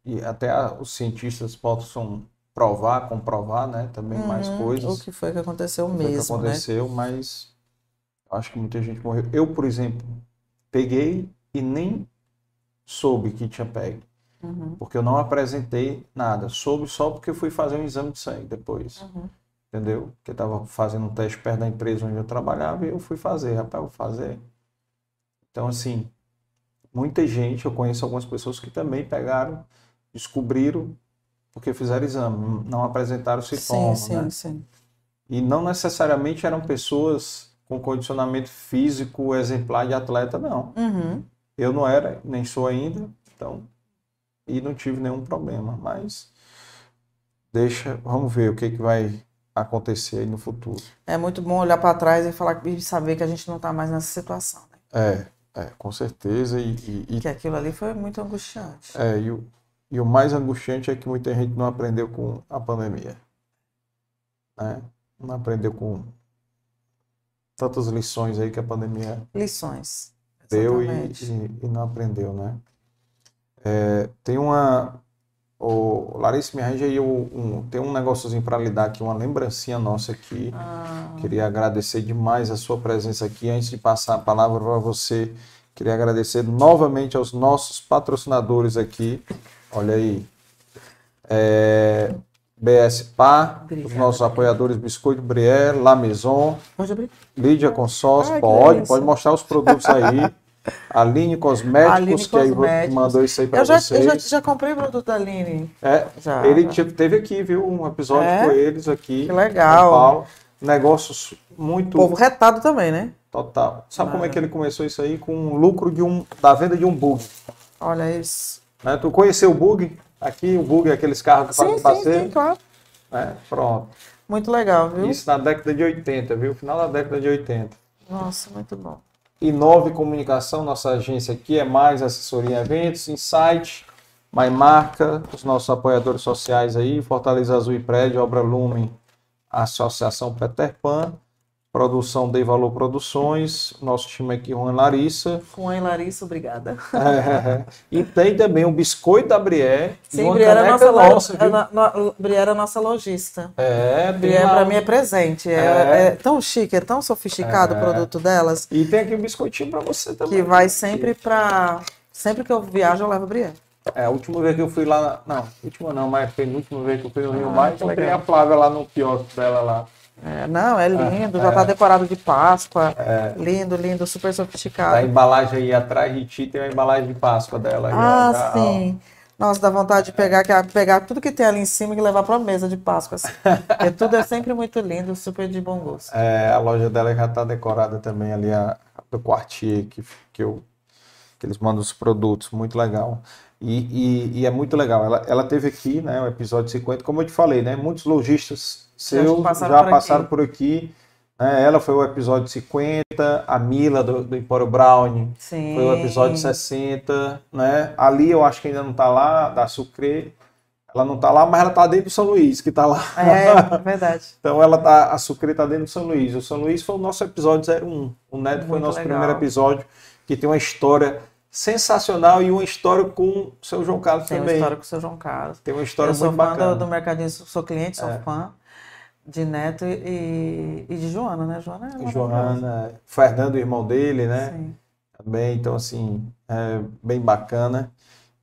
e até a, os cientistas possam provar, comprovar, né? Também uhum. mais coisas. O que foi que aconteceu o mesmo, que aconteceu, né? mas acho que muita gente morreu. Eu, por exemplo, peguei e nem soube que tinha pego. Uhum. Porque eu não apresentei nada. Soube só porque fui fazer um exame de sangue depois. Uhum. Entendeu? Porque estava fazendo um teste perto da empresa onde eu trabalhava e eu fui fazer. Rapaz, vou fazer. Então, assim, muita gente, eu conheço algumas pessoas que também pegaram, descobriram porque fizeram exame, não apresentaram sintomas, sim, sim, né? sim. E não necessariamente eram pessoas com condicionamento físico exemplar de atleta, não. Uhum. Eu não era, nem sou ainda, então, e não tive nenhum problema, mas deixa, vamos ver o que, que vai acontecer aí no futuro. É muito bom olhar para trás e falar e saber que a gente não está mais nessa situação, né? É, é, com certeza, e, e, e Que aquilo ali foi muito angustiante. É, e o, e o mais angustiante é que muita gente não aprendeu com a pandemia. Né? Não aprendeu com tantas lições aí que a pandemia Lições. deu e, e- e não aprendeu, né? É, tem uma. O Larissa me arranja aí um, um- tem um negóciozinho para lhe dar aqui, uma lembrancinha nossa aqui. Ah, Queria agradecer demais a sua presença aqui. Antes de passar a palavra para você, queria agradecer novamente aos nossos patrocinadores aqui. Olha aí. É, BS Par, os nossos apoiadores Biscoito Brière, La Maison? Lídia Consórcio, Ai, pode, pode mostrar os produtos aí. Aline Cosméticos, Aline que aí Cosméticos. mandou isso aí para já, vocês. eu já, já comprei produto da Aline. É, Já. ele te- teve aqui, viu? Um episódio É? com eles aqui. Que legal. Paulo. Negócios muito Povo retado também, né? Total. Sabe como é que ele começou isso aí? Com o lucro de um, da venda de um bug. Olha isso. Né? Tu conheceu o bug? Aqui o bug é aqueles carros que Sim, fazem passeio. sim, claro. né? Pronto. Muito legal, viu? Isso na década de 80, viu? Final da década de 80. Nossa, muito bom. Inove Comunicação, nossa agência aqui é mais assessoria em eventos, Insight, My Marca, os nossos apoiadores sociais aí, Fortaleza Azul e Prédio, Obra Lumen, Associação Peter Pan, Produção Dei Valor Produções, nosso time aqui, Juan Larissa, Juan Larissa, obrigada. É, e tem também o biscoito da Brié. e Sim, uma Briera é caneca nossa, nossa, é viu? na- no- é nossa lojista. É, pra um- mim é presente. É, É. é tão chique, é tão sofisticado É. o produto delas E tem aqui um biscoitinho pra você também. que vai sempre pra. Sempre que eu viajo, eu levo Briera. É, a última vez que eu fui lá. Não, última não, mas foi a última vez que eu fui no Rio Ah, Mais, legal. a Flávia lá no quiosque dela lá. É, não, é lindo, já tá decorado de Páscoa. Lindo, lindo, super A sofisticado. embalagem aí atrás de ti tem a embalagem de Páscoa dela. aí, ó, Ah, já, ó. sim. Nossa, dá vontade de pegar, que- pegar tudo que tem ali em cima e levar pra mesa de Páscoa. Assim. Porque tudo é sempre muito lindo, super de bom gosto. É, a loja dela já tá decorada também ali, a, do Quartier, que, que, eu, que eles mandam os produtos, muito legal. E, e, e é muito legal. Ela, ela teve aqui, né, o episódio 50, como eu te falei, né, muitos lojistas seus passaram já por passaram aqui. por aqui. né, ela foi o episódio 50, a Mila do, do Empório Brown Sim. foi o episódio 60, né? Ali eu acho que ainda não tá lá, da Sucre. Ela não tá lá, mas ela tá dentro do São Luís, que tá lá. É, verdade. Então ela tá, a Sucre tá dentro do São Luís. O São Luís foi o nosso episódio 01. O Neto foi o Muito nosso legal. primeiro episódio, que tem uma história sensacional e uma história com o seu João Carlos Tem uma também. história com o seu João Carlos. Tem uma história eu sou muito fã bacana. do, do Mercadinho, sou cliente, sou É. fã de Neto e, e de Joana, né? Joana é. Joana, Fernando, irmão dele, né? Sim. Também, então assim, é bem bacana.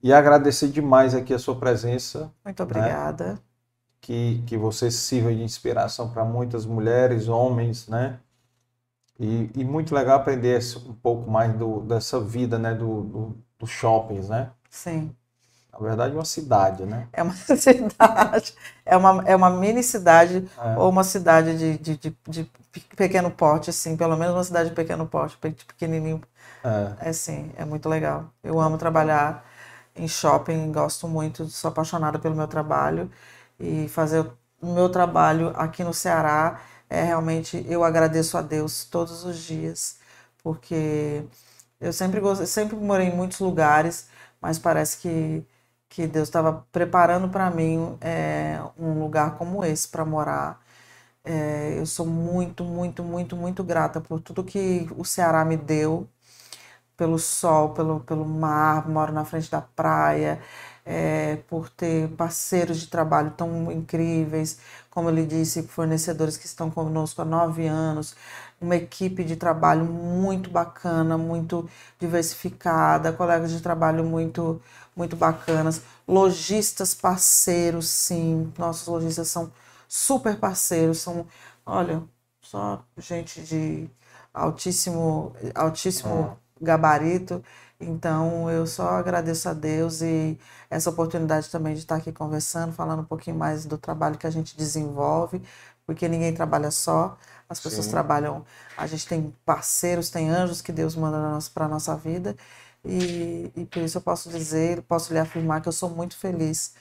E agradecer demais aqui a sua presença, Muito obrigada. que, que você sirva de inspiração para muitas mulheres, homens, né? E, e muito legal aprender um pouco mais do, dessa vida, né? Do, do, dos shoppings, né? Sim. Na verdade, uma cidade, né? É uma cidade, é uma, é uma mini cidade É. ou uma cidade de, de, de, de pequeno porte, assim, pelo menos uma cidade de pequeno porte, pe- pequenininho. É. É sim, é muito legal. Eu amo trabalhar em shopping, gosto muito, sou apaixonada pelo meu trabalho e fazer o meu trabalho aqui no Ceará é realmente eu agradeço a Deus todos os dias, porque eu sempre gostei, sempre morei em muitos lugares, mas parece que que Deus estava preparando para mim é, um lugar como esse para morar. É, eu sou muito, muito, muito, muito grata por tudo que o Ceará me deu pelo sol, pelo, pelo mar, moro na frente da praia, é, por ter parceiros de trabalho tão incríveis, como ele disse, fornecedores que estão conosco há nove anos, uma equipe de trabalho muito bacana, muito diversificada, colegas de trabalho muito, muito bacanas, lojistas parceiros, sim, nossos lojistas são super parceiros, são, olha, só gente de altíssimo, altíssimo gabarito Então, eu só agradeço a Deus e essa oportunidade também de estar aqui conversando, falando um pouquinho mais do trabalho que a gente desenvolve, porque ninguém trabalha só, as pessoas Sim. trabalham, a gente tem parceiros, tem anjos que Deus manda para a nossa vida, e, e por isso eu posso dizer, posso lhe afirmar que eu sou muito feliz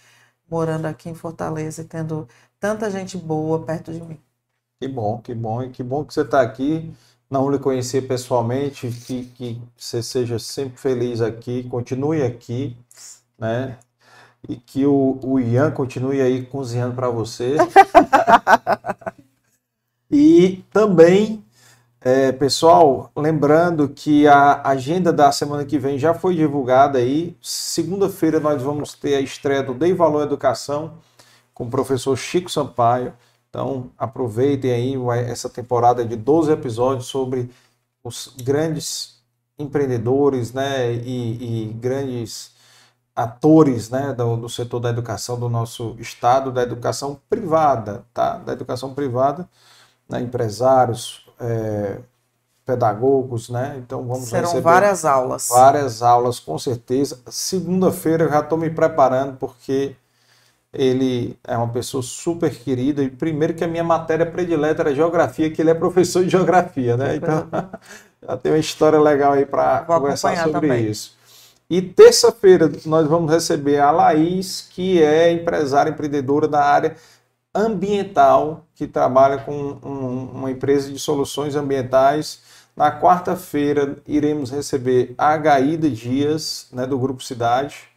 morando aqui em Fortaleza e tendo tanta gente boa perto de mim. Que bom, que bom, e que bom que você está aqui não lhe conhecer pessoalmente, que, que você seja sempre feliz aqui, continue aqui, né? E que o, o Ian continue aí cozinhando para você. e também, é, pessoal, lembrando que a agenda da semana que vem já foi divulgada aí. Segunda-feira nós vamos ter a estreia do Dei Valor Educação com o professor Chico Sampaio. Então, aproveitem aí essa temporada de 12 episódios sobre os grandes empreendedores né, e, e grandes atores né, do, do, setor da educação do nosso estado, da educação privada, tá? Da educação privada, né, empresários, é, pedagogos, né? Então vamos Serão receber várias aulas. Várias aulas, com certeza. Segunda-feira eu já estou me preparando porque ele é uma pessoa super querida e primeiro que a minha matéria predileta era geografia, que ele é professor de geografia, né? Então já tem uma história legal aí para conversar sobre também. isso. E terça-feira nós vamos receber a Laís, que é empresária empreendedora da área ambiental, que trabalha com um, uma empresa de soluções ambientais. Na quarta-feira iremos receber a Gaída Dias, né, do Grupo Cidade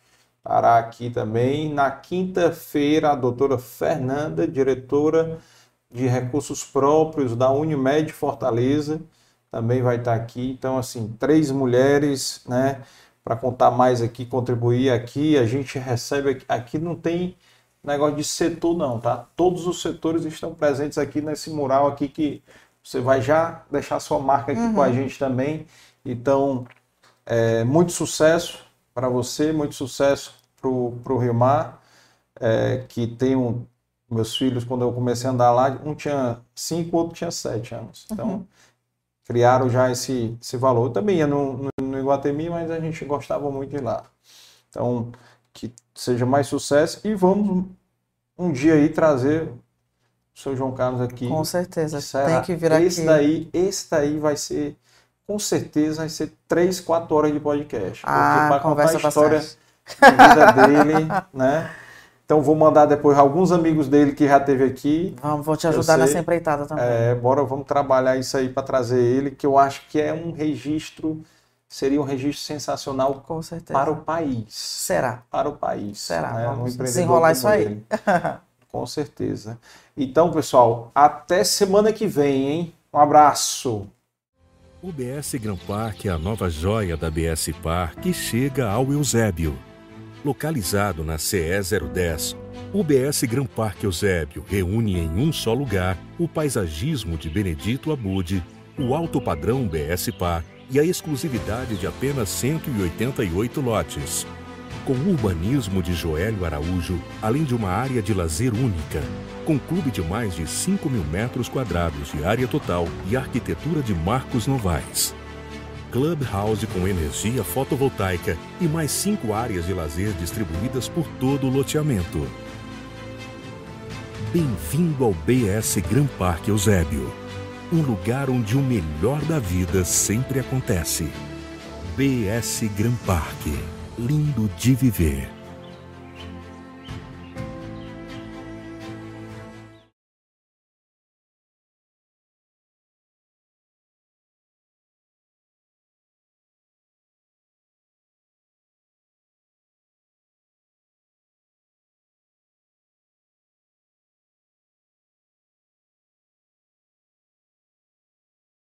estará aqui também. Na quinta-feira, a doutora Fernanda, diretora de recursos próprios da Unimed Fortaleza, também vai estar aqui. Então, assim, três mulheres, né? Para contar mais aqui, contribuir aqui. A gente recebe aqui, aqui não tem negócio de setor, não, tá? Todos os setores estão presentes aqui nesse mural aqui que você vai já deixar sua marca aqui uhum. com a uhum. gente também. Então, é, muito sucesso para você, muito sucesso para o Rio Mar, é, que tem um, meus filhos, quando eu comecei a andar lá, um tinha cinco, outro tinha sete anos. Então, uhum. criaram já esse, esse valor. Eu também ia no, no, no Iguatemi, mas a gente gostava muito de ir lá. Então, que seja mais sucesso e vamos um dia aí trazer o seu João Carlos aqui. Com certeza, tem que vir esse aqui. Daí, esse daí vai ser, com certeza, vai ser três, quatro horas de podcast. Ah, porque para contar a história... Bastante a vida dele, né? Então vou mandar depois alguns amigos dele que já teve aqui. Vamos, vou te ajudar nessa empreitada também. É, bora, vamos trabalhar isso aí para trazer ele, que eu acho que é um registro, seria um registro sensacional Com certeza. para o país. Será? Para o país. Será? Né? Vamos um desenrolar isso aí. Com certeza. Então, pessoal, até semana que vem, hein? Um abraço. O BS Gran Park é a nova joia da BS Park que chega ao Eusébio Localizado na CE 010, o BS Gran Parque Eusébio reúne em um só lugar o paisagismo de Benedito Abude, o alto padrão BS Par e a exclusividade de apenas 188 lotes. Com o urbanismo de Joélio Araújo, além de uma área de lazer única, com clube de mais de 5 mil metros quadrados de área total e arquitetura de Marcos Novaes. Clubhouse com energia fotovoltaica e mais cinco áreas de lazer distribuídas por todo o loteamento. Bem-vindo ao BS Gran Parque Eusébio, um lugar onde o melhor da vida sempre acontece. BS Gran Parque, lindo de viver.